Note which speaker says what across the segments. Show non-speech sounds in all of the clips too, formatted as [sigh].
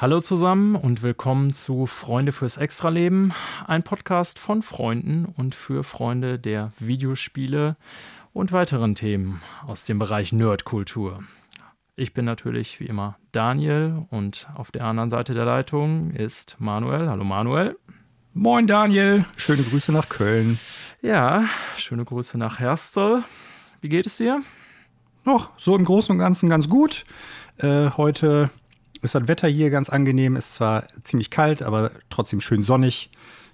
Speaker 1: Hallo zusammen und willkommen zu Freunde fürs Extraleben, ein Podcast von Freunden und für Freunde der Videospiele und weiteren Themen aus dem Bereich Nerdkultur. Ich bin natürlich wie immer Daniel und auf der anderen Seite der Leitung ist Manuel. Hallo Manuel.
Speaker 2: Moin Daniel, schöne Grüße nach Köln.
Speaker 1: Ja, schöne Grüße nach Herstel. Wie geht es dir?
Speaker 2: Noch so im Großen und Ganzen ganz gut. Äh, heute ist das Wetter hier ganz angenehm, ist zwar ziemlich kalt, aber trotzdem schön sonnig.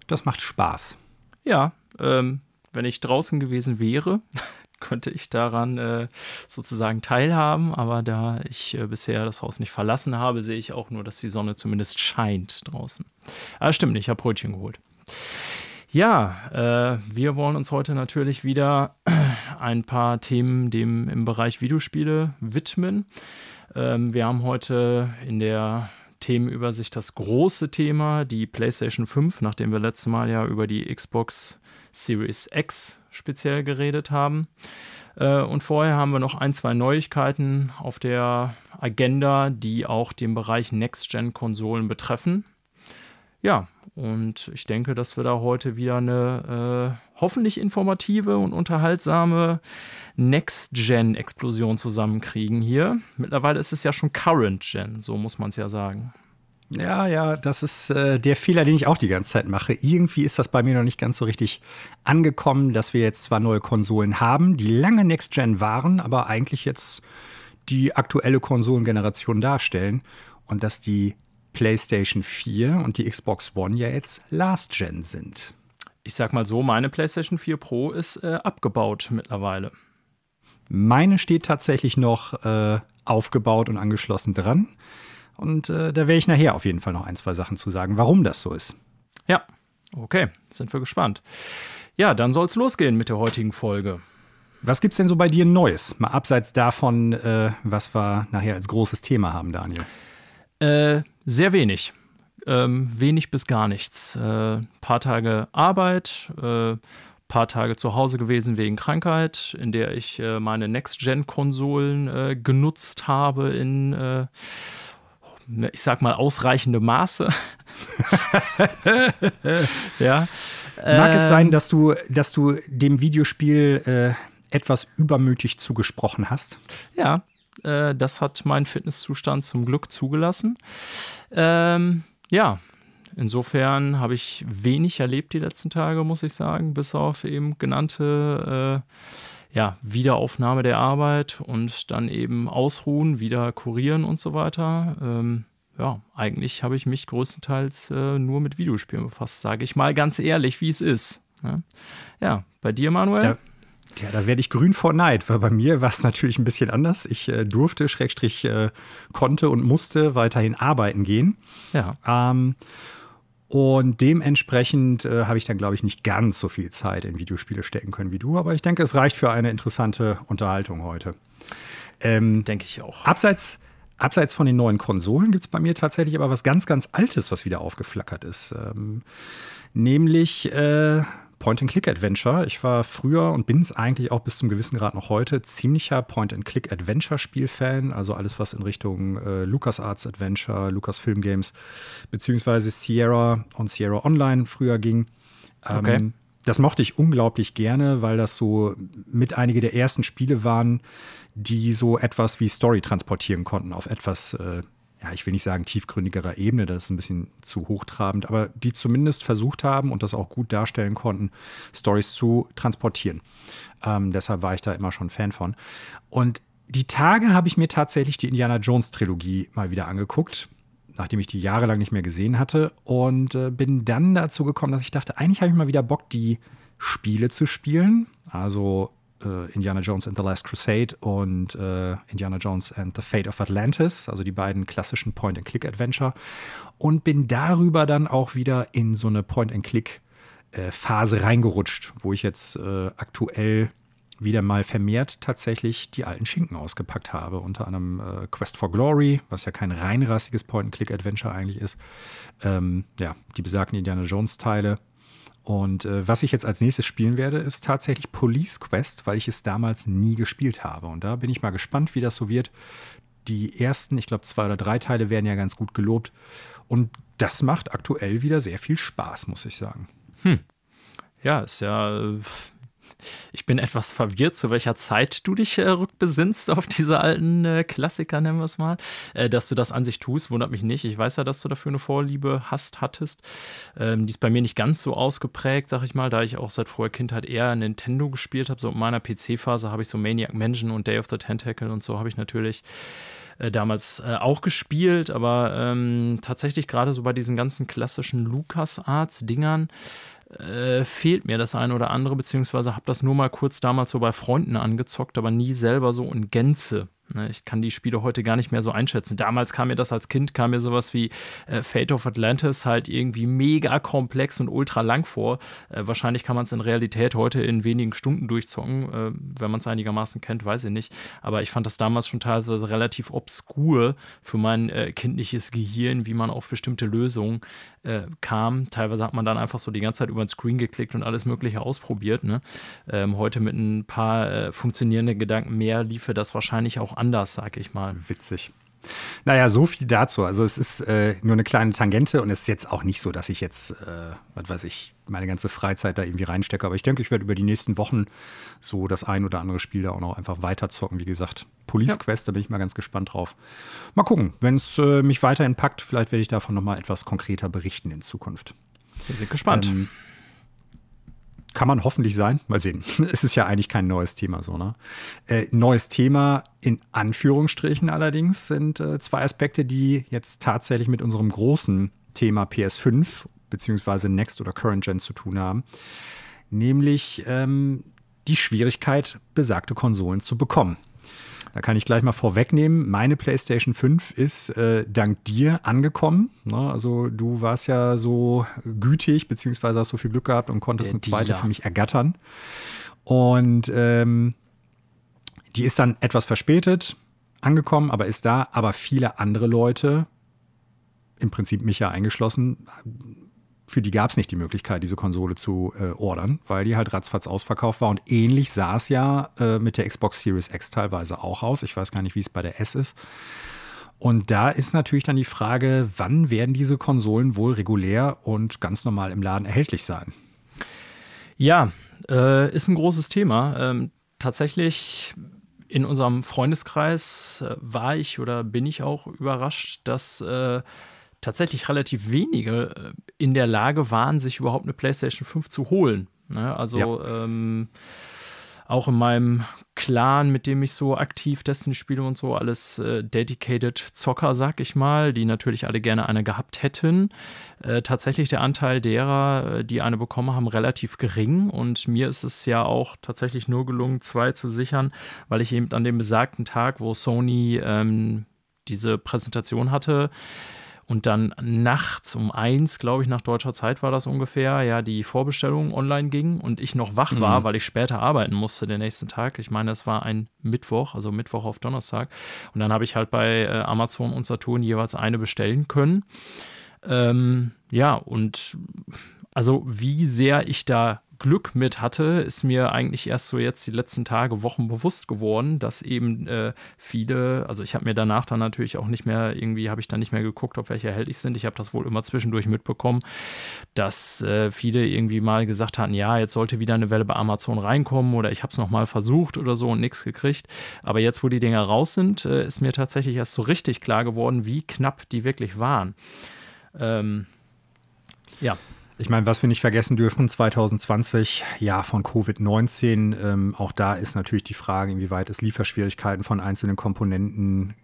Speaker 2: Das macht Spaß.
Speaker 1: Ja, ähm, wenn ich draußen gewesen wäre, [laughs] könnte ich daran äh, sozusagen teilhaben. Aber da ich äh, bisher das Haus nicht verlassen habe, sehe ich auch nur, dass die Sonne zumindest scheint draußen. Ah, stimmt ich habe Brötchen geholt. Ja, äh, wir wollen uns heute natürlich wieder [clears throat] ein paar Themen dem im Bereich Videospiele widmen. Ähm, wir haben heute in der Themenübersicht das große Thema, die PlayStation 5, nachdem wir letztes Mal ja über die Xbox Series X speziell geredet haben. Äh, und vorher haben wir noch ein, zwei Neuigkeiten auf der Agenda, die auch den Bereich Next-Gen-Konsolen betreffen. Ja, und ich denke, dass wir da heute wieder eine äh, hoffentlich informative und unterhaltsame Next-Gen-Explosion zusammenkriegen hier. Mittlerweile ist es ja schon Current-Gen, so muss man es ja sagen.
Speaker 2: Ja, ja, das ist äh, der Fehler, den ich auch die ganze Zeit mache. Irgendwie ist das bei mir noch nicht ganz so richtig angekommen, dass wir jetzt zwar neue Konsolen haben, die lange Next-Gen waren, aber eigentlich jetzt die aktuelle Konsolengeneration darstellen und dass die PlayStation 4 und die Xbox One ja jetzt Last Gen sind.
Speaker 1: Ich sag mal so, meine PlayStation 4 Pro ist äh, abgebaut mittlerweile.
Speaker 2: Meine steht tatsächlich noch äh, aufgebaut und angeschlossen dran. Und äh, da werde ich nachher auf jeden Fall noch ein, zwei Sachen zu sagen, warum das so ist.
Speaker 1: Ja, okay, sind wir gespannt. Ja, dann soll es losgehen mit der heutigen Folge.
Speaker 2: Was gibt es denn so bei dir Neues? Mal abseits davon, äh, was wir nachher als großes Thema haben, Daniel.
Speaker 1: Äh, sehr wenig. Ähm, wenig bis gar nichts. Äh, paar Tage Arbeit, äh, paar Tage zu Hause gewesen wegen Krankheit, in der ich äh, meine Next-Gen-Konsolen äh, genutzt habe in, äh, ich sag mal, ausreichendem Maße. [laughs]
Speaker 2: ja. Mag es sein, ähm, dass du, dass du dem Videospiel etwas übermütig zugesprochen hast?
Speaker 1: Ja, äh, das hat mein Fitnesszustand zum Glück zugelassen. Ähm, ja, insofern habe ich wenig erlebt die letzten Tage, muss ich sagen, bis auf eben genannte äh, ja, Wiederaufnahme der Arbeit und dann eben ausruhen, wieder kurieren und so weiter. Ähm, ja, eigentlich habe ich mich größtenteils äh, nur mit Videospielen befasst, sage ich mal ganz ehrlich, wie es ist. Ja, ne? ja bei dir, Manuel?
Speaker 2: Da, ja, da werde ich grün vor Neid, weil bei mir war es natürlich ein bisschen anders. Ich äh, durfte, Schrägstrich, äh, konnte und musste weiterhin arbeiten gehen. Ja. Ähm, und dementsprechend äh, habe ich dann, glaube ich, nicht ganz so viel Zeit in Videospiele stecken können wie du. Aber ich denke, es reicht für eine interessante Unterhaltung heute.
Speaker 1: Ähm, denke ich auch.
Speaker 2: Abseits, abseits von den neuen Konsolen gibt es bei mir tatsächlich aber was ganz, ganz Altes, was wieder aufgeflackert ist. Ähm, nämlich äh, Point-and-Click-Adventure. Ich war früher und bin es eigentlich auch bis zum gewissen Grad noch heute ziemlicher Point-and-Click-Adventure-Spiel-Fan. Also alles, was in Richtung äh, LucasArts Adventure, Lucasfilm Games, beziehungsweise Sierra und Sierra Online früher ging. Ähm, okay. Das mochte ich unglaublich gerne, weil das so mit einige der ersten Spiele waren, die so etwas wie Story transportieren konnten auf etwas äh, ja, ich will nicht sagen tiefgründigerer Ebene, das ist ein bisschen zu hochtrabend, aber die zumindest versucht haben und das auch gut darstellen konnten, Stories zu transportieren. Ähm, deshalb war ich da immer schon Fan von. Und die Tage habe ich mir tatsächlich die Indiana Jones Trilogie mal wieder angeguckt, nachdem ich die jahrelang nicht mehr gesehen hatte und äh, bin dann dazu gekommen, dass ich dachte, eigentlich habe ich mal wieder Bock, die Spiele zu spielen. Also äh, Indiana Jones and the Last Crusade und äh, Indiana Jones and the Fate of Atlantis, also die beiden klassischen Point-and-Click-Adventure. Und bin darüber dann auch wieder in so eine Point-and-Click-Phase reingerutscht, wo ich jetzt äh, aktuell wieder mal vermehrt tatsächlich die alten Schinken ausgepackt habe. Unter anderem äh, Quest for Glory, was ja kein reinrassiges Point-and-Click-Adventure eigentlich ist. Ähm, ja, die besagten Indiana Jones-Teile und äh, was ich jetzt als nächstes spielen werde, ist tatsächlich Police Quest, weil ich es damals nie gespielt habe. Und da bin ich mal gespannt, wie das so wird. die ersten, ich glaube, zwei oder drei Teile werden ja ganz gut gelobt. Und das macht aktuell wieder sehr viel Spaß, muss ich sagen. Hm.
Speaker 1: Ja, ist ja äh, ich bin etwas verwirrt, zu welcher Zeit du dich äh, rückbesinnst auf diese alten äh, Klassiker, nennen wir es mal. Äh, dass du das an sich tust, wundert mich nicht. Ich weiß ja, dass du dafür eine Vorliebe hast, hattest. Ähm, die ist bei mir nicht ganz so ausgeprägt, sag ich mal, da ich auch seit früher Kindheit eher Nintendo gespielt habe. So in meiner PC-Phase habe ich so Maniac Mansion und Day of the Tentacle und so habe ich natürlich äh, damals äh, auch gespielt, aber ähm, tatsächlich gerade so bei diesen ganzen klassischen LucasArts-Dingern äh, fehlt mir das eine oder andere, beziehungsweise habe das nur mal kurz damals so bei Freunden angezockt, aber nie selber so in Gänze. Ne, ich kann die Spiele heute gar nicht mehr so einschätzen. Damals kam mir das als Kind, kam mir sowas wie äh, Fate of Atlantis halt irgendwie mega komplex und ultra lang vor. Äh, wahrscheinlich kann man es in Realität heute in wenigen Stunden durchzocken. Äh, wenn man es einigermaßen kennt, weiß ich nicht. Aber ich fand das damals schon teilweise relativ obskur für mein äh, kindliches Gehirn, wie man auf bestimmte Lösungen äh, kam. Teilweise hat man dann einfach so die ganze Zeit über den Screen geklickt und alles Mögliche ausprobiert. Ne? Ähm, heute mit ein paar äh, funktionierenden Gedanken mehr liefe das wahrscheinlich auch anders, sag ich mal.
Speaker 2: Witzig. Naja, so viel dazu. Also es ist äh, nur eine kleine Tangente und es ist jetzt auch nicht so, dass ich jetzt, äh, was weiß ich, meine ganze Freizeit da irgendwie reinstecke. Aber ich denke, ich werde über die nächsten Wochen so das ein oder andere Spiel da auch noch einfach weiterzocken. Wie gesagt, Police ja. Quest, da bin ich mal ganz gespannt drauf. Mal gucken, wenn es äh, mich weiterhin packt, vielleicht werde ich davon noch mal etwas konkreter berichten in Zukunft.
Speaker 1: Wir sind gespannt. Ähm,
Speaker 2: kann man hoffentlich sein. Mal sehen. [laughs] Es ist ja eigentlich kein neues Thema so, ne? Äh, neues Thema in Anführungsstrichen allerdings sind äh, zwei Aspekte, die jetzt tatsächlich mit unserem großen Thema PS5 beziehungsweise Next oder Current Gen zu tun haben. Nämlich ähm, die Schwierigkeit, besagte Konsolen zu bekommen. Da kann ich gleich mal vorwegnehmen, meine PlayStation 5 ist äh, dank dir angekommen. Ne? Also du warst ja so gütig, beziehungsweise hast so viel Glück gehabt und konntest Der eine zweite Dealer. für mich ergattern. Und ähm, die ist dann etwas verspätet angekommen, aber ist da. Aber viele andere Leute, im Prinzip mich ja eingeschlossen, für die gab es nicht die Möglichkeit, diese Konsole zu äh, ordern, weil die halt ratzfatz ausverkauft war. Und ähnlich sah es ja äh, mit der Xbox Series X teilweise auch aus. Ich weiß gar nicht, wie es bei der S ist. Und da ist natürlich dann die Frage, wann werden diese Konsolen wohl regulär und ganz normal im Laden erhältlich sein?
Speaker 1: Ja, äh, ist ein großes Thema. Ähm, tatsächlich in unserem Freundeskreis äh, war ich oder bin ich auch überrascht, dass äh, tatsächlich relativ wenige äh, in der Lage waren, sich überhaupt eine PlayStation 5 zu holen. Ne? Also ja. ähm, auch in meinem Clan, mit dem ich so aktiv Destiny spiele und so, alles äh, dedicated Zocker, sag ich mal, die natürlich alle gerne eine gehabt hätten. Äh, tatsächlich der Anteil derer, äh, die eine bekommen haben, relativ gering. Und mir ist es ja auch tatsächlich nur gelungen, zwei zu sichern, weil ich eben an dem besagten Tag, wo Sony ähm, diese Präsentation hatte, und dann nachts um eins, glaube ich, nach deutscher Zeit war das ungefähr, ja, die Vorbestellung online ging und ich noch wach war, mhm. weil ich später arbeiten musste den nächsten Tag. Ich meine, es war ein Mittwoch, also Mittwoch auf Donnerstag. Und dann habe ich halt bei äh, Amazon und Saturn jeweils eine bestellen können. Ähm, ja, und also wie sehr ich da Glück mit hatte, ist mir eigentlich erst so jetzt die letzten Tage, Wochen bewusst geworden, dass eben äh, viele, also ich habe mir danach dann natürlich auch nicht mehr, irgendwie habe ich dann nicht mehr geguckt, ob welche erhältlich sind. Ich habe das wohl immer zwischendurch mitbekommen, dass äh, viele irgendwie mal gesagt hatten, ja, jetzt sollte wieder eine Welle bei Amazon reinkommen oder ich habe es nochmal versucht oder so und nichts gekriegt. Aber jetzt, wo die Dinger raus sind, äh, ist mir tatsächlich erst so richtig klar geworden, wie knapp die wirklich waren. Ähm, ja.
Speaker 2: Ich meine, was wir nicht vergessen dürfen, 2020, Jahr von Covid-19, ähm, auch da ist natürlich die Frage, inwieweit es Lieferschwierigkeiten von einzelnen Komponenten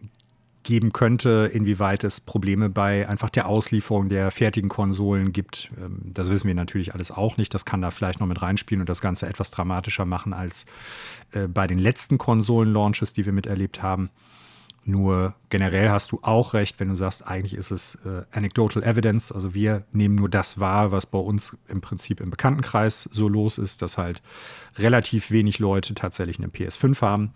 Speaker 2: geben könnte, inwieweit es Probleme bei einfach der Auslieferung der fertigen Konsolen gibt. Ähm, das wissen wir natürlich alles auch nicht. Das kann da vielleicht noch mit reinspielen und das Ganze etwas dramatischer machen als äh, bei den letzten Konsolen-Launches, die wir miterlebt haben. Nur generell hast du auch recht, wenn du sagst, eigentlich ist es äh, anecdotal evidence. Also wir nehmen nur das wahr, was bei uns im Prinzip im Bekanntenkreis so los ist, dass halt relativ wenig Leute tatsächlich eine PS5 haben.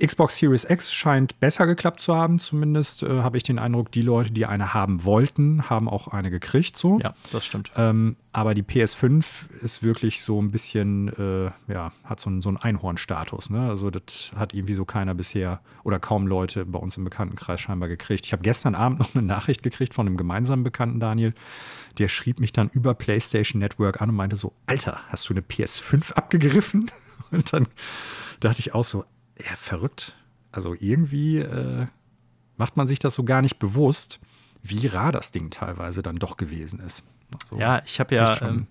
Speaker 2: Xbox Series X scheint besser geklappt zu haben, zumindest äh, habe ich den Eindruck, die Leute, die eine haben wollten, haben auch eine gekriegt. So.
Speaker 1: Ja, das stimmt.
Speaker 2: Ähm, aber die PS5 ist wirklich so ein bisschen, äh, ja, hat so einen, so einen Einhornstatus. Ne? Also das hat irgendwie so keiner bisher oder kaum Leute bei uns im Bekanntenkreis scheinbar gekriegt. Ich habe gestern Abend noch eine Nachricht gekriegt von einem gemeinsamen Bekannten, Daniel. Der schrieb mich dann über PlayStation Network an und meinte so, Alter, hast du eine PS5 abgegriffen? [laughs] Und dann dachte ich auch so, ja, verrückt. Also irgendwie äh, macht man sich das so gar nicht bewusst, wie rar das Ding teilweise dann doch gewesen ist.
Speaker 1: So, ja, ich habe ja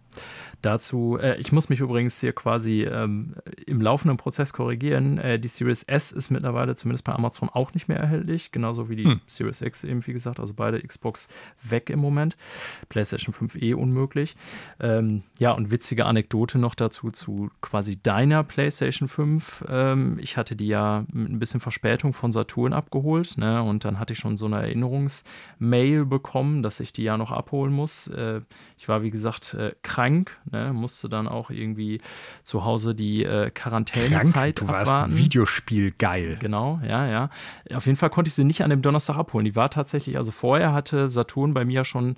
Speaker 1: dazu, äh, ich muss mich übrigens hier quasi ähm, im laufenden Prozess korrigieren. Äh, die Series S ist mittlerweile zumindest bei Amazon auch nicht mehr erhältlich, genauso wie die hm. Series X eben, wie gesagt, also beide Xbox weg im Moment. PlayStation 5 eh unmöglich. Ähm, ja, und witzige Anekdote noch dazu zu quasi deiner PlayStation 5. Ähm, ich hatte die ja mit ein bisschen Verspätung von Saturn abgeholt, ne? Und dann hatte ich schon so eine Erinnerungsmail bekommen, dass ich die ja noch abholen muss. Äh, ich war, wie gesagt, äh, krank, ne? musste dann auch irgendwie zu Hause die äh, Quarantänezeit
Speaker 2: Krank, du abwarten. Warst Videospiel geil.
Speaker 1: Genau, ja, ja. Auf jeden Fall konnte ich sie nicht an dem Donnerstag abholen. Die war tatsächlich, also vorher hatte Saturn bei mir schon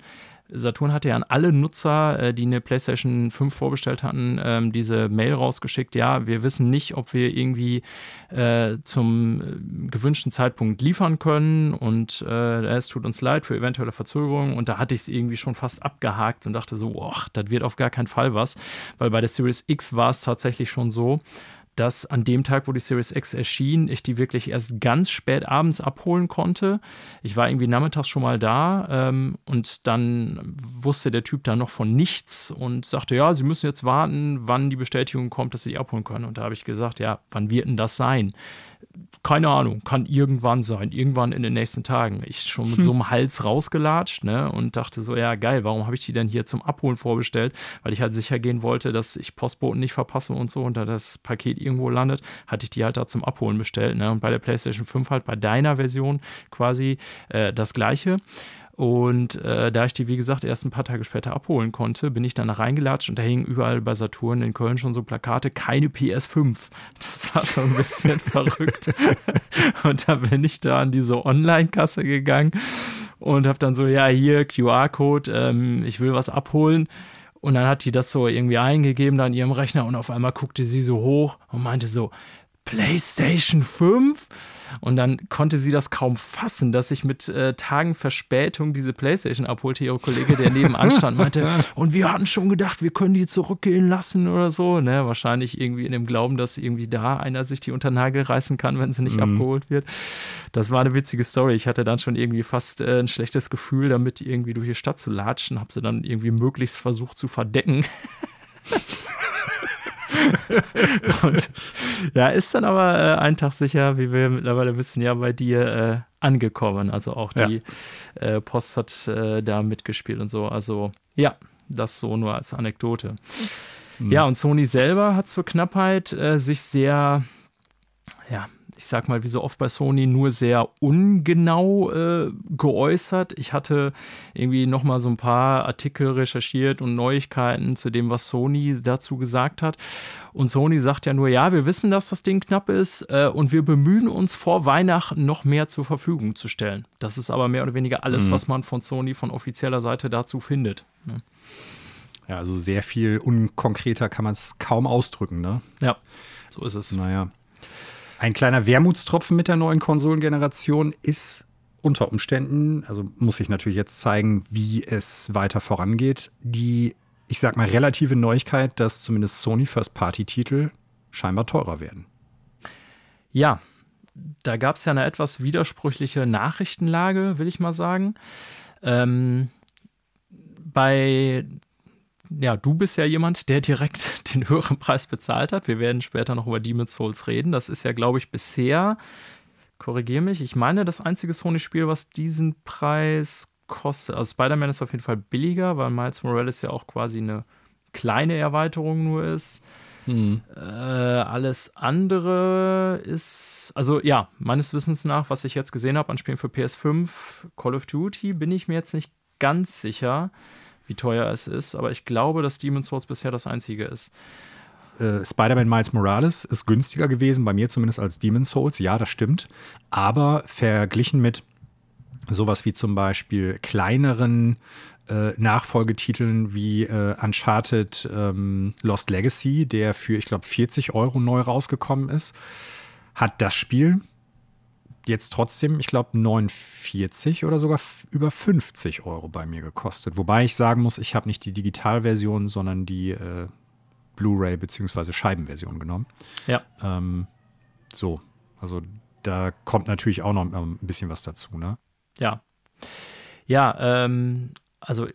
Speaker 1: Saturn hatte ja an alle Nutzer, äh, die eine PlayStation 5 vorbestellt hatten, ähm, diese Mail rausgeschickt, ja, wir wissen nicht, ob wir irgendwie äh, zum äh, gewünschten Zeitpunkt liefern können. Und es tut uns leid für eventuelle Verzögerungen. Und da hatte ich es irgendwie schon fast abgehakt und dachte so, boah, das wird auf gar keinen Fall was, weil bei der Series X war es tatsächlich schon so, dass an dem Tag, wo die Series X erschien, ich die wirklich erst ganz spät abends abholen konnte. Ich war irgendwie nachmittags schon mal da ähm, und dann wusste der Typ da noch von nichts und sagte, ja, Sie müssen jetzt warten, wann die Bestätigung kommt, dass Sie die abholen können. Und da habe ich gesagt, ja, wann wird denn das sein? Keine Ahnung, kann irgendwann sein, irgendwann in den nächsten Tagen. Ich schon mit hm. so einem [laughs] Hals rausgelatscht, ne, und dachte so, ja, geil, warum habe ich die denn hier zum Abholen vorbestellt? Weil ich halt sicher gehen wollte, dass ich Postboten nicht verpasse und so und da das Paket irgendwo landet, hatte ich die halt da zum Abholen bestellt, ne, und bei der PlayStation 5 halt bei deiner Version quasi äh, das gleiche. Und äh, da ich die, wie gesagt, erst ein paar Tage später abholen konnte, bin ich dann da reingelatscht und da hingen überall bei Saturn in Köln schon so Plakate, keine PS5. Das war schon ein bisschen [laughs] verrückt. Und da bin ich da an diese Online-Kasse gegangen und habe dann so, ja, hier QR-Code, ähm, ich will was abholen. Und dann hat die das so irgendwie eingegeben da in ihrem Rechner und auf einmal guckte sie so hoch und meinte so, PlayStation 5? Und dann konnte sie das kaum fassen, dass ich mit äh, Tagen Verspätung diese Playstation abholte. Ihre Kollege, der nebenan [laughs] stand, meinte, und wir hatten schon gedacht, wir können die zurückgehen lassen oder so. Ne? Wahrscheinlich irgendwie in dem Glauben, dass irgendwie da einer sich die unter Nagel reißen kann, wenn sie nicht mhm. abgeholt wird. Das war eine witzige Story. Ich hatte dann schon irgendwie fast äh, ein schlechtes Gefühl, damit irgendwie durch die Stadt zu latschen. Habe sie dann irgendwie möglichst versucht zu verdecken. [laughs] [laughs] und ja, ist dann aber äh, ein Tag sicher, wie wir mittlerweile wissen, ja bei dir äh, angekommen. Also auch die ja. äh, Post hat äh, da mitgespielt und so. Also ja, das so nur als Anekdote. Mhm. Ja, und Sony selber hat zur Knappheit äh, sich sehr, ja, ich sag mal, wie so oft bei Sony, nur sehr ungenau äh, geäußert. Ich hatte irgendwie nochmal so ein paar Artikel recherchiert und Neuigkeiten zu dem, was Sony dazu gesagt hat. Und Sony sagt ja nur, ja, wir wissen, dass das Ding knapp ist äh, und wir bemühen uns vor Weihnachten noch mehr zur Verfügung zu stellen. Das ist aber mehr oder weniger alles, mhm. was man von Sony von offizieller Seite dazu findet.
Speaker 2: Ne? Ja, also sehr viel unkonkreter kann man es kaum ausdrücken, ne?
Speaker 1: Ja, so ist es.
Speaker 2: Naja. Ein kleiner Wermutstropfen mit der neuen Konsolengeneration ist unter Umständen, also muss ich natürlich jetzt zeigen, wie es weiter vorangeht, die, ich sag mal, relative Neuigkeit, dass zumindest Sony First-Party-Titel scheinbar teurer werden.
Speaker 1: Ja, da gab es ja eine etwas widersprüchliche Nachrichtenlage, will ich mal sagen. Ähm, bei ja, du bist ja jemand, der direkt [laughs] den höheren Preis bezahlt hat. Wir werden später noch über Demon's Souls reden. Das ist ja, glaube ich, bisher, korrigiere mich, ich meine, das einzige Sony-Spiel, was diesen Preis kostet. Also Spider-Man ist auf jeden Fall billiger, weil Miles Morales ja auch quasi eine kleine Erweiterung nur ist. Hm. Äh, alles andere ist, also ja, meines Wissens nach, was ich jetzt gesehen habe an Spielen für PS5, Call of Duty, bin ich mir jetzt nicht ganz sicher wie teuer es ist, aber ich glaube, dass Demon's Souls bisher das einzige ist.
Speaker 2: äh, Spider-Man Miles Morales ist günstiger gewesen, bei mir zumindest als Demon's Souls. Ja, das stimmt. Aber verglichen mit sowas wie zum Beispiel kleineren äh, Nachfolgetiteln wie äh, Uncharted ähm, Lost Legacy, der für, ich glaube, 40 Euro neu rausgekommen ist, hat das Spiel jetzt trotzdem, ich glaube, 49 oder sogar über 50 Euro bei mir gekostet. Wobei ich sagen muss, ich habe nicht die Digitalversion, sondern die äh, Blu-ray bzw. Scheibenversion genommen.
Speaker 1: Ja.
Speaker 2: Ähm, so, also da kommt natürlich auch noch ein bisschen was dazu, ne?
Speaker 1: Ja. Ja, ähm, also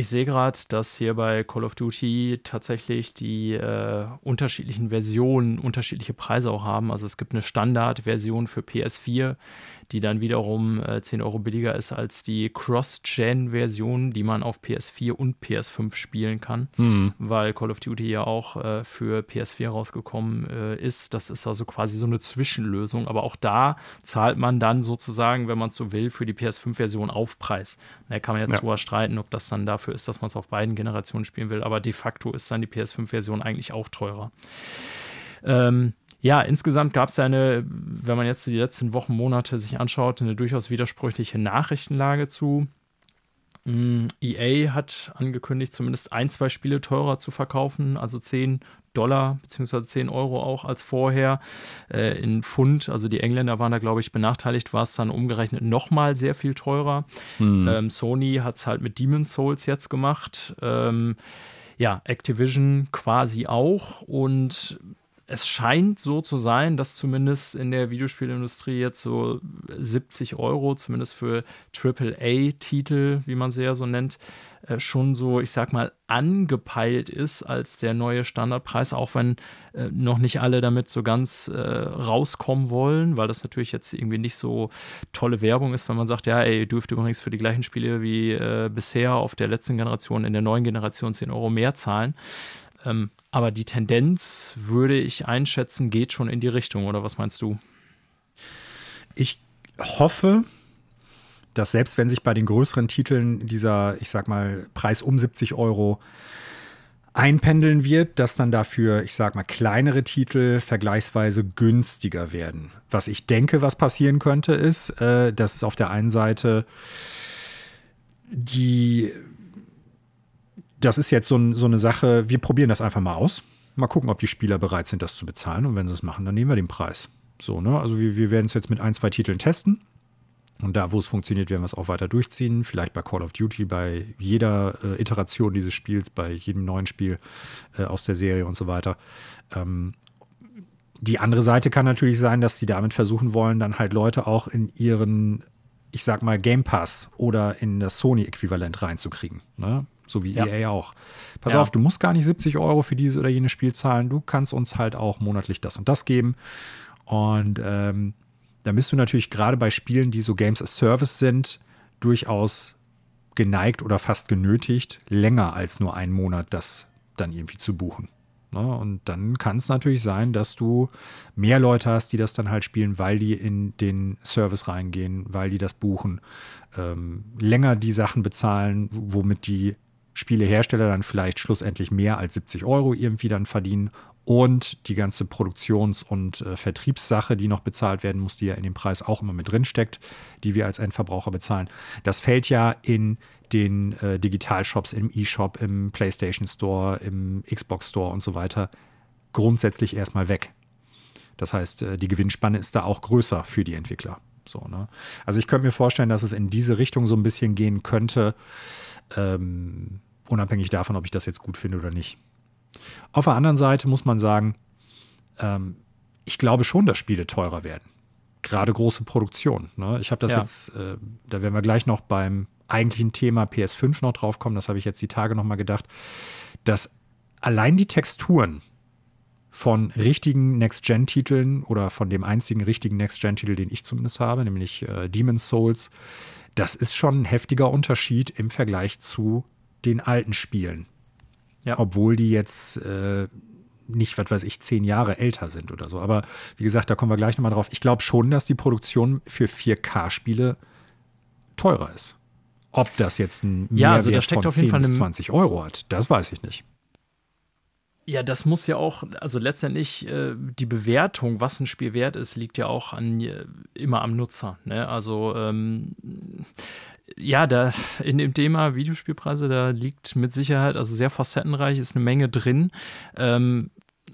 Speaker 1: ich sehe gerade, dass hier bei Call of Duty tatsächlich die äh, unterschiedlichen Versionen unterschiedliche Preise auch haben. Also es gibt eine Standardversion für PS4, die dann wiederum äh, 10 Euro billiger ist als die Cross-Gen-Version, die man auf PS4 und PS5 spielen kann, mhm. weil Call of Duty ja auch äh, für PS4 rausgekommen äh, ist. Das ist also quasi so eine Zwischenlösung. Aber auch da zahlt man dann sozusagen, wenn man es so will, für die PS5-Version Aufpreis. Da kann man jetzt ja. drüber streiten, ob das dann dafür ist, dass man es auf beiden Generationen spielen will. Aber de facto ist dann die PS5-Version eigentlich auch teurer. Ähm, ja, insgesamt gab es ja eine, wenn man jetzt die letzten Wochen, Monate sich anschaut, eine durchaus widersprüchliche Nachrichtenlage zu. Mm, EA hat angekündigt, zumindest ein, zwei Spiele teurer zu verkaufen, also 10 Dollar bzw. 10 Euro auch als vorher. Äh, in Pfund, also die Engländer waren da, glaube ich, benachteiligt, war es dann umgerechnet nochmal sehr viel teurer. Hm. Ähm, Sony hat es halt mit Demon's Souls jetzt gemacht. Ähm, ja, Activision quasi auch. Und es scheint so zu sein, dass zumindest in der Videospielindustrie jetzt so 70 Euro, zumindest für AAA-Titel, wie man sie ja so nennt, äh, schon so, ich sag mal, angepeilt ist als der neue Standardpreis, auch wenn äh, noch nicht alle damit so ganz äh, rauskommen wollen, weil das natürlich jetzt irgendwie nicht so tolle Werbung ist, wenn man sagt, ja, ey, ihr dürft übrigens für die gleichen Spiele wie äh, bisher auf der letzten Generation in der neuen Generation 10 Euro mehr zahlen. Ähm, aber die Tendenz, würde ich einschätzen, geht schon in die Richtung, oder was meinst du?
Speaker 2: Ich hoffe, dass selbst wenn sich bei den größeren Titeln dieser, ich sag mal, Preis um 70 Euro einpendeln wird, dass dann dafür, ich sag mal, kleinere Titel vergleichsweise günstiger werden. Was ich denke, was passieren könnte, ist, äh, dass es auf der einen Seite die das ist jetzt so, so, eine Sache, wir probieren das einfach mal aus. Mal gucken, ob die Spieler bereit sind, das zu bezahlen. Und wenn sie es machen, dann nehmen wir den Preis. So, ne? Also wir, wir werden es jetzt mit ein, zwei Titeln testen. Und da, wo es funktioniert, werden wir es auch weiter durchziehen. Vielleicht bei Call of Duty, bei jeder äh, Iteration dieses Spiels, bei jedem neuen Spiel äh, aus der Serie und so weiter. Ähm, die andere Seite kann natürlich sein, dass die damit versuchen wollen, dann halt Leute auch in ihren, ich sag mal, Game Pass oder in das Sony-Äquivalent reinzukriegen. Ne? So wie ja. EA auch. Pass ja. auf, du musst gar nicht 70 Euro für dieses oder jenes Spiel zahlen, du kannst uns halt auch monatlich das und das geben. Und ähm, da bist du natürlich gerade bei Spielen, die so Games as Service sind, durchaus geneigt oder fast genötigt, länger als nur einen Monat das dann irgendwie zu buchen. Ne? Und dann kann es natürlich sein, dass du mehr Leute hast, die das dann halt spielen, weil die in den Service reingehen, weil die das buchen, ähm, länger die Sachen bezahlen, womit die Spielehersteller dann vielleicht schlussendlich mehr als 70 Euro irgendwie dann verdienen und die ganze Produktions- und äh, Vertriebssache, die noch bezahlt werden muss, die ja in dem Preis auch immer mit drin steckt, die wir als Endverbraucher bezahlen. Das fällt ja in den äh, Digitalshops, im E-Shop, im PlayStation Store, im Xbox Store und so weiter grundsätzlich erstmal weg. Das heißt, äh, die Gewinnspanne ist da auch größer für die Entwickler. So, ne? Also ich könnte mir vorstellen, dass es in diese Richtung so ein bisschen gehen könnte. Ähm, unabhängig davon, ob ich das jetzt gut finde oder nicht. Auf der anderen Seite muss man sagen, ähm, ich glaube schon, dass Spiele teurer werden. Gerade große Produktionen. Ne? Ich habe das ja. jetzt, äh, da werden wir gleich noch beim eigentlichen Thema PS5 noch drauf kommen, das habe ich jetzt die Tage noch mal gedacht, dass allein die Texturen von richtigen Next-Gen-Titeln oder von dem einzigen richtigen Next-Gen-Titel, den ich zumindest habe, nämlich äh, Demon's Souls, das ist schon ein heftiger Unterschied im Vergleich zu den alten Spielen. Ja. Obwohl die jetzt äh, nicht, was weiß ich, zehn Jahre älter sind oder so. Aber wie gesagt, da kommen wir gleich nochmal drauf. Ich glaube schon, dass die Produktion für 4K-Spiele teurer ist. Ob das jetzt ein
Speaker 1: ja, also da steckt
Speaker 2: von
Speaker 1: auf jeden 10
Speaker 2: Fall bis 20 Euro hat, das weiß ich nicht.
Speaker 1: Ja, das muss ja auch, also letztendlich äh, die Bewertung, was ein Spiel wert ist, liegt ja auch an, äh, immer am Nutzer. Ne? Also ähm, ja, da in dem Thema Videospielpreise, da liegt mit Sicherheit, also sehr facettenreich, ist eine Menge drin. Ähm,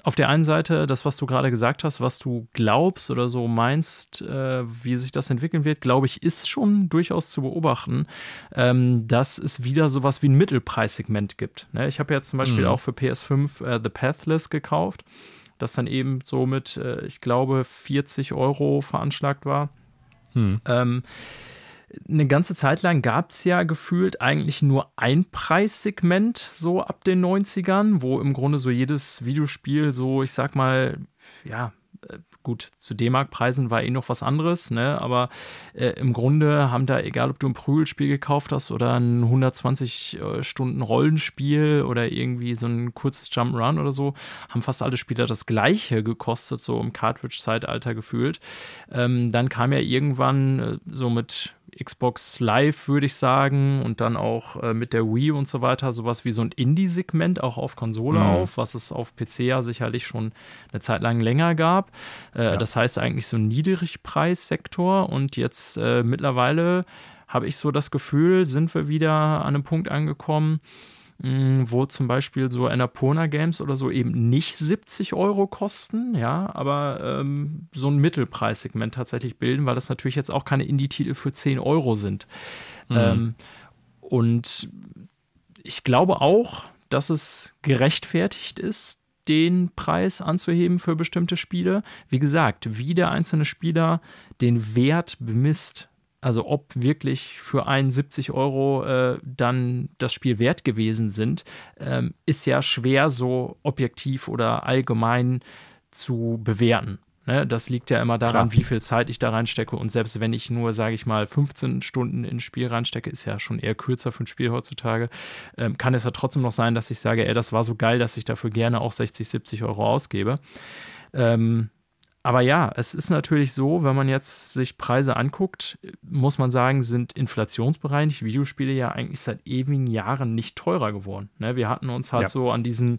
Speaker 1: auf der einen Seite, das, was du gerade gesagt hast, was du glaubst oder so meinst, äh, wie sich das entwickeln wird, glaube ich, ist schon durchaus zu beobachten, ähm, dass es wieder sowas wie ein Mittelpreissegment gibt. Ne? Ich habe jetzt zum Beispiel mhm. auch für PS5 äh, The Pathless gekauft, das dann eben so mit, äh, ich glaube, 40 Euro veranschlagt war. Mhm. Ähm, eine ganze Zeit lang gab es ja gefühlt eigentlich nur ein Preissegment so ab den 90ern, wo im Grunde so jedes Videospiel so, ich sag mal, ja, äh, gut, zu D-Mark-Preisen war eh noch was anderes, ne? aber äh, im Grunde haben da, egal ob du ein Prügelspiel gekauft hast oder ein 120 äh, oder irgendwie so ein kurzes Jump-Run oder so, haben fast alle Spieler das gleiche gekostet, so im Cartridge-Zeitalter gefühlt. Ähm, dann kam ja irgendwann äh, so mit Xbox Live, würde ich sagen, und dann auch äh, mit der Wii und so weiter, sowas wie so ein Indie-Segment auch auf Konsole mhm. auf, was es auf PC ja sicherlich schon eine Zeit lang länger gab. Äh, ja. Das heißt eigentlich so ein Niedrigpreissektor und jetzt äh, mittlerweile habe ich so das Gefühl, sind wir wieder an einem Punkt angekommen, Mm, wo zum Beispiel so Annapurna Games oder so eben nicht 70 Euro kosten, ja, aber ähm, so ein Mittelpreissegment tatsächlich bilden, weil das natürlich jetzt auch keine Indie-Titel für 10 Euro sind. Mhm. Ähm, und ich glaube auch, dass es gerechtfertigt ist, den Preis anzuheben für bestimmte Spiele. Wie gesagt, wie der einzelne Spieler den Wert bemisst, also ob wirklich für 71 Euro äh, dann das Spiel wert gewesen sind, ähm, ist ja schwer so objektiv oder allgemein zu bewerten. Ne? Das liegt ja immer daran, Klar. wie viel Zeit ich da reinstecke. Und selbst wenn ich nur, sage ich mal, 15 Stunden in ein Spiel reinstecke, ist ja schon eher kürzer für ein Spiel heutzutage, ähm, kann es ja trotzdem noch sein, dass ich sage, ey, das war so geil, dass ich dafür gerne auch 60, 70 Euro ausgebe. Ähm, aber ja, es ist natürlich so, wenn man jetzt sich Preise anguckt, muss man sagen, sind inflationsbereinigt Videospiele ja eigentlich seit ewigen Jahren nicht teurer geworden. Ne? Wir hatten uns halt ja. so an diesen,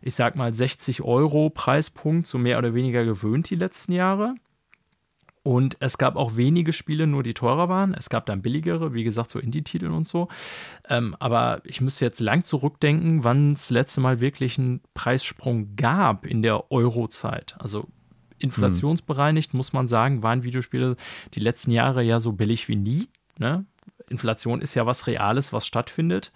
Speaker 1: ich sag mal, 60 Euro Preispunkt so mehr oder weniger gewöhnt die letzten Jahre. Und es gab auch wenige Spiele, nur die teurer waren. Es gab dann billigere, wie gesagt, so Indie-Titel und so. Ähm, aber ich müsste jetzt lang zurückdenken, wann es letzte Mal wirklich einen Preissprung gab in der Euro-Zeit. Also inflationsbereinigt, muss man sagen, waren Videospiele die letzten Jahre ja so billig wie nie. Ne? Inflation ist ja was Reales, was stattfindet.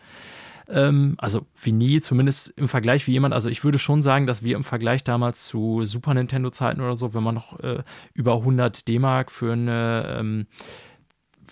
Speaker 1: Ähm, also wie nie, zumindest im Vergleich wie jemand. Also ich würde schon sagen, dass wir im Vergleich damals zu Super Nintendo-Zeiten oder so, wenn man noch äh, über 100 D-Mark für eine ähm,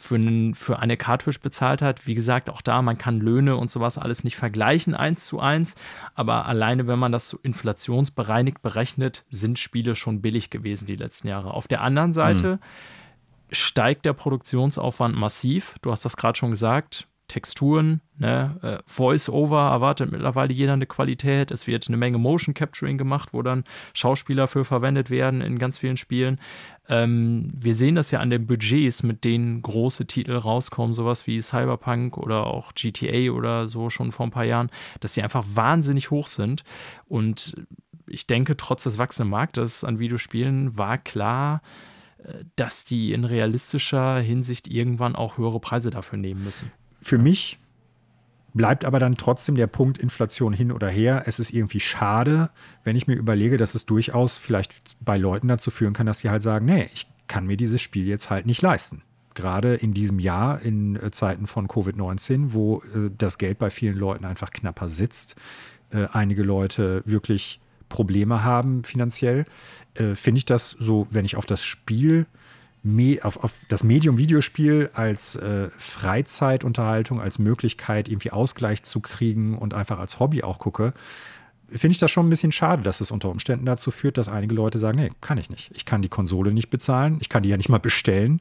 Speaker 1: für, einen, für eine Cartridge bezahlt hat. Wie gesagt, auch da, man kann Löhne und sowas alles nicht vergleichen eins zu eins, aber alleine, wenn man das so inflationsbereinigt berechnet, sind Spiele schon billig gewesen die letzten Jahre. Auf der anderen Seite mhm. steigt der Produktionsaufwand massiv. Du hast das gerade schon gesagt. Texturen, ne? Äh, Voice-Over erwartet mittlerweile jeder eine Qualität. Es wird eine Menge Motion Capturing gemacht, wo dann Schauspieler für verwendet werden in ganz vielen Spielen. Ähm, wir sehen das ja an den Budgets, mit denen große Titel rauskommen, sowas wie Cyberpunk oder auch GTA oder so schon vor ein paar Jahren, dass sie einfach wahnsinnig hoch sind. Und ich denke, trotz des wachsenden Marktes an Videospielen war klar, äh, dass die in realistischer Hinsicht irgendwann auch höhere Preise dafür nehmen müssen.
Speaker 2: Für mich bleibt aber dann trotzdem der Punkt Inflation hin oder her. Es ist irgendwie schade, wenn ich mir überlege, dass es durchaus vielleicht bei Leuten dazu führen kann, dass sie halt sagen, nee, ich kann mir dieses Spiel jetzt halt nicht leisten. Gerade in diesem Jahr, in äh, Zeiten von Covid-19, wo äh, das Geld bei vielen Leuten einfach knapper sitzt, äh, einige Leute wirklich Probleme haben finanziell, äh, finde ich das so, wenn ich auf das Spiel auf, auf, das Medium Videospiel als äh, Freizeitunterhaltung, als Möglichkeit, irgendwie Ausgleich zu kriegen und einfach als Hobby auch gucke, finde ich das schon ein bisschen schade, dass es unter Umständen dazu führt, dass einige Leute sagen, nee, kann ich nicht. Ich kann die Konsole nicht bezahlen, ich kann die ja nicht mal bestellen.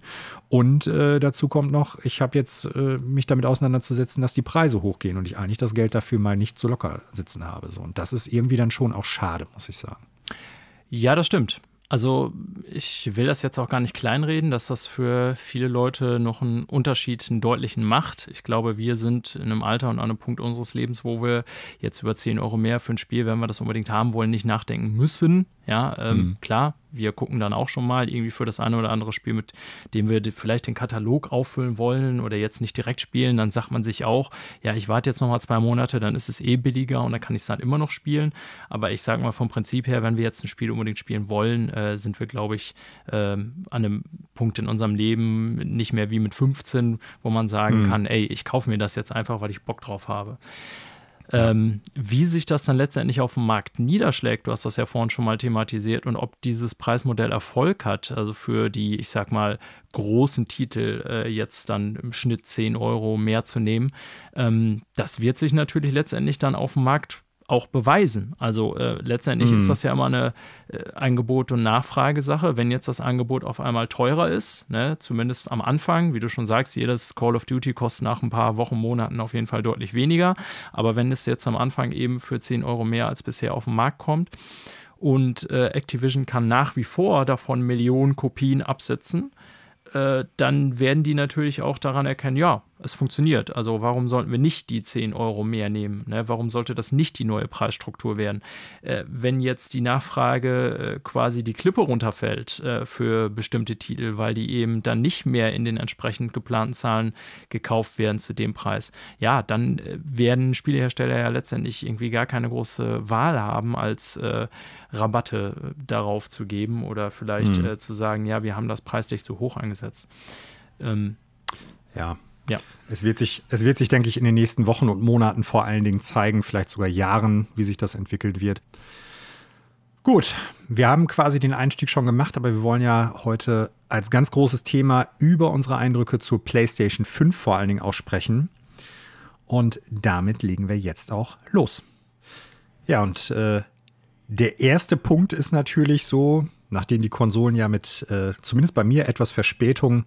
Speaker 2: Und äh, dazu kommt noch, ich habe jetzt äh, mich damit auseinanderzusetzen, dass die Preise hochgehen und ich eigentlich das Geld dafür mal nicht so locker sitzen habe. So. Und das ist irgendwie dann schon auch schade, muss ich sagen.
Speaker 1: Ja, das stimmt. Also ich will das jetzt auch gar nicht kleinreden, dass das für viele Leute noch einen Unterschied, einen deutlichen macht. Ich glaube, wir sind in einem Alter und an einem Punkt unseres Lebens, wo wir jetzt über 10 Euro mehr für ein Spiel, wenn wir das unbedingt haben wollen, nicht nachdenken müssen. Ja, ähm, mhm. klar, wir gucken dann auch schon mal irgendwie für das eine oder andere Spiel, mit dem wir vielleicht den Katalog auffüllen wollen oder jetzt nicht direkt spielen, dann sagt man sich auch, ja, ich warte jetzt noch mal zwei Monate, dann ist es eh billiger und dann kann ich es dann immer noch spielen. Aber ich sage mal vom Prinzip her, wenn wir jetzt ein Spiel unbedingt spielen wollen, äh, sind wir, glaube ich, äh, an einem Punkt in unserem Leben nicht mehr wie mit 15, wo man sagen mhm. kann, ey, ich kaufe mir das jetzt einfach, weil ich Bock drauf habe. Ähm, wie sich das dann letztendlich auf dem Markt niederschlägt, du hast das ja vorhin schon mal thematisiert, und ob dieses Preismodell Erfolg hat, also für die, ich sag mal, großen Titel äh, jetzt dann im Schnitt 10 Euro mehr zu nehmen, ähm, das wird sich natürlich letztendlich dann auf dem Markt auch beweisen. Also äh, letztendlich mhm. ist das ja immer eine äh, Angebot- und Nachfragesache. Wenn jetzt das Angebot auf einmal teurer ist, ne, zumindest am Anfang, wie du schon sagst, jedes Call of Duty kostet nach ein paar Wochen, Monaten auf jeden Fall deutlich weniger. Aber wenn es jetzt am Anfang eben für 10 Euro mehr als bisher auf den Markt kommt und äh, Activision kann nach wie vor davon Millionen Kopien absetzen, äh, dann werden die natürlich auch daran erkennen, ja, es funktioniert. Also warum sollten wir nicht die 10 Euro mehr nehmen? Ne? Warum sollte das nicht die neue Preisstruktur werden? Äh, wenn jetzt die Nachfrage äh, quasi die Klippe runterfällt äh, für bestimmte Titel, weil die eben dann nicht mehr in den entsprechend geplanten Zahlen gekauft werden zu dem Preis, ja, dann äh, werden Spielehersteller ja letztendlich irgendwie gar keine große Wahl haben, als äh, Rabatte äh, darauf zu geben oder vielleicht mhm. zu sagen, ja, wir haben das preislich zu hoch angesetzt.
Speaker 2: Ähm, ja, ja. Es wird, sich, es wird sich, denke ich, in den nächsten Wochen und Monaten vor allen Dingen zeigen, vielleicht sogar Jahren, wie sich das entwickelt wird. Gut, wir haben quasi den Einstieg schon gemacht, aber wir wollen ja heute als ganz großes Thema über unsere Eindrücke zur PlayStation 5 vor allen Dingen auch sprechen. Und damit legen wir jetzt auch los. Ja, und äh, der erste Punkt ist natürlich so, nachdem die Konsolen ja mit, äh, zumindest bei mir, etwas Verspätung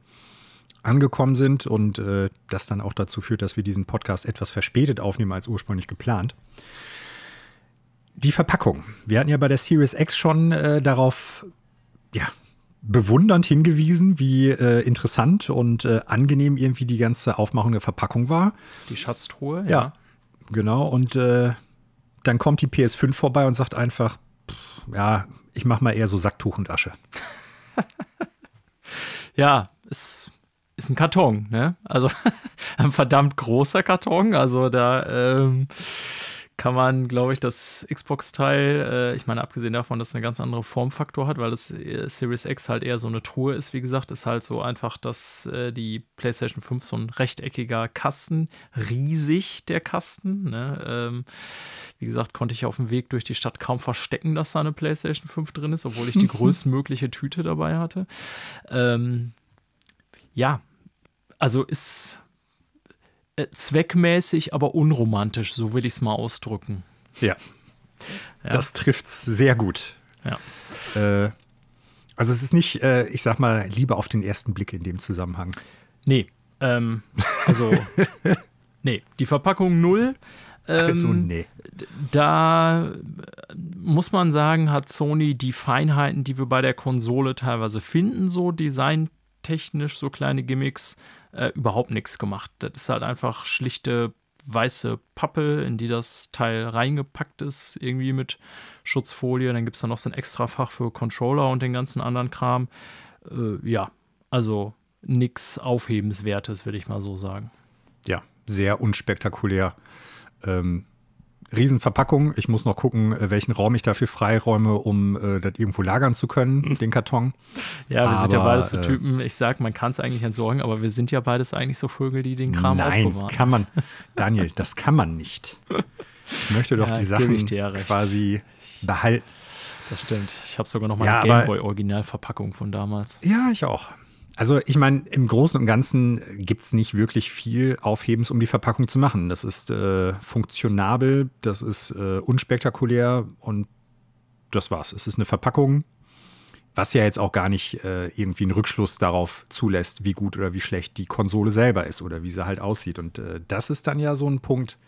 Speaker 2: angekommen sind und äh, das dann auch dazu führt, dass wir diesen Podcast etwas verspätet aufnehmen als ursprünglich geplant. Die Verpackung. Wir hatten ja bei der Series X schon äh, darauf ja, bewundernd hingewiesen, wie äh, interessant und äh, angenehm irgendwie die ganze Aufmachung der Verpackung war.
Speaker 1: Die Schatztruhe,
Speaker 2: ja. ja genau. Und äh, dann kommt die PS5 vorbei und sagt einfach, pff, ja, ich mache mal eher so Sacktuch und Asche. [laughs]
Speaker 1: ja, es ist ein Karton, ne? Also [laughs] ein verdammt großer Karton. Also da ähm, kann man, glaube ich, das Xbox-Teil, äh, ich meine, abgesehen davon, dass es eine ganz andere Formfaktor hat, weil das äh, Series X halt eher so eine Truhe ist, wie gesagt, ist halt so einfach, dass äh, die PlayStation 5 so ein rechteckiger Kasten, riesig der Kasten, ne? Ähm, wie gesagt, konnte ich auf dem Weg durch die Stadt kaum verstecken, dass da eine PlayStation 5 drin ist, obwohl ich die [laughs] größtmögliche Tüte dabei hatte. Ähm, ja, also ist äh, zweckmäßig, aber unromantisch, so will ich es mal ausdrücken.
Speaker 2: Ja. ja. Das trifft's sehr gut.
Speaker 1: Ja.
Speaker 2: Äh, also es ist nicht, äh, ich sag mal, Liebe auf den ersten Blick in dem Zusammenhang.
Speaker 1: Nee. Ähm, also, [laughs] nee, die Verpackung null.
Speaker 2: Ähm, also, nee.
Speaker 1: Da muss man sagen, hat Sony die Feinheiten, die wir bei der Konsole teilweise finden, so designtechnisch, so kleine Gimmicks, äh, überhaupt nichts gemacht. Das ist halt einfach schlichte weiße Pappe, in die das Teil reingepackt ist, irgendwie mit Schutzfolie. Dann gibt es da noch so ein extra Fach für Controller und den ganzen anderen Kram. Äh, ja, also nichts Aufhebenswertes, würde ich mal so sagen.
Speaker 2: Ja, sehr unspektakulär. Ähm, Riesenverpackung. Ich muss noch gucken, äh, welchen Raum ich dafür freiräume, um äh, das irgendwo lagern zu können, den Karton.
Speaker 1: Ja, wir aber, sind ja beides so äh, Typen. Ich sag, man kann es eigentlich entsorgen, aber wir sind ja beides eigentlich so Vögel, die den Kram
Speaker 2: nein,
Speaker 1: aufbewahren.
Speaker 2: Nein, kann man. Daniel, das kann man nicht. Ich möchte doch ja, die Sachen quasi behalten.
Speaker 1: Das stimmt. Ich habe sogar noch mal ja, eine Gameboy-Originalverpackung von damals.
Speaker 2: Ja, ich auch. Also ich meine, im Großen und Ganzen gibt es nicht wirklich viel Aufhebens, um die Verpackung zu machen. Das ist äh, funktionabel, das ist äh, unspektakulär und das war's. Es ist eine Verpackung, was ja jetzt auch gar nicht äh, irgendwie einen Rückschluss darauf zulässt, wie gut oder wie schlecht die Konsole selber ist oder wie sie halt aussieht. Und äh, das ist dann ja so ein Punkt,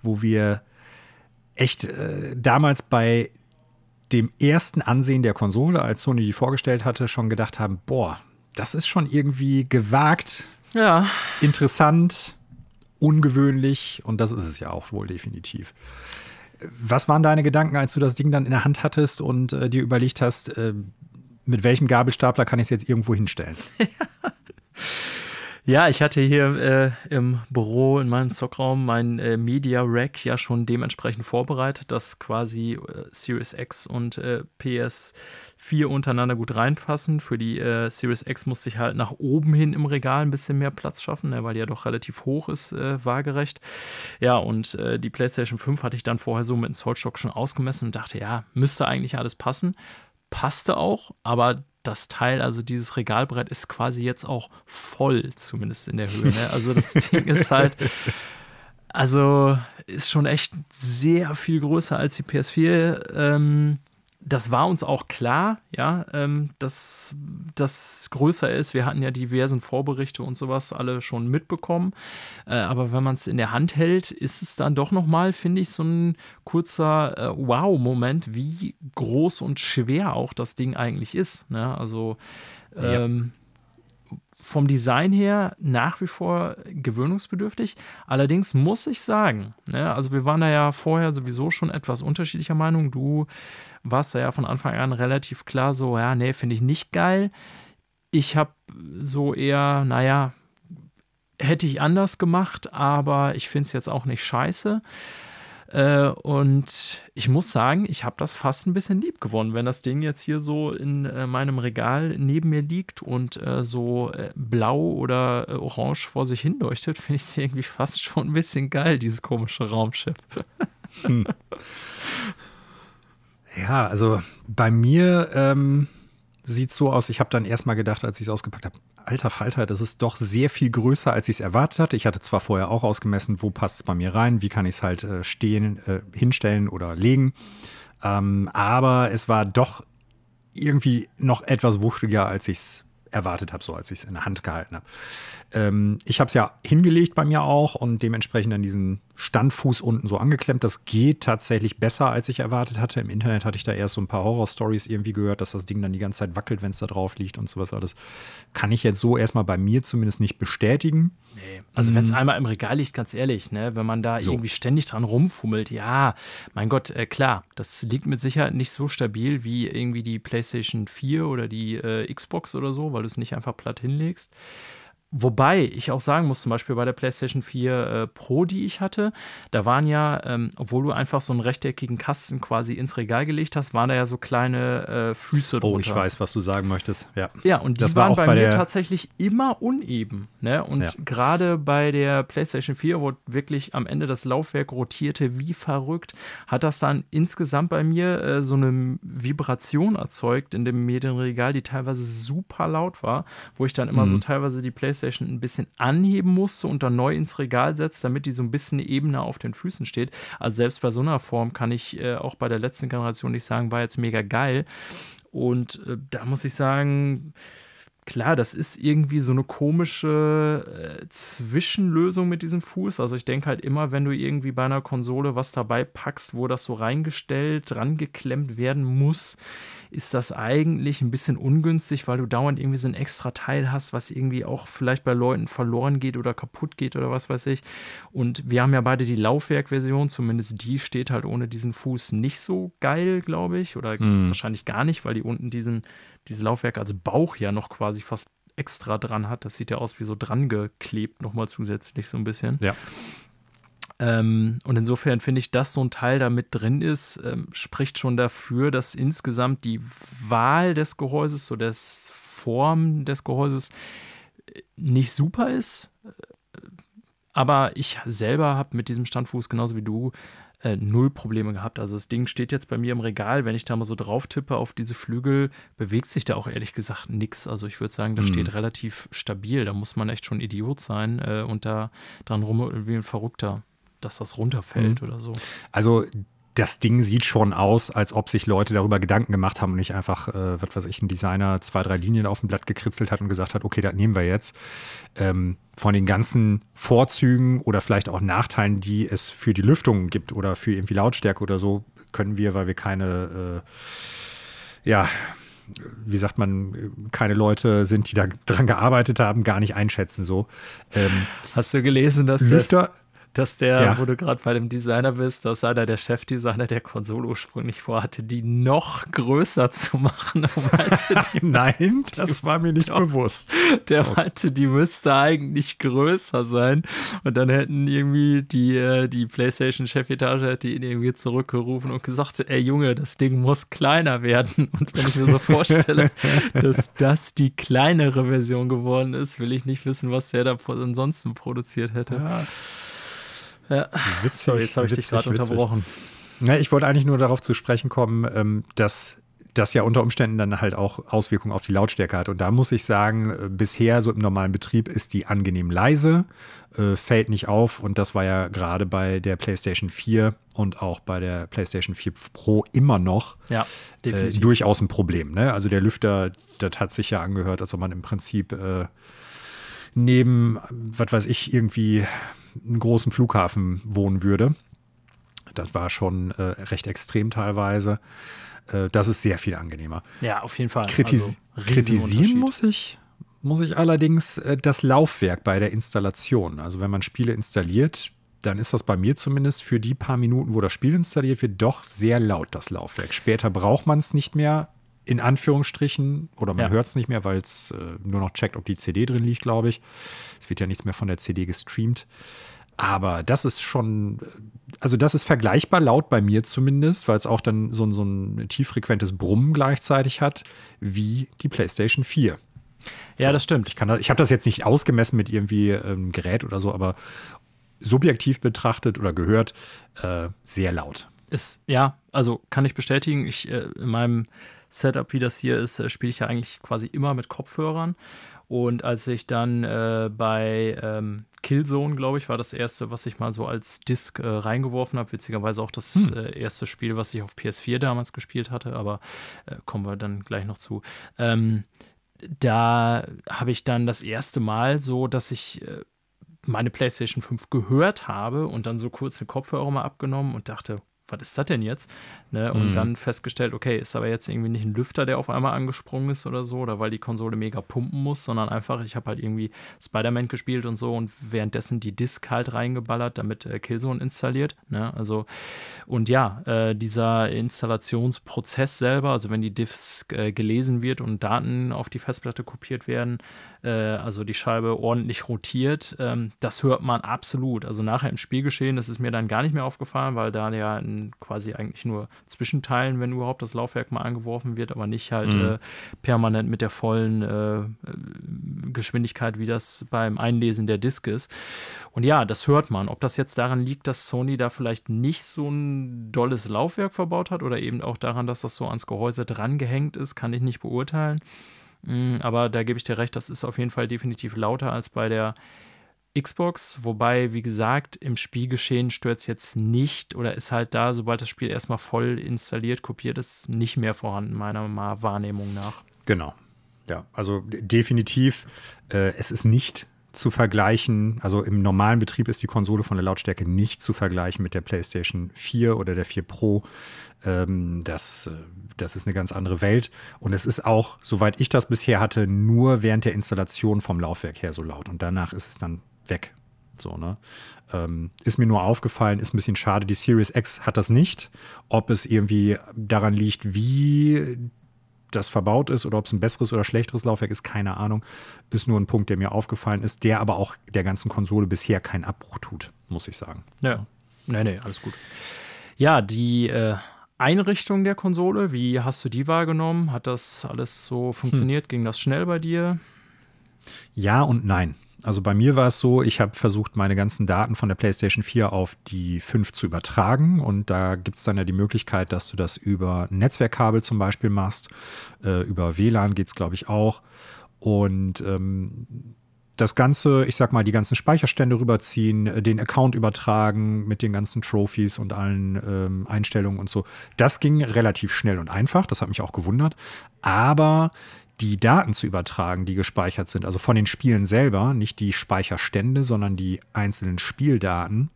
Speaker 2: wo wir echt äh, damals bei dem ersten Ansehen der Konsole, als Sony die vorgestellt hatte, schon gedacht haben, boah, das ist schon irgendwie gewagt,
Speaker 1: ja.
Speaker 2: interessant, ungewöhnlich und das ist es ja auch wohl definitiv. Was waren deine Gedanken, als du das Ding dann in der Hand hattest und äh, dir überlegt hast, äh, mit welchem Gabelstapler kann ich es jetzt irgendwo hinstellen?
Speaker 1: Ja, [laughs] ich hatte hier äh, im Büro in meinem Zockraum mein äh, Media Rack ja schon dementsprechend vorbereitet, dass quasi äh, Series X und äh, PS4 untereinander gut reinpassen. Für die äh, Series X musste ich halt nach oben hin im Regal ein bisschen mehr Platz schaffen, ne, weil die ja doch relativ hoch ist, äh, waagerecht. Ja, und die PlayStation 5 hatte ich dann vorher so mit dem Zollstock schon ausgemessen und dachte, ja, müsste eigentlich alles passen passte auch, aber das Teil, also dieses Regalbrett, ist quasi jetzt auch voll, zumindest in der Höhe. Ne? Also das [laughs] Ding ist halt, also ist schon echt sehr viel größer als die PS4. Ähm, das war uns auch klar, ja, ähm, dass das größer ist. Wir hatten ja diversen Vorberichte und sowas alle schon mitbekommen. Äh, aber wenn man es in der Hand hält, ist es dann doch nochmal, finde ich, so ein kurzer äh, Wow-Moment, wie groß und schwer auch das Ding eigentlich ist. Ne? Also ähm, vom Design her nach wie vor gewöhnungsbedürftig. Allerdings muss ich sagen, ne, also wir waren da ja vorher sowieso schon etwas unterschiedlicher Meinung. Du warst da ja von Anfang an relativ klar so, ja, nee, finde ich nicht geil. Ich habe so eher, naja, hätte ich anders gemacht, aber ich finde es jetzt auch nicht scheiße. Äh, und ich muss sagen, ich habe das fast ein bisschen lieb gewonnen, wenn das Ding jetzt hier so in äh, meinem Regal neben mir liegt und äh, so äh, blau oder äh, orange vor sich hin leuchtet, finde ich es irgendwie fast schon ein bisschen geil, dieses komische Raumschiff. hm.
Speaker 2: Ja, also bei mir ähm, sieht es so aus, ich habe dann erstmal gedacht, als ich es ausgepackt habe, alter Falter, das ist doch sehr viel größer, als ich es erwartet hatte. Ich hatte zwar vorher auch ausgemessen, wo passt es bei mir rein, wie kann ich es halt äh, stehen, äh, hinstellen oder legen. Ähm, aber es war doch irgendwie noch etwas wuchtiger, als ich es erwartet habe, so als ich es in der Hand gehalten habe. Ähm, ich habe es ja hingelegt bei mir auch und dementsprechend an diesen Standfuß unten so angeklemmt. Das geht tatsächlich besser, als ich erwartet hatte. Im Internet hatte ich da erst so ein paar Horror-Stories irgendwie gehört, dass das Ding dann die ganze Zeit wackelt, wenn es da drauf liegt und sowas alles. Kann ich jetzt so erstmal bei mir zumindest nicht bestätigen.
Speaker 1: Nee. Also, wenn es mhm. einmal im Regal liegt, ganz ehrlich, ne, wenn man da so. irgendwie ständig dran rumfummelt, ja, mein Gott, äh, klar, das liegt mit Sicherheit nicht so stabil wie irgendwie die PlayStation 4 oder die äh, Xbox oder so, weil du es nicht einfach platt hinlegst. Wobei ich auch sagen muss, zum Beispiel bei der PlayStation 4 äh, Pro, die ich hatte, da waren ja, ähm, obwohl du einfach so einen rechteckigen Kasten quasi ins Regal gelegt hast, waren da ja so kleine äh, Füße drunter.
Speaker 2: Oh, ich weiß, was du sagen möchtest. Ja,
Speaker 1: ja und die das waren war bei, bei mir tatsächlich immer uneben. Ne? Und ja. gerade bei der PlayStation 4, wo wirklich am Ende das Laufwerk rotierte wie verrückt, hat das dann insgesamt bei mir äh, so eine Vibration erzeugt in dem Medienregal, die teilweise super laut war, wo ich dann immer mhm. so teilweise die PlayStation PlayStation ein bisschen anheben musste und dann neu ins Regal setzt, damit die so ein bisschen ebener auf den Füßen steht. Also selbst bei so einer Form kann ich äh, auch bei der letzten Generation nicht sagen, war jetzt mega geil. Und äh, da muss ich sagen, klar, das ist irgendwie so eine komische äh, Zwischenlösung mit diesem Fuß. Also ich denke halt immer, wenn du irgendwie bei einer Konsole was dabei packst, wo das so reingestellt, rangeklemmt werden muss, ist das eigentlich ein bisschen ungünstig, weil du dauernd irgendwie so ein extra Teil hast, was irgendwie auch vielleicht bei Leuten verloren geht oder kaputt geht oder was weiß ich. Und wir haben ja beide die Laufwerkversion, zumindest die steht halt ohne diesen Fuß nicht so geil, glaube ich, oder mhm. wahrscheinlich gar nicht, weil die unten diesen, dieses Laufwerk als Bauch ja noch quasi fast extra dran hat. Das sieht ja aus wie so dran geklebt, nochmal zusätzlich so ein bisschen.
Speaker 2: Ja.
Speaker 1: Ähm, und insofern finde ich, dass so ein Teil da mit drin ist, ähm, spricht schon dafür, dass insgesamt die Wahl des Gehäuses, so des Form des Gehäuses äh, nicht super ist. Aber ich selber habe mit diesem Standfuß genauso wie du äh, null Probleme gehabt. Also das Ding steht jetzt bei mir im Regal. Wenn ich da mal so drauf tippe auf diese Flügel, bewegt sich da auch ehrlich gesagt nichts. Also ich würde sagen, das mhm. steht relativ stabil. Da muss man echt schon Idiot sein äh, und da dran rum wie ein Verrückter dass das runterfällt mhm. oder so.
Speaker 2: Also das Ding sieht schon aus, als ob sich Leute darüber Gedanken gemacht haben und nicht einfach, äh, was weiß ich, ein Designer zwei, drei Linien auf dem Blatt gekritzelt hat und gesagt hat, okay, das nehmen wir jetzt. Ähm, von den ganzen Vorzügen oder vielleicht auch Nachteilen, die es für die Lüftung gibt oder für irgendwie Lautstärke oder so, können wir, weil wir keine, äh, ja, wie sagt man, keine Leute sind, die da dran gearbeitet haben, gar nicht einschätzen. So.
Speaker 1: Ähm, Hast du gelesen, dass Lüfter, dass der, ja. wo du gerade bei dem Designer bist, dass einer der Chefdesigner der Konsole ursprünglich vorhatte, die noch größer zu machen. [laughs] [laughs]
Speaker 2: Nein, das war mir nicht [laughs] doch, bewusst.
Speaker 1: Der meinte, die müsste eigentlich größer sein. Und dann hätten irgendwie die, äh, die PlayStation-Chefetage hätte ihn irgendwie zurückgerufen und gesagt, ey Junge, das Ding muss kleiner werden. Und wenn ich mir so vorstelle, dass das die kleinere Version geworden ist, will ich nicht wissen, was der da ansonsten produziert hätte. Ja.
Speaker 2: Ja. Witzig, so, jetzt habe ich witzig, dich gerade unterbrochen. Ja, ich wollte eigentlich nur darauf zu sprechen kommen, ähm, dass das ja unter Umständen dann halt auch Auswirkungen auf die Lautstärke hat. Und da muss ich sagen, äh, bisher so im normalen Betrieb ist die angenehm leise, äh, fällt nicht auf. Und das war ja gerade bei der PlayStation 4 und auch bei der PlayStation 4 Pro immer noch
Speaker 1: ja,
Speaker 2: äh, durchaus ein Problem. Ne? Also der Lüfter, das hat sich ja angehört, als ob man im Prinzip äh, neben, was weiß ich, irgendwie einem großen Flughafen wohnen würde. Das war schon äh, recht extrem teilweise. Äh, das ist sehr viel angenehmer.
Speaker 1: Ja, auf jeden Fall.
Speaker 2: Kritis also, kritisieren muss ich, muss ich allerdings äh, das Laufwerk bei der Installation. Also wenn man Spiele installiert, dann ist das bei mir zumindest für die paar Minuten, wo das Spiel installiert wird, doch sehr laut, das Laufwerk. Später braucht man es nicht mehr, in Anführungsstrichen, oder man ja. hört es nicht mehr, weil es äh, nur noch checkt, ob die CD drin liegt, glaube ich. Es wird ja nichts mehr von der CD gestreamt. Aber das ist schon, also das ist vergleichbar laut bei mir zumindest, weil es auch dann so, so ein tieffrequentes Brummen gleichzeitig hat, wie die PlayStation 4.
Speaker 1: Ja, so, das stimmt.
Speaker 2: Ich, ich habe das jetzt nicht ausgemessen mit irgendwie ähm, Gerät oder so, aber subjektiv betrachtet oder gehört, äh, sehr laut.
Speaker 1: Ist, ja, also kann ich bestätigen. Ich äh, in meinem Setup, wie das hier ist, äh, spiele ich ja eigentlich quasi immer mit Kopfhörern. Und als ich dann äh, bei ähm, Killzone, glaube ich, war das erste, was ich mal so als Disc äh, reingeworfen habe. Witzigerweise auch das hm. äh, erste Spiel, was ich auf PS4 damals gespielt hatte, aber äh, kommen wir dann gleich noch zu. Ähm, da habe ich dann das erste Mal so, dass ich äh, meine PlayStation 5 gehört habe und dann so kurz den Kopfhörer mal abgenommen und dachte, was ist das denn jetzt? Ne? Und mhm. dann festgestellt, okay, ist aber jetzt irgendwie nicht ein Lüfter, der auf einmal angesprungen ist oder so, oder weil die Konsole mega pumpen muss, sondern einfach, ich habe halt irgendwie Spider-Man gespielt und so und währenddessen die Disk halt reingeballert, damit äh, Killzone installiert. Ne? Also, und ja, äh, dieser Installationsprozess selber, also wenn die Disk äh, gelesen wird und Daten auf die Festplatte kopiert werden, äh, also die Scheibe ordentlich rotiert, ähm, das hört man absolut. Also nachher im Spielgeschehen, das ist mir dann gar nicht mehr aufgefallen, weil da ja quasi eigentlich nur Zwischenteilen, wenn überhaupt das Laufwerk mal angeworfen wird, aber nicht halt mhm. äh, permanent mit der vollen äh, Geschwindigkeit, wie das beim Einlesen der Disk ist. Und ja, das hört man. Ob das jetzt daran liegt, dass Sony da vielleicht nicht so ein dolles Laufwerk verbaut hat oder eben auch daran, dass das so ans Gehäuse drangehängt ist, kann ich nicht beurteilen. Mm, aber da gebe ich dir recht, das ist auf jeden Fall definitiv lauter als bei der Xbox, wobei, wie gesagt, im Spielgeschehen stört es jetzt nicht oder ist halt da, sobald das Spiel erstmal voll installiert, kopiert ist, nicht mehr vorhanden, meiner Wahrnehmung nach.
Speaker 2: Genau. Ja, also definitiv, äh, es ist nicht zu vergleichen, also im normalen Betrieb ist die Konsole von der Lautstärke nicht zu vergleichen mit der PlayStation 4 oder der 4 Pro. Ähm, das, äh, das ist eine ganz andere Welt. Und es ist auch, soweit ich das bisher hatte, nur während der Installation vom Laufwerk her so laut. Und danach ist es dann weg. So, ne? Ähm, ist mir nur aufgefallen, ist ein bisschen schade. Die Series X hat das nicht. Ob es irgendwie daran liegt, wie das verbaut ist oder ob es ein besseres oder schlechteres Laufwerk ist, keine Ahnung. Ist nur ein Punkt, der mir aufgefallen ist, der aber auch der ganzen Konsole bisher keinen Abbruch tut, muss ich sagen.
Speaker 1: Ja. Nee, nee, alles gut. Ja, die äh, Einrichtung der Konsole, wie hast du die wahrgenommen? Hat das alles so funktioniert? Hm. Ging das schnell bei dir?
Speaker 2: Ja und nein. Also bei mir war es so, ich habe versucht, meine ganzen Daten von der PlayStation 4 auf die 5 zu übertragen. Und da gibt es dann ja die Möglichkeit, dass du das über Netzwerkkabel zum Beispiel machst. Äh, über WLAN geht es, glaube ich, auch. Und ähm, das Ganze, ich sag mal, die ganzen Speicherstände rüberziehen, äh, den Account übertragen mit den ganzen Trophies und allen ähm, Einstellungen und so. Das ging relativ schnell und einfach. Das hat mich auch gewundert. Aber die Daten zu übertragen, die gespeichert sind, also von den Spielen selber, nicht die Speicherstände, sondern die einzelnen Spieldaten,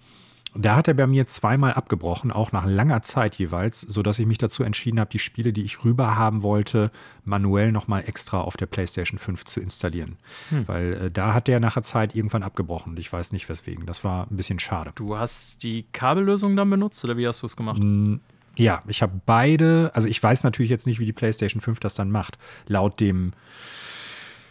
Speaker 2: da hat er bei mir zweimal abgebrochen, auch nach langer Zeit jeweils, sodass ich mich dazu entschieden habe, die Spiele, die ich rüber haben wollte, manuell nochmal extra auf der PlayStation 5 zu installieren. Hm. Weil äh, da hat der nach der Zeit irgendwann abgebrochen und ich weiß nicht weswegen. Das war ein bisschen schade.
Speaker 1: Du hast die Kabellösung dann benutzt oder wie hast du es gemacht?
Speaker 2: Ja, ich habe beide, also ich weiß natürlich jetzt nicht, wie die PlayStation 5 das dann macht. Laut dem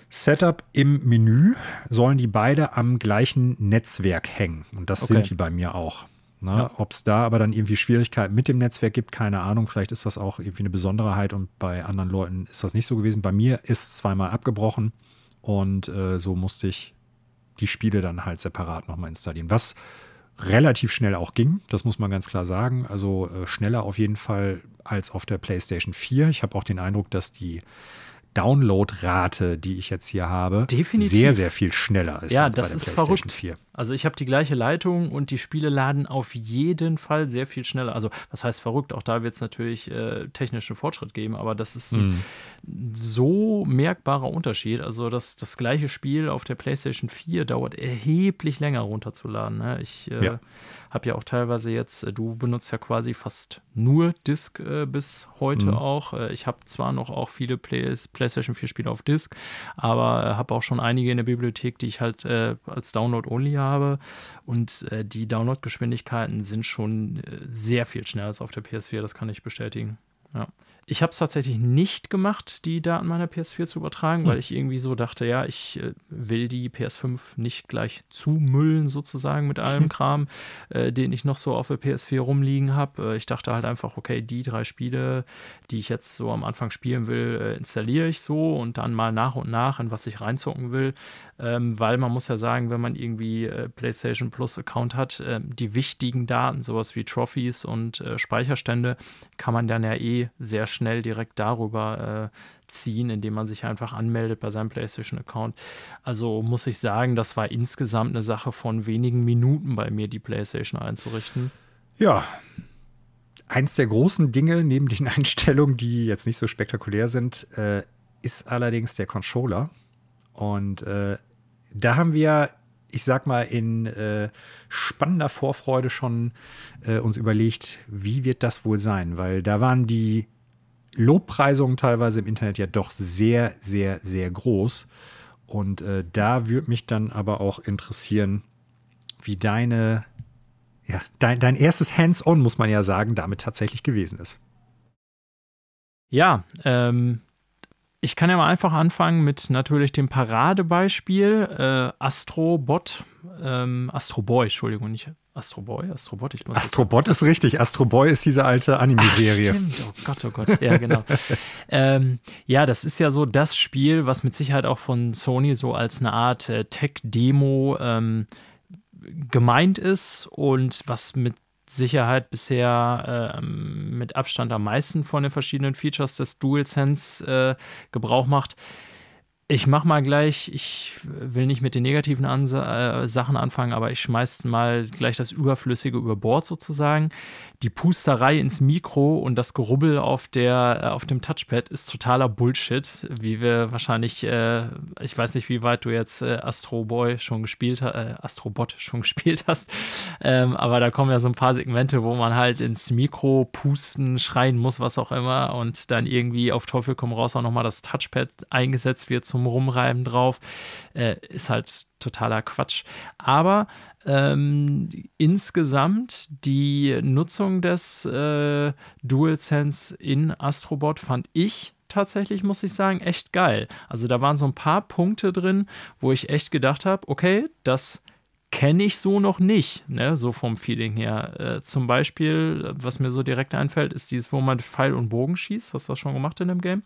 Speaker 2: Setup im Menü sollen die beide am gleichen Netzwerk hängen. Und das okay. sind die bei mir auch. Ne? Ja. Ob es da aber dann irgendwie Schwierigkeiten mit dem Netzwerk gibt, keine Ahnung. Vielleicht ist das auch irgendwie eine Besonderheit und bei anderen Leuten ist das nicht so gewesen. Bei mir ist zweimal abgebrochen und äh, so musste ich die Spiele dann halt separat nochmal installieren. Was relativ schnell auch ging, das muss man ganz klar sagen. Also äh, schneller auf jeden Fall als auf der PlayStation 4. Ich habe auch den Eindruck, dass die Downloadrate, die ich jetzt hier habe,
Speaker 1: Definitiv.
Speaker 2: sehr, sehr viel schneller ist.
Speaker 1: Ja, das ist verrückt. 4. Also ich habe die gleiche Leitung und die Spiele laden auf jeden Fall sehr viel schneller. Also was heißt verrückt? Auch da wird es natürlich äh, technischen Fortschritt geben, aber das ist ein mm. so merkbarer Unterschied. Also das, das gleiche Spiel auf der PlayStation 4 dauert erheblich länger runterzuladen. Ne? Ich äh, ja. habe ja auch teilweise jetzt, äh, du benutzt ja quasi fast nur Disk äh, bis heute mm. auch. Äh, ich habe zwar noch auch viele Play PlayStation 4 Spiele auf Disk, aber äh, habe auch schon einige in der Bibliothek, die ich halt als Download-only habe habe. Und äh, die Downloadgeschwindigkeiten sind schon äh, sehr viel schneller als auf der PS4, das kann ich bestätigen. Ja. Ich habe es tatsächlich nicht gemacht, die Daten meiner PS4 zu übertragen, hm. weil ich irgendwie so dachte, ja, ich äh, will die PS5 nicht gleich zumüllen sozusagen mit allem [laughs] Kram, äh, den ich noch so auf der PS4 rumliegen habe. Äh, ich dachte halt einfach, okay, die drei Spiele, die ich jetzt so am Anfang spielen will, äh, installiere ich so und dann mal nach und nach, in was ich reinzocken will, ähm, weil man muss ja sagen, wenn man irgendwie äh, PlayStation Plus Account hat, ähm, die wichtigen Daten, sowas wie Trophies und äh, Speicherstände, kann man dann ja eh sehr schnell direkt darüber äh, ziehen, indem man sich einfach anmeldet bei seinem PlayStation-Account. Also muss ich sagen, das war insgesamt eine Sache von wenigen Minuten bei mir, die PlayStation einzurichten.
Speaker 2: Ja. Eins der großen Dinge neben den [laughs] Einstellungen, die jetzt nicht so spektakulär sind, äh, ist allerdings der Controller. Und äh, da haben wir ich sag mal, in äh, spannender Vorfreude schon äh, uns überlegt, wie wird das wohl sein? Weil da waren die Lobpreisungen teilweise im Internet ja doch sehr, sehr, sehr groß. Und äh, da würde mich dann aber auch interessieren, wie deine, ja, dein, dein erstes Hands-on, muss man ja sagen, damit tatsächlich gewesen ist.
Speaker 1: Ja, ähm, ich kann ja mal einfach anfangen mit natürlich dem Paradebeispiel äh, Astrobot, ähm, Astroboy, Entschuldigung, nicht Astroboy, Astrobot. Ich
Speaker 2: Astrobot ist richtig. Astroboy ist diese alte Anime-Serie.
Speaker 1: Stimmt, oh Gott, oh Gott. Ja, genau. [laughs] ähm, ja, das ist ja so das Spiel, was mit Sicherheit auch von Sony so als eine Art äh, Tech-Demo ähm, gemeint ist und was mit Sicherheit bisher äh, mit Abstand am meisten von den verschiedenen Features des DualSense äh, Gebrauch macht. Ich mach mal gleich, ich will nicht mit den negativen Ansa äh, Sachen anfangen, aber ich schmeiß mal gleich das Überflüssige über Bord sozusagen. Die Pusterei ins Mikro und das Gerubbel auf, der, äh, auf dem Touchpad ist totaler Bullshit, wie wir wahrscheinlich, äh, ich weiß nicht, wie weit du jetzt äh, Astro Boy schon gespielt hast, äh, Astrobot schon [laughs] gespielt hast, ähm, aber da kommen ja so ein paar Segmente, wo man halt ins Mikro pusten, schreien muss, was auch immer und dann irgendwie auf Teufel komm raus auch nochmal das Touchpad eingesetzt wird zum Rumreiben drauf, äh, ist halt totaler Quatsch. Aber ähm, insgesamt die Nutzung des äh, DualSense in Astrobot fand ich tatsächlich, muss ich sagen, echt geil. Also da waren so ein paar Punkte drin, wo ich echt gedacht habe, okay, das kenne ich so noch nicht, ne? so vom Feeling her. Äh, zum Beispiel, was mir so direkt einfällt, ist dieses, wo man Pfeil und Bogen schießt. Hast du das schon gemacht in dem Game?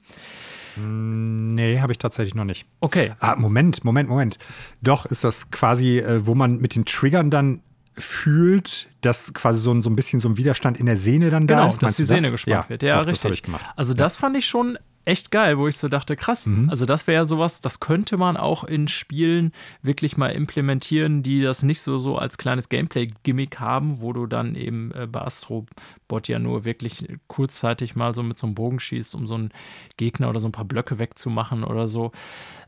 Speaker 2: Hm, nee, habe ich tatsächlich noch nicht.
Speaker 1: Okay.
Speaker 2: Ah, Moment, Moment, Moment. Doch, ist das quasi, äh, wo man mit den Triggern dann fühlt, dass quasi so ein, so ein bisschen so ein Widerstand in der Sehne dann
Speaker 1: genau,
Speaker 2: da ist.
Speaker 1: Genau, dass die Sehne gespannt ja, wird. Ja,
Speaker 2: doch,
Speaker 1: richtig. Also das fand ich schon echt geil, wo ich so dachte, krass, mhm. also das wäre ja sowas, das könnte man auch in Spielen wirklich mal implementieren, die das nicht so, so als kleines Gameplay-Gimmick haben, wo du dann eben äh, bei Astrobot ja nur wirklich kurzzeitig mal so mit so einem Bogen schießt, um so einen Gegner oder so ein paar Blöcke wegzumachen oder so.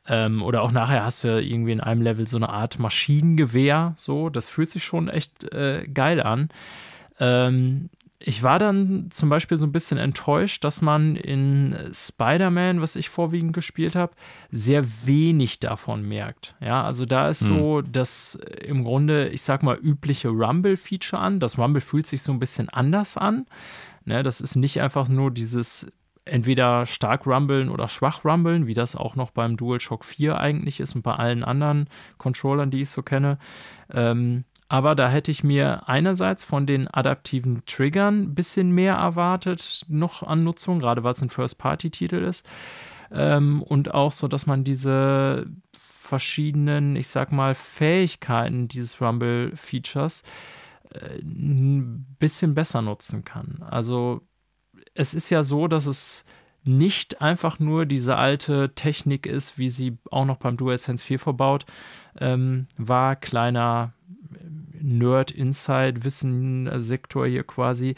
Speaker 1: Ähm, oder auch nachher hast du irgendwie in einem Level so eine Art Maschinengewehr, so, das fühlt sich schon echt äh, geil an. Ähm, ich war dann zum Beispiel so ein bisschen enttäuscht, dass man in Spider-Man, was ich vorwiegend gespielt habe, sehr wenig davon merkt. Ja, also da ist hm. so das im Grunde, ich sag mal, übliche Rumble-Feature an. Das Rumble fühlt sich so ein bisschen anders an. Ne, das ist nicht einfach nur dieses entweder stark rumbeln oder schwach rumbeln, wie das auch noch beim DualShock 4 eigentlich ist und bei allen anderen Controllern, die ich so kenne. Ähm, aber da hätte ich mir einerseits von den adaptiven Triggern ein bisschen mehr erwartet, noch an Nutzung, gerade weil es ein First-Party-Titel ist. Ähm, und auch so, dass man diese verschiedenen, ich sag mal, Fähigkeiten dieses Rumble-Features äh, ein bisschen besser nutzen kann. Also es ist ja so, dass es nicht einfach nur diese alte Technik ist, wie sie auch noch beim DualSense 4 verbaut ähm, war. Kleiner Nerd-Inside-Wissen-Sektor hier quasi.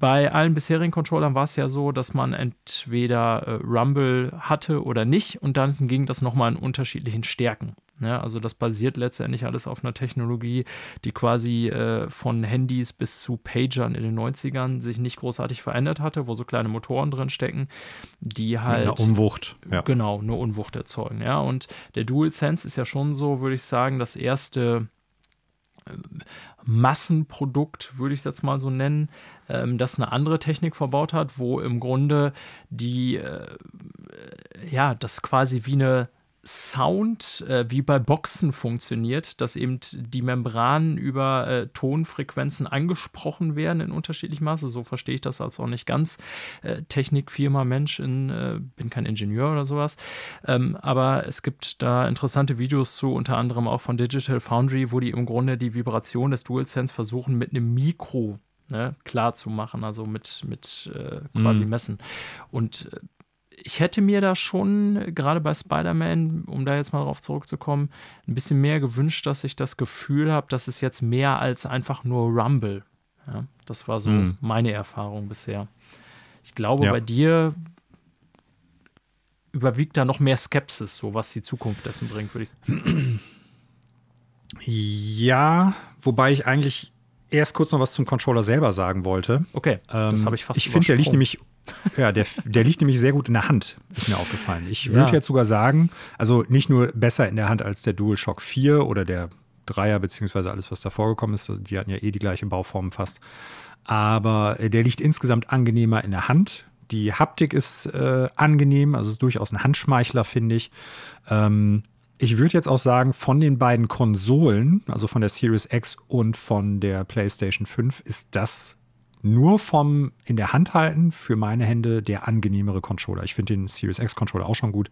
Speaker 1: Bei allen bisherigen Controllern war es ja so, dass man entweder äh, Rumble hatte oder nicht und dann ging das nochmal in unterschiedlichen Stärken. Ne? Also das basiert letztendlich alles auf einer Technologie, die quasi äh, von Handys bis zu Pagern in den 90ern sich nicht großartig verändert hatte, wo so kleine Motoren drin stecken, die halt. Eine
Speaker 2: Unwucht.
Speaker 1: Ja. Genau, eine Unwucht erzeugen. Ja? Und der DualSense ist ja schon so, würde ich sagen, das erste Massenprodukt, würde ich es jetzt mal so nennen, ähm, das eine andere Technik verbaut hat, wo im Grunde die, äh, ja, das quasi wie eine Sound äh, wie bei Boxen funktioniert, dass eben die Membranen über äh, Tonfrequenzen angesprochen werden in unterschiedlichem Maße. So verstehe ich das als auch nicht ganz. Äh, Technikfirma, Mensch, in, äh, bin kein Ingenieur oder sowas. Ähm, aber es gibt da interessante Videos zu, unter anderem auch von Digital Foundry, wo die im Grunde die Vibration des DualSense versuchen mit einem Mikro ne, klar zu machen, also mit, mit äh, quasi mm. messen. Und äh, ich hätte mir da schon, gerade bei Spider-Man, um da jetzt mal drauf zurückzukommen, ein bisschen mehr gewünscht, dass ich das Gefühl habe, dass es jetzt mehr als einfach nur Rumble. Ja, das war so mhm. meine Erfahrung bisher. Ich glaube, ja. bei dir überwiegt da noch mehr Skepsis, so was die Zukunft dessen bringt, würde ich sagen.
Speaker 2: Ja, wobei ich eigentlich erst kurz noch was zum Controller selber sagen wollte.
Speaker 1: Okay,
Speaker 2: das ähm, habe ich fast Ich finde, der liegt nämlich ja, der, der liegt nämlich sehr gut in der Hand, ist mir aufgefallen. Ich würde ja. jetzt sogar sagen, also nicht nur besser in der Hand als der DualShock 4 oder der Dreier, beziehungsweise alles, was davor gekommen ist. Die hatten ja eh die gleiche Bauform fast. Aber der liegt insgesamt angenehmer in der Hand. Die Haptik ist äh, angenehm, also ist durchaus ein Handschmeichler, finde ich. Ähm, ich würde jetzt auch sagen, von den beiden Konsolen, also von der Series X und von der PlayStation 5, ist das nur vom in der Hand halten für meine Hände der angenehmere Controller. Ich finde den Series X Controller auch schon gut,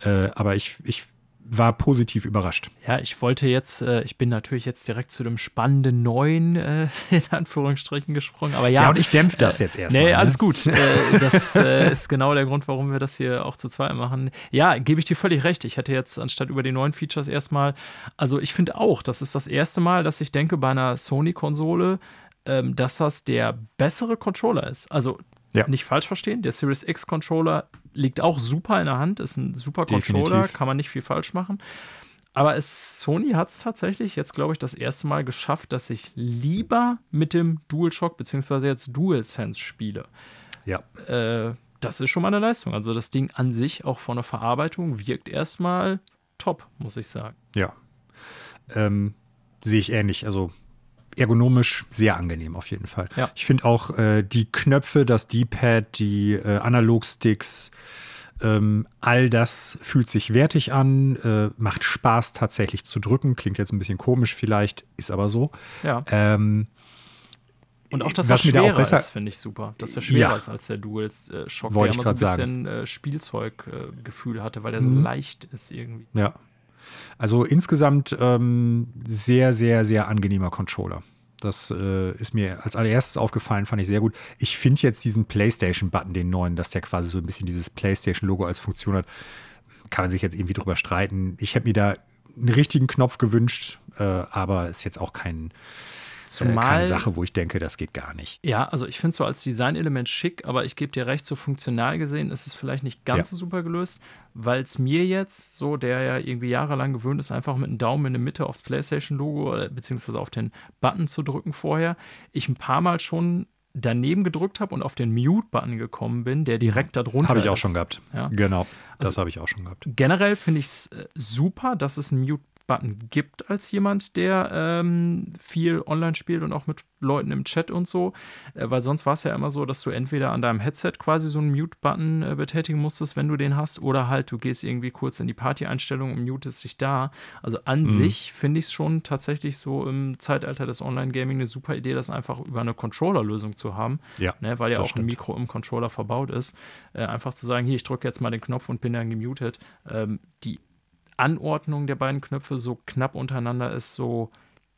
Speaker 2: äh, aber ich, ich war positiv überrascht.
Speaker 1: Ja, ich wollte jetzt, äh, ich bin natürlich jetzt direkt zu dem spannenden neuen, äh, [laughs] in Anführungsstrichen gesprungen, aber ja. Ja,
Speaker 2: und ich dämpfe das äh, jetzt erstmal.
Speaker 1: Nee, ne? alles gut. [laughs] Äh, das äh, ist genau der Grund, warum wir das hier auch zu zweit machen. Ja, gebe ich dir völlig recht. Ich hätte jetzt anstatt über die neuen Features erstmal, also ich finde auch, das ist das erste Mal, dass ich denke, bei einer Sony-Konsole, ähm, dass das der bessere Controller ist. Also ja. nicht falsch verstehen, der Series X Controller liegt auch super in der Hand, ist ein super Definitiv. Controller, kann man nicht viel falsch machen. Aber es, Sony hat es tatsächlich jetzt, glaube ich, das erste Mal geschafft, dass ich lieber mit dem DualShock bzw. jetzt DualSense spiele.
Speaker 2: Ja.
Speaker 1: Äh, das ist schon mal eine Leistung. Also das Ding an sich, auch von der Verarbeitung, wirkt erstmal top, muss ich sagen.
Speaker 2: Ja. Ähm, sehe ich ähnlich. Also ergonomisch sehr angenehm auf jeden Fall.
Speaker 1: Ja.
Speaker 2: Ich finde auch äh, die Knöpfe, das D-Pad, die äh, Analogsticks, ähm, all das fühlt sich wertig an, äh, macht Spaß tatsächlich zu drücken. Klingt jetzt ein bisschen komisch vielleicht, ist aber so.
Speaker 1: Ja.
Speaker 2: Ähm,
Speaker 1: und auch, dass er schwerer da besser, ist, finde ich super. Dass er schwerer ja. ist als der Dual-Shock,
Speaker 2: der
Speaker 1: immer so ein bisschen äh, Spielzeuggefühl hatte, weil der so mhm. leicht ist irgendwie.
Speaker 2: Ja, also insgesamt ähm, sehr, sehr, sehr angenehmer Controller. Das äh, ist mir als allererstes aufgefallen, fand ich sehr gut. Ich finde jetzt diesen PlayStation-Button, den neuen, dass der quasi so ein bisschen dieses PlayStation-Logo als Funktion hat. Kann man sich jetzt irgendwie drüber streiten. Ich hätte mir da einen richtigen Knopf gewünscht, äh, aber ist jetzt auch kein Zumal, äh, keine Sache, wo ich denke, das geht gar nicht.
Speaker 1: Ja, also ich finde es so als Designelement schick, aber ich gebe dir recht, so funktional gesehen ist es vielleicht nicht ganz ja. so super gelöst, weil es mir jetzt, so der ja irgendwie jahrelang gewöhnt ist, einfach mit einem Daumen in der Mitte aufs PlayStation-Logo beziehungsweise auf den Button zu drücken vorher, ich ein paar Mal schon daneben gedrückt habe und auf den Mute-Button gekommen bin, der direkt darunter ist.
Speaker 2: Habe ich auch schon gehabt. Ja. Genau, das also, habe ich auch schon gehabt.
Speaker 1: Generell finde ich es äh, super, dass es einen Mute Button gibt als jemand, der ähm, viel online spielt und auch mit Leuten im Chat und so. Äh, weil sonst war es ja immer so, dass du entweder an deinem Headset quasi so einen Mute-Button äh, betätigen musstest, wenn du den hast, oder halt du gehst irgendwie kurz in die Party-Einstellung und mutest dich da. Also an mhm. sich finde ich es schon tatsächlich so im Zeitalter des Online-Gaming eine super Idee, das einfach über eine Controller-Lösung zu haben.
Speaker 2: Ja,
Speaker 1: ne, weil ja auch stimmt. ein Mikro im Controller verbaut ist. Äh, einfach zu sagen, hier, ich drücke jetzt mal den Knopf und bin dann gemutet. Ähm, die Anordnung der beiden Knöpfe so knapp untereinander ist, so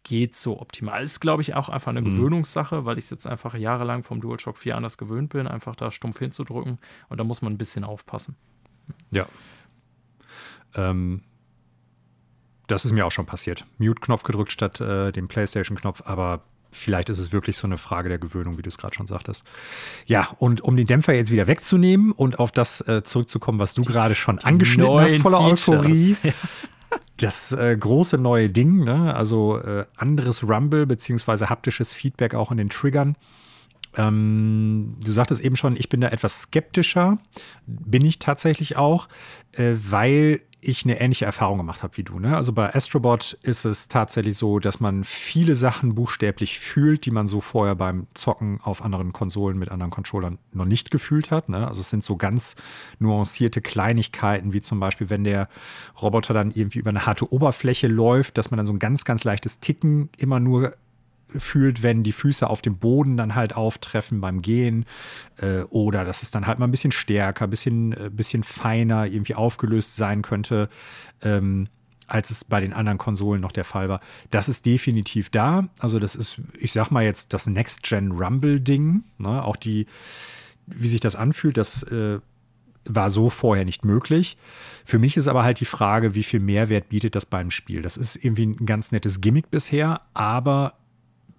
Speaker 1: geht so optimal. Ist, glaube ich, auch einfach eine mhm. Gewöhnungssache, weil ich es jetzt einfach jahrelang vom DualShock 4 anders gewöhnt bin, einfach da stumpf hinzudrücken. Und da muss man ein bisschen aufpassen.
Speaker 2: Ja. Ähm, das ist mir auch schon passiert. Mute-Knopf gedrückt statt äh, dem PlayStation-Knopf, aber vielleicht ist es wirklich so eine Frage der Gewöhnung, wie du es gerade schon sagtest. Ja, und um den Dämpfer jetzt wieder wegzunehmen und auf das äh, zurückzukommen, was du gerade schon angeschnitten hast, voller Euphorie. [laughs] Das äh, große neue Ding, ne? also äh, anderes Rumble beziehungsweise haptisches Feedback auch in den Triggern. Ähm, du sagtest eben schon, ich bin da etwas skeptischer. Bin ich tatsächlich auch, äh, weil ich eine ähnliche Erfahrung gemacht habe wie du. Ne? Also bei Astrobot ist es tatsächlich so, dass man viele Sachen buchstäblich fühlt, die man so vorher beim Zocken auf anderen Konsolen mit anderen Controllern noch nicht gefühlt hat. Ne? Also es sind so ganz nuancierte Kleinigkeiten, wie zum Beispiel, wenn der Roboter dann irgendwie über eine harte Oberfläche läuft, dass man dann so ein ganz, ganz leichtes Ticken immer nur fühlt, wenn die Füße auf dem Boden dann halt auftreffen beim Gehen äh, oder dass es dann halt mal ein bisschen stärker, ein bisschen, äh, bisschen feiner irgendwie aufgelöst sein könnte, ähm, als es bei den anderen Konsolen noch der Fall war. Das ist definitiv da. Also das ist, ich sag mal jetzt, das Next-Gen Rumble-Ding. Ne? Auch die, wie sich das anfühlt, das äh, war so vorher nicht möglich. Für mich ist aber halt die Frage, wie viel Mehrwert bietet das beim Spiel. Das ist irgendwie ein ganz nettes Gimmick bisher, aber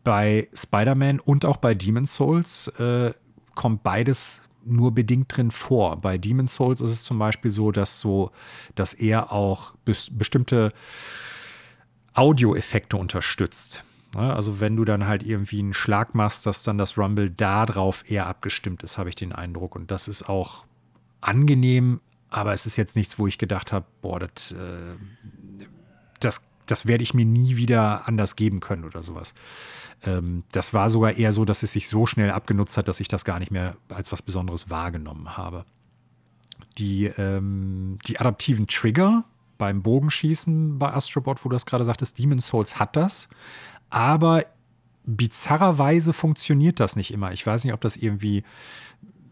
Speaker 2: bei Spider-Man und auch bei Demon's Souls äh, kommt beides nur bedingt drin vor. Bei Demon's Souls ist es zum Beispiel so, dass so, dass er auch bes bestimmte Audioeffekte unterstützt. Ne? Also wenn du dann halt irgendwie einen Schlag machst, dass dann das Rumble darauf eher abgestimmt ist, habe ich den Eindruck. Und das ist auch angenehm, aber es ist jetzt nichts, wo ich gedacht habe, boah, das, äh, das, das werde ich mir nie wieder anders geben können oder sowas. Ähm, das war sogar eher so, dass es sich so schnell abgenutzt hat, dass ich das gar nicht mehr als was Besonderes wahrgenommen habe. Die, ähm, die adaptiven Trigger beim Bogenschießen bei Astrobot, wo du das gerade sagtest, Demon's Souls hat das. Aber bizarrerweise funktioniert das nicht immer. Ich weiß nicht, ob das irgendwie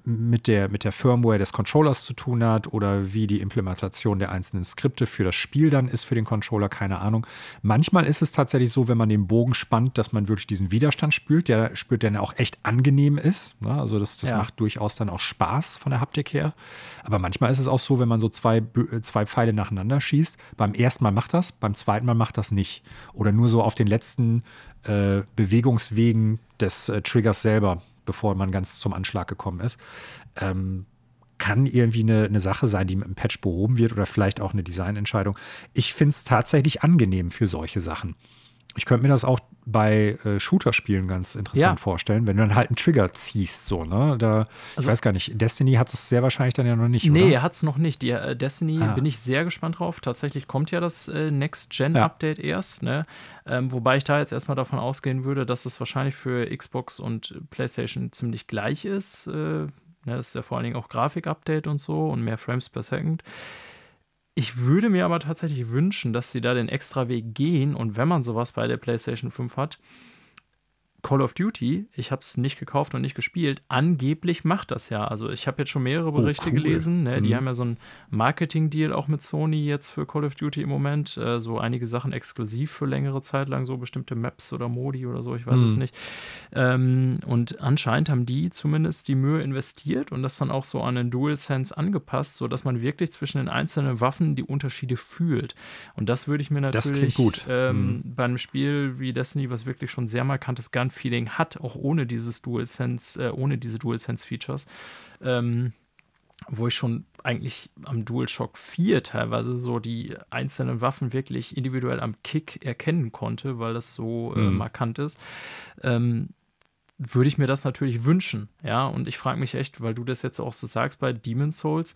Speaker 2: mit der, mit der Firmware des Controllers zu tun hat oder wie die Implementation der einzelnen Skripte für das Spiel dann ist für den Controller, keine Ahnung. Manchmal ist es tatsächlich so, wenn man den Bogen spannt, dass man wirklich diesen Widerstand spürt, der spürt, der auch echt angenehm ist. Ne? Also das, das ja. macht durchaus dann auch Spaß von der Haptik her. Aber manchmal ist es auch so, wenn man so zwei, zwei Pfeile nacheinander schießt, beim ersten Mal macht das, beim zweiten Mal macht das nicht. Oder nur so auf den letzten äh, Bewegungswegen des äh, Triggers selber bevor man ganz zum Anschlag gekommen ist. Ähm, kann irgendwie eine, eine Sache sein, die mit dem Patch behoben wird oder vielleicht auch eine Designentscheidung. Ich finde es tatsächlich angenehm für solche Sachen. Ich könnte mir das auch bei äh, Shooter-Spielen ganz interessant ja. vorstellen, wenn du dann halt einen Trigger ziehst, so, ne? Da, also, ich weiß gar nicht, Destiny hat es sehr wahrscheinlich dann ja noch nicht,
Speaker 1: Nee, hat es noch nicht. Die, äh, Destiny ah. bin ich sehr gespannt drauf. Tatsächlich kommt ja das äh, Next-Gen-Update ja. erst, ne? Ähm, wobei ich da jetzt erstmal davon ausgehen würde, dass es wahrscheinlich für Xbox und PlayStation ziemlich gleich ist. Äh, ne? Das ist ja vor allen Dingen auch Grafik-Update und so und mehr Frames per Second. Ich würde mir aber tatsächlich wünschen, dass sie da den extra Weg gehen und wenn man sowas bei der PlayStation 5 hat, Call of Duty, ich habe es nicht gekauft und nicht gespielt, angeblich macht das ja. Also ich habe jetzt schon mehrere oh, Berichte oh, cool. gelesen. Ne? Die mhm. haben ja so einen Marketing-Deal auch mit Sony jetzt für Call of Duty im Moment. Äh, so einige Sachen exklusiv für längere Zeit lang, so bestimmte Maps oder Modi oder so, ich weiß mhm. es nicht. Ähm, und anscheinend haben die zumindest die Mühe investiert und das dann auch so an den DualSense angepasst, sodass man wirklich zwischen den einzelnen Waffen die Unterschiede fühlt. Und das würde ich mir natürlich ähm, mhm. bei einem Spiel wie Destiny, was wirklich schon sehr markantes Gun-Feeling hat, auch ohne dieses DualSense, äh, ohne diese DualSense-Features, ähm, wo ich schon eigentlich am DualShock 4 teilweise so die einzelnen Waffen wirklich individuell am Kick erkennen konnte, weil das so äh, mhm. markant ist. Ähm, würde ich mir das natürlich wünschen, ja. Und ich frage mich echt, weil du das jetzt auch so sagst bei Demon's Souls,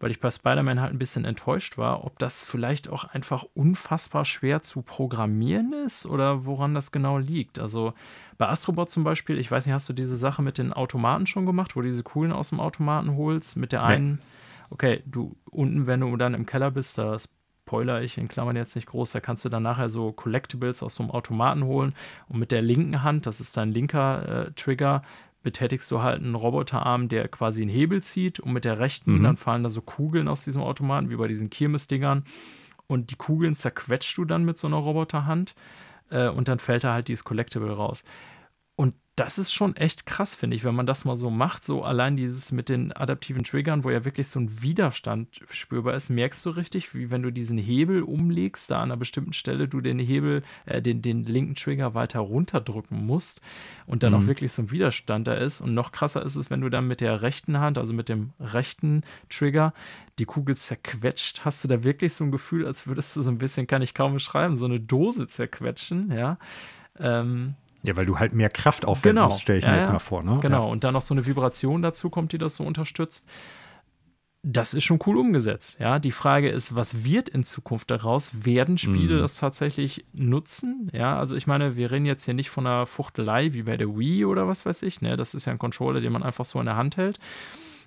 Speaker 1: weil ich bei Spider-Man halt ein bisschen enttäuscht war, ob das vielleicht auch einfach unfassbar schwer zu programmieren ist oder woran das genau liegt. Also bei Astrobot zum Beispiel, ich weiß nicht, hast du diese Sache mit den Automaten schon gemacht, wo du diese Kugeln aus dem Automaten holst, mit der einen, okay, du unten, wenn du dann im Keller bist, da spoiler ich in Klammern jetzt nicht groß, da kannst du dann nachher so Collectibles aus so einem Automaten holen und mit der linken Hand, das ist dein linker äh, Trigger, betätigst du halt einen Roboterarm, der quasi einen Hebel zieht und mit der rechten, mhm. dann fallen da so Kugeln aus diesem Automaten, wie bei diesen Kirmes-Dingern. Und die Kugeln zerquetscht du dann mit so einer Roboterhand äh, und dann fällt da halt dieses Collectible raus. Und das ist schon echt krass, finde ich, wenn man das mal so macht. So allein dieses mit den adaptiven Triggern, wo ja wirklich so ein Widerstand spürbar ist, merkst du richtig, wie wenn du diesen Hebel umlegst, da an einer bestimmten Stelle du den Hebel, äh, den, den linken Trigger weiter runterdrücken musst und dann mhm. auch wirklich so ein Widerstand da ist. Und noch krasser ist es, wenn du dann mit der rechten Hand, also mit dem rechten Trigger, die Kugel zerquetscht, hast du da wirklich so ein Gefühl, als würdest du so ein bisschen, kann ich kaum beschreiben, so eine Dose zerquetschen, ja. Ähm,
Speaker 2: ja, weil du halt mehr Kraft aufwenden genau. musst, stelle ich ja, mir jetzt mal vor. Ne?
Speaker 1: Genau, ja. und dann noch so eine Vibration dazu kommt, die das so unterstützt. Das ist schon cool umgesetzt. Ja, die Frage ist, was wird in Zukunft daraus? Werden Spiele mm. das tatsächlich nutzen? Ja, also ich meine, wir reden jetzt hier nicht von einer Fuchtelei wie bei der Wii oder was weiß ich. Ne, das ist ja ein Controller, den man einfach so in der Hand hält.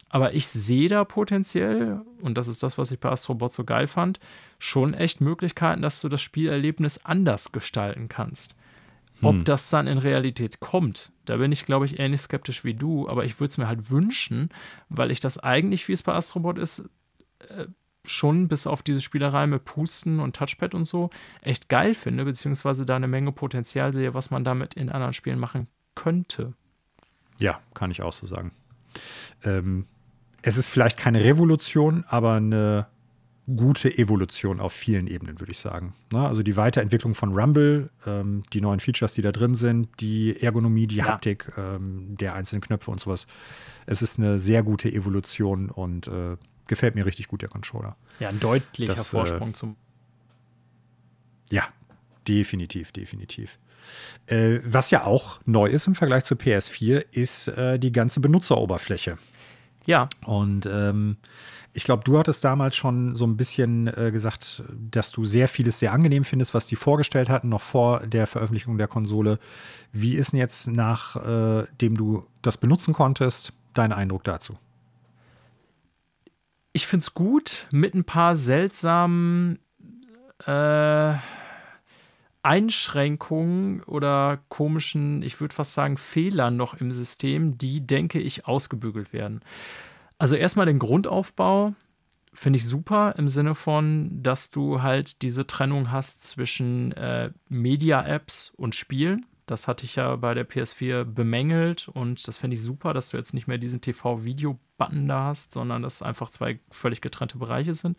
Speaker 1: Aber ich sehe da potenziell, und das ist das, was ich bei Astrobot so geil fand, schon echt Möglichkeiten, dass du das Spielerlebnis anders gestalten kannst. Ob hm. das dann in Realität kommt, da bin ich, glaube ich, ähnlich skeptisch wie du, aber ich würde es mir halt wünschen, weil ich das eigentlich, wie es bei Astrobot ist, äh, schon bis auf diese Spielerei mit Pusten und Touchpad und so echt geil finde, beziehungsweise da eine Menge Potenzial sehe, was man damit in anderen Spielen machen könnte.
Speaker 2: Ja, kann ich auch so sagen. Ähm, es ist vielleicht keine Revolution, aber eine gute Evolution auf vielen Ebenen, würde ich sagen. Na, also die Weiterentwicklung von Rumble, ähm, die neuen Features, die da drin sind, die Ergonomie, die ja. Haptik ähm, der einzelnen Knöpfe und sowas. Es ist eine sehr gute Evolution und äh, gefällt mir richtig gut, der Controller.
Speaker 1: Ja, ein deutlicher das, äh, Vorsprung äh, zum.
Speaker 2: Ja, definitiv, definitiv. Äh, was ja auch neu ist im Vergleich zur PS4, ist äh, die ganze Benutzeroberfläche.
Speaker 1: Ja.
Speaker 2: Und ähm, ich glaube, du hattest damals schon so ein bisschen äh, gesagt, dass du sehr vieles sehr angenehm findest, was die vorgestellt hatten, noch vor der Veröffentlichung der Konsole. Wie ist denn jetzt, nachdem äh, du das benutzen konntest, dein Eindruck dazu?
Speaker 1: Ich finde es gut, mit ein paar seltsamen äh, Einschränkungen oder komischen, ich würde fast sagen, Fehlern noch im System, die, denke ich, ausgebügelt werden. Also erstmal den Grundaufbau finde ich super im Sinne von, dass du halt diese Trennung hast zwischen äh, Media-Apps und Spielen. Das hatte ich ja bei der PS4 bemängelt und das finde ich super, dass du jetzt nicht mehr diesen TV-Video-Button da hast, sondern dass einfach zwei völlig getrennte Bereiche sind.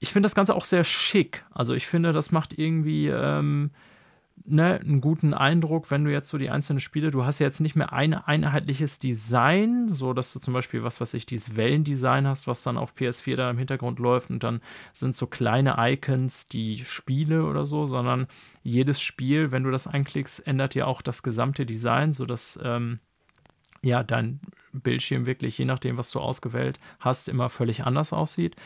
Speaker 1: Ich finde das Ganze auch sehr schick. Also ich finde, das macht irgendwie ähm, ne, einen guten Eindruck, wenn du jetzt so die einzelnen Spiele, du hast ja jetzt nicht mehr ein einheitliches Design, so dass du zum Beispiel, was weiß ich, dieses Wellendesign hast, was dann auf PS4 da im Hintergrund läuft und dann sind so kleine Icons die Spiele oder so, sondern jedes Spiel, wenn du das einklickst, ändert ja auch das gesamte Design, sodass ähm, ja dein Bildschirm wirklich, je nachdem, was du ausgewählt hast, immer völlig anders aussieht.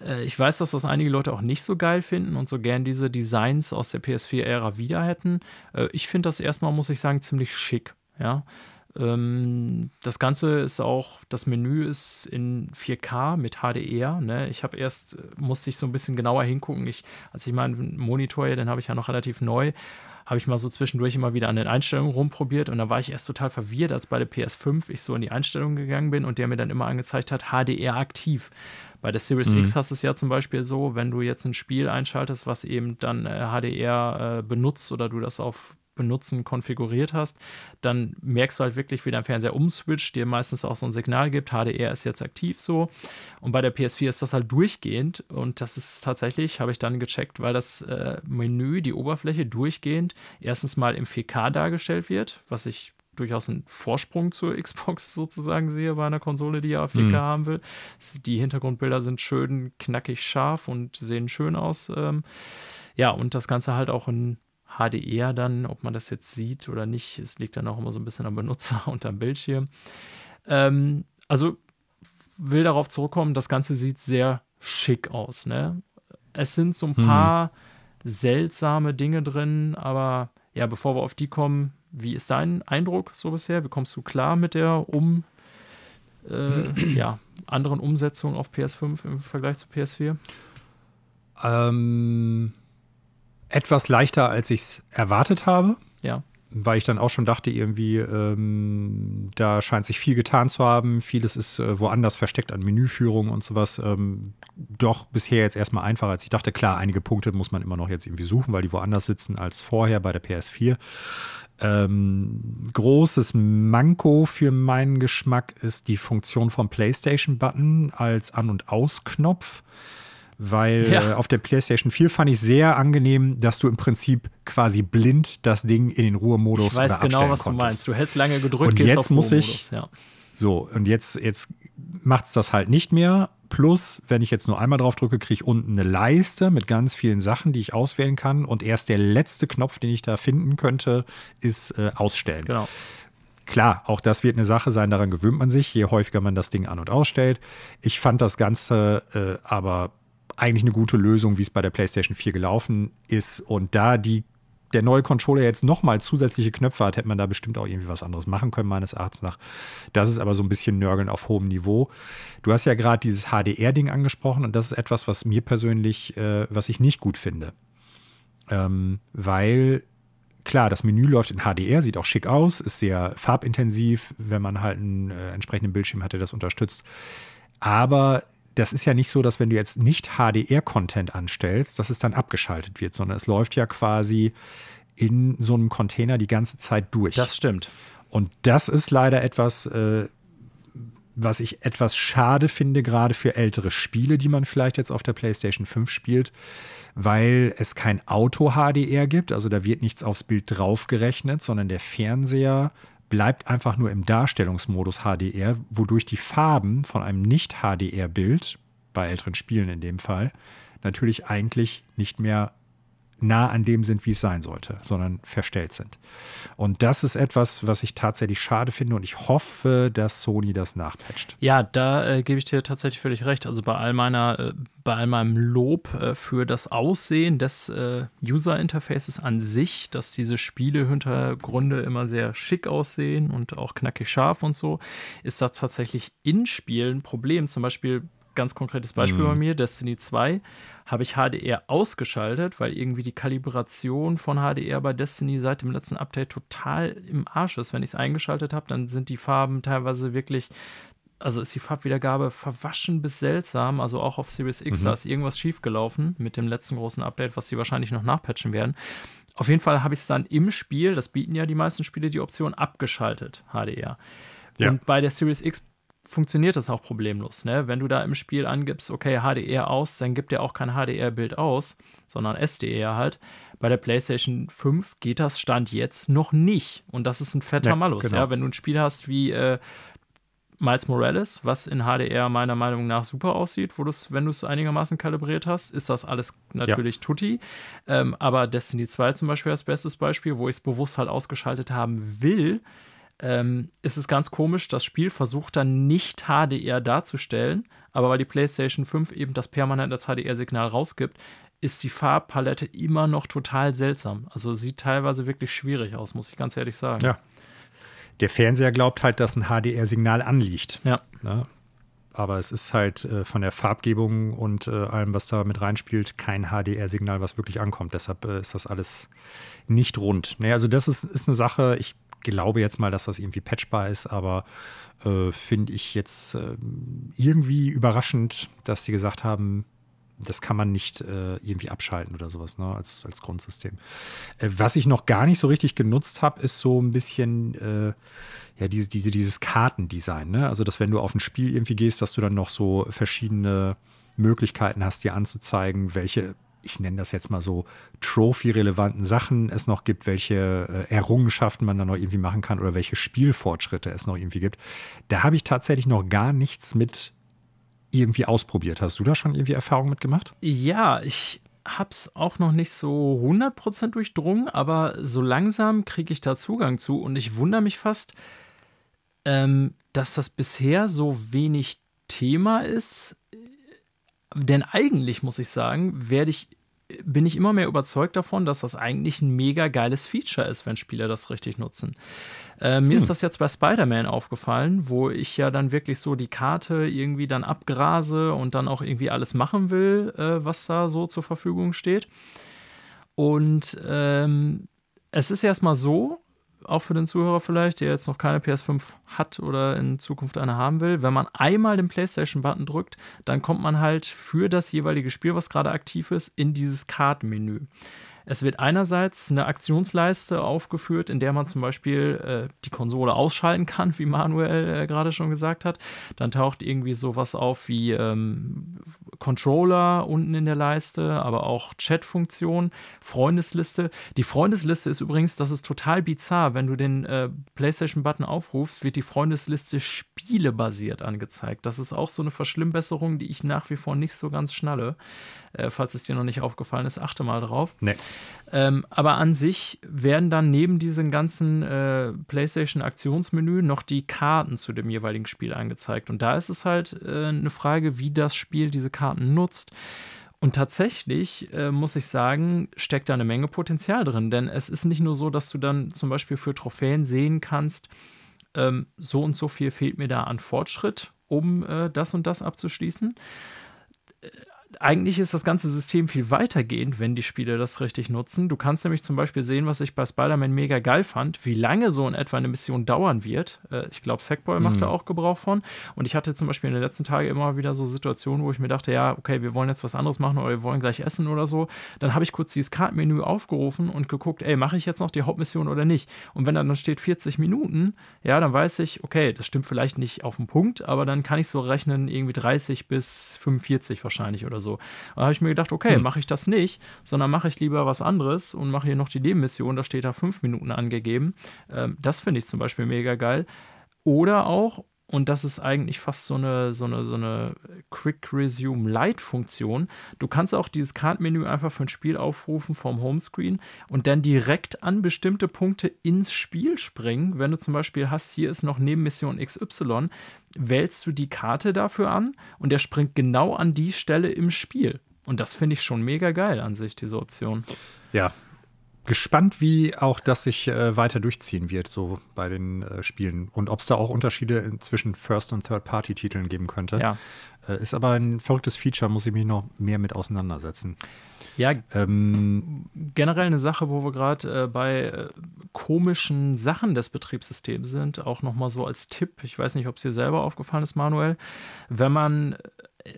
Speaker 1: Äh, ich weiß, dass das einige Leute auch nicht so geil finden und so gern diese Designs aus der PS4-Ära wieder hätten. Äh, ich finde das erstmal, muss ich sagen, ziemlich schick. Ja. Ähm, das Ganze ist auch, das Menü ist in 4K mit HDR. Ne? Ich habe erst, musste ich so ein bisschen genauer hingucken. Ich, als ich meinen Monitor hier, den habe ich ja noch relativ neu, habe ich mal so zwischendurch immer wieder an den Einstellungen rumprobiert und da war ich erst total verwirrt, als bei der PS5 ich so in die Einstellungen gegangen bin und der mir dann immer angezeigt hat, HDR aktiv. Bei der Series mhm. X hast du es ja zum Beispiel so, wenn du jetzt ein Spiel einschaltest, was eben dann äh, HDR äh, benutzt oder du das auf Benutzen konfiguriert hast, dann merkst du halt wirklich, wie dein Fernseher umswitcht, dir meistens auch so ein Signal gibt, HDR ist jetzt aktiv so. Und bei der PS4 ist das halt durchgehend und das ist tatsächlich, habe ich dann gecheckt, weil das äh, Menü, die Oberfläche durchgehend erstens mal im 4K dargestellt wird, was ich durchaus einen Vorsprung zur [laughs] Xbox sozusagen sehe bei einer Konsole, die ja 4K mhm. haben will. Die Hintergrundbilder sind schön knackig scharf und sehen schön aus. Ähm, ja, und das Ganze halt auch in HDR dann, ob man das jetzt sieht oder nicht, es liegt dann auch immer so ein bisschen am Benutzer [laughs] und am Bildschirm. Ähm, also will darauf zurückkommen, das Ganze sieht sehr schick aus. Ne? Es sind so ein hm. paar seltsame Dinge drin, aber ja, bevor wir auf die kommen, wie ist dein Eindruck so bisher? Wie kommst du klar mit der um äh, ja, anderen Umsetzung auf PS5 im Vergleich zu PS4?
Speaker 2: Ähm, etwas leichter, als ich es erwartet habe.
Speaker 1: Ja.
Speaker 2: Weil ich dann auch schon dachte, irgendwie, ähm, da scheint sich viel getan zu haben. Vieles ist äh, woanders versteckt an Menüführung und sowas. Ähm, doch bisher jetzt erstmal einfacher, als ich dachte. Klar, einige Punkte muss man immer noch jetzt irgendwie suchen, weil die woanders sitzen als vorher bei der PS4. Ähm, großes Manko für meinen Geschmack ist die Funktion vom PlayStation-Button als An- und Ausknopf weil ja. äh, auf der PlayStation 4 fand ich sehr angenehm, dass du im Prinzip quasi blind das Ding in den Ruhemodus Ich
Speaker 1: weiß genau, was konntest. du meinst. Du hältst lange gedrückt,
Speaker 2: und jetzt muss ich, ja. So, und jetzt, jetzt macht es das halt nicht mehr. Plus, wenn ich jetzt nur einmal drauf drücke, kriege ich unten eine Leiste mit ganz vielen Sachen, die ich auswählen kann. Und erst der letzte Knopf, den ich da finden könnte, ist äh, Ausstellen.
Speaker 1: Genau.
Speaker 2: Klar, auch das wird eine Sache sein, daran gewöhnt man sich, je häufiger man das Ding an- und ausstellt. Ich fand das Ganze äh, aber eigentlich eine gute Lösung, wie es bei der PlayStation 4 gelaufen ist. Und da die, der neue Controller jetzt nochmal zusätzliche Knöpfe hat, hätte man da bestimmt auch irgendwie was anderes machen können, meines Erachtens nach. Das ist aber so ein bisschen Nörgeln auf hohem Niveau. Du hast ja gerade dieses HDR-Ding angesprochen und das ist etwas, was mir persönlich, äh, was ich nicht gut finde. Ähm, weil klar, das Menü läuft in HDR, sieht auch schick aus, ist sehr farbintensiv, wenn man halt einen äh, entsprechenden Bildschirm hat, der das unterstützt. Aber das ist ja nicht so, dass wenn du jetzt nicht HDR-Content anstellst, dass es dann abgeschaltet wird, sondern es läuft ja quasi in so einem Container die ganze Zeit durch.
Speaker 1: Das stimmt.
Speaker 2: Und das ist leider etwas, äh, was ich etwas schade finde, gerade für ältere Spiele, die man vielleicht jetzt auf der PlayStation 5 spielt, weil es kein Auto-HDR gibt. Also da wird nichts aufs Bild draufgerechnet, sondern der Fernseher bleibt einfach nur im Darstellungsmodus HDR, wodurch die Farben von einem Nicht-HDR-Bild, bei älteren Spielen in dem Fall, natürlich eigentlich nicht mehr nah an dem sind, wie es sein sollte, sondern verstellt sind. Und das ist etwas, was ich tatsächlich schade finde und ich hoffe, dass Sony das nachpatcht.
Speaker 1: Ja, da äh, gebe ich dir tatsächlich völlig recht. Also bei all meiner, äh, bei all meinem Lob äh, für das Aussehen des äh, User-Interfaces an sich, dass diese Spiele-Hintergründe immer sehr schick aussehen und auch knackig scharf und so, ist das tatsächlich in Spielen ein Problem. Zum Beispiel ganz konkretes Beispiel mhm. bei mir, Destiny 2 habe ich HDR ausgeschaltet, weil irgendwie die Kalibration von HDR bei Destiny seit dem letzten Update total im Arsch ist. Wenn ich es eingeschaltet habe, dann sind die Farben teilweise wirklich, also ist die Farbwiedergabe verwaschen bis seltsam. Also auch auf Series X, mhm. da ist irgendwas schiefgelaufen mit dem letzten großen Update, was sie wahrscheinlich noch nachpatchen werden. Auf jeden Fall habe ich es dann im Spiel, das bieten ja die meisten Spiele, die Option abgeschaltet, HDR. Ja. Und bei der Series X funktioniert das auch problemlos. Ne? Wenn du da im Spiel angibst, okay, HDR aus, dann gibt er auch kein HDR-Bild aus, sondern SDR halt. Bei der PlayStation 5 geht das Stand jetzt noch nicht. Und das ist ein fetter ja, Malus. Genau. Ja? Wenn du ein Spiel hast wie äh, Miles Morales, was in HDR meiner Meinung nach super aussieht, wo wenn du es einigermaßen kalibriert hast, ist das alles natürlich ja. tutti. Ähm, aber Destiny 2 zum Beispiel als bestes Beispiel, wo ich es bewusst halt ausgeschaltet haben will, ähm, ist es ganz komisch, das Spiel versucht dann nicht HDR darzustellen, aber weil die PlayStation 5 eben das permanent als HDR-Signal rausgibt, ist die Farbpalette immer noch total seltsam. Also sieht teilweise wirklich schwierig aus, muss ich ganz ehrlich sagen.
Speaker 2: Ja. Der Fernseher glaubt halt, dass ein HDR-Signal anliegt.
Speaker 1: Ja.
Speaker 2: ja. aber es ist halt äh, von der Farbgebung und äh, allem, was da mit reinspielt, kein HDR-Signal, was wirklich ankommt. Deshalb äh, ist das alles nicht rund. Naja, also das ist, ist eine Sache, ich glaube jetzt mal, dass das irgendwie patchbar ist, aber äh, finde ich jetzt äh, irgendwie überraschend, dass sie gesagt haben, das kann man nicht äh, irgendwie abschalten oder sowas, ne, als, als Grundsystem. Äh, was ich noch gar nicht so richtig genutzt habe, ist so ein bisschen äh, ja, diese, diese, dieses Kartendesign, ne? Also, dass wenn du auf ein Spiel irgendwie gehst, dass du dann noch so verschiedene Möglichkeiten hast, dir anzuzeigen, welche ich nenne das jetzt mal so, Trophy-relevanten Sachen es noch gibt, welche äh, Errungenschaften man da noch irgendwie machen kann oder welche Spielfortschritte es noch irgendwie gibt. Da habe ich tatsächlich noch gar nichts mit irgendwie ausprobiert. Hast du da schon irgendwie Erfahrung mit gemacht?
Speaker 1: Ja, ich habe es auch noch nicht so 100% durchdrungen, aber so langsam kriege ich da Zugang zu und ich wundere mich fast, ähm, dass das bisher so wenig Thema ist denn eigentlich muss ich sagen, werde ich bin ich immer mehr überzeugt davon, dass das eigentlich ein mega geiles Feature ist, wenn Spieler das richtig nutzen. Äh, mir hm. ist das jetzt bei Spider-Man aufgefallen, wo ich ja dann wirklich so die Karte irgendwie dann abgrase und dann auch irgendwie alles machen will, äh, was da so zur Verfügung steht. Und ähm, es ist erstmal so, auch für den Zuhörer vielleicht, der jetzt noch keine PS5 hat oder in Zukunft eine haben will, wenn man einmal den PlayStation-Button drückt, dann kommt man halt für das jeweilige Spiel, was gerade aktiv ist, in dieses Kartenmenü. Es wird einerseits eine Aktionsleiste aufgeführt, in der man zum Beispiel äh, die Konsole ausschalten kann, [laughs] wie Manuel äh, gerade schon gesagt hat. Dann taucht irgendwie sowas auf wie ähm, Controller unten in der Leiste, aber auch Chat-Funktion, Freundesliste. Die Freundesliste ist übrigens, das ist total bizarr. Wenn du den äh, PlayStation-Button aufrufst, wird die Freundesliste spielebasiert angezeigt. Das ist auch so eine Verschlimmbesserung, die ich nach wie vor nicht so ganz schnalle. Äh, falls es dir noch nicht aufgefallen ist, achte mal drauf.
Speaker 2: Nee.
Speaker 1: Ähm, aber an sich werden dann neben diesem ganzen äh, PlayStation-Aktionsmenü noch die Karten zu dem jeweiligen Spiel angezeigt. Und da ist es halt äh, eine Frage, wie das Spiel diese Karten nutzt. Und tatsächlich äh, muss ich sagen, steckt da eine Menge Potenzial drin, denn es ist nicht nur so, dass du dann zum Beispiel für Trophäen sehen kannst, ähm, so und so viel fehlt mir da an Fortschritt, um äh, das und das abzuschließen eigentlich ist das ganze System viel weitergehend, wenn die Spieler das richtig nutzen. Du kannst nämlich zum Beispiel sehen, was ich bei Spider-Man mega geil fand, wie lange so in etwa eine Mission dauern wird. Äh, ich glaube, Sackboy mhm. macht da auch Gebrauch von. Und ich hatte zum Beispiel in den letzten Tagen immer wieder so Situationen, wo ich mir dachte, ja, okay, wir wollen jetzt was anderes machen oder wir wollen gleich essen oder so. Dann habe ich kurz dieses Kartenmenü aufgerufen und geguckt, ey, mache ich jetzt noch die Hauptmission oder nicht? Und wenn dann steht 40 Minuten, ja, dann weiß ich, okay, das stimmt vielleicht nicht auf den Punkt, aber dann kann ich so rechnen, irgendwie 30 bis 45 wahrscheinlich oder so so. Da habe ich mir gedacht, okay, hm. mache ich das nicht, sondern mache ich lieber was anderes und mache hier noch die Nebenmission, da steht da fünf Minuten angegeben. Ähm, das finde ich zum Beispiel mega geil. Oder auch, und das ist eigentlich fast so eine, so eine, so eine Quick Resume Light-Funktion. Du kannst auch dieses Kartenmenü einfach für ein Spiel aufrufen vom Homescreen und dann direkt an bestimmte Punkte ins Spiel springen. Wenn du zum Beispiel hast, hier ist noch Nebenmission XY, wählst du die Karte dafür an und der springt genau an die Stelle im Spiel. Und das finde ich schon mega geil an sich, diese Option.
Speaker 2: Ja, gespannt, wie auch das sich äh, weiter durchziehen wird, so bei den äh, Spielen. Und ob es da auch Unterschiede zwischen First- und Third-Party-Titeln geben könnte.
Speaker 1: Ja.
Speaker 2: Äh, ist aber ein verrücktes Feature, muss ich mich noch mehr mit auseinandersetzen.
Speaker 1: Ja, ähm, generell eine Sache, wo wir gerade äh, bei äh, komischen Sachen des Betriebssystems sind, auch nochmal so als Tipp. Ich weiß nicht, ob es dir selber aufgefallen ist, Manuel. Wenn man äh,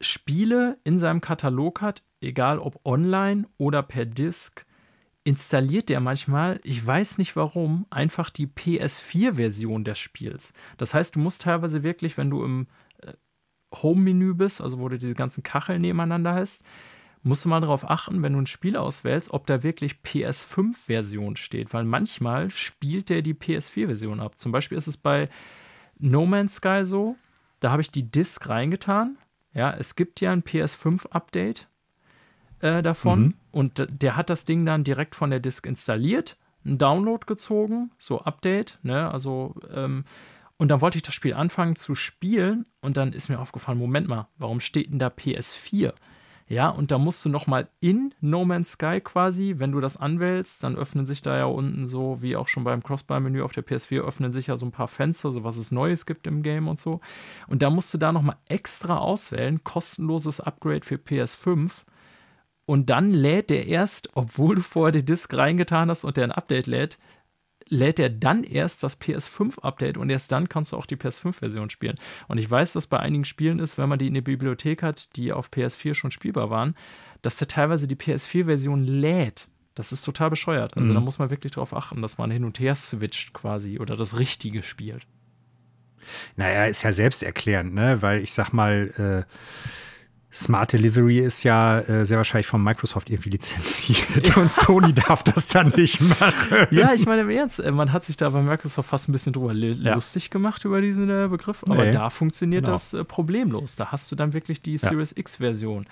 Speaker 1: Spiele in seinem Katalog hat, egal ob online oder per Disk, installiert der manchmal, ich weiß nicht warum, einfach die PS4-Version des Spiels. Das heißt, du musst teilweise wirklich, wenn du im äh, Home-Menü bist, also wo du diese ganzen Kacheln nebeneinander hast, musst du mal darauf achten, wenn du ein Spiel auswählst, ob da wirklich PS5-Version steht, weil manchmal spielt der die PS4-Version ab. Zum Beispiel ist es bei No Man's Sky so, da habe ich die Disk reingetan. Ja, es gibt ja ein PS5-Update äh, davon. Mhm. Und der hat das Ding dann direkt von der Disk installiert, einen Download gezogen, so Update, ne? Also, ähm, und dann wollte ich das Spiel anfangen zu spielen und dann ist mir aufgefallen, Moment mal, warum steht denn da PS4? Ja, und da musst du nochmal in No Man's Sky quasi, wenn du das anwählst, dann öffnen sich da ja unten so, wie auch schon beim Crossbar-Menü auf der PS4, öffnen sich ja so ein paar Fenster, so was es Neues gibt im Game und so. Und da musst du da nochmal extra auswählen, kostenloses Upgrade für PS5. Und dann lädt der erst, obwohl du vorher die Disk reingetan hast und der ein Update lädt, lädt er dann erst das PS5-Update und erst dann kannst du auch die PS5-Version spielen. Und ich weiß, dass bei einigen Spielen ist, wenn man die in der Bibliothek hat, die auf PS4 schon spielbar waren, dass der teilweise die PS4-Version lädt. Das ist total bescheuert. Also mhm. da muss man wirklich darauf achten, dass man hin und her switcht quasi oder das Richtige spielt.
Speaker 2: Naja, ist ja selbsterklärend, ne? Weil ich sag mal, äh Smart Delivery ist ja äh, sehr wahrscheinlich von Microsoft irgendwie lizenziert [laughs] und Sony darf das dann nicht machen.
Speaker 1: Ja, ich meine im Ernst, äh, man hat sich da bei Microsoft fast ein bisschen drüber ja. lustig gemacht über diesen äh, Begriff, aber nee. da funktioniert genau. das äh, problemlos. Da hast du dann wirklich die Series ja. X-Version.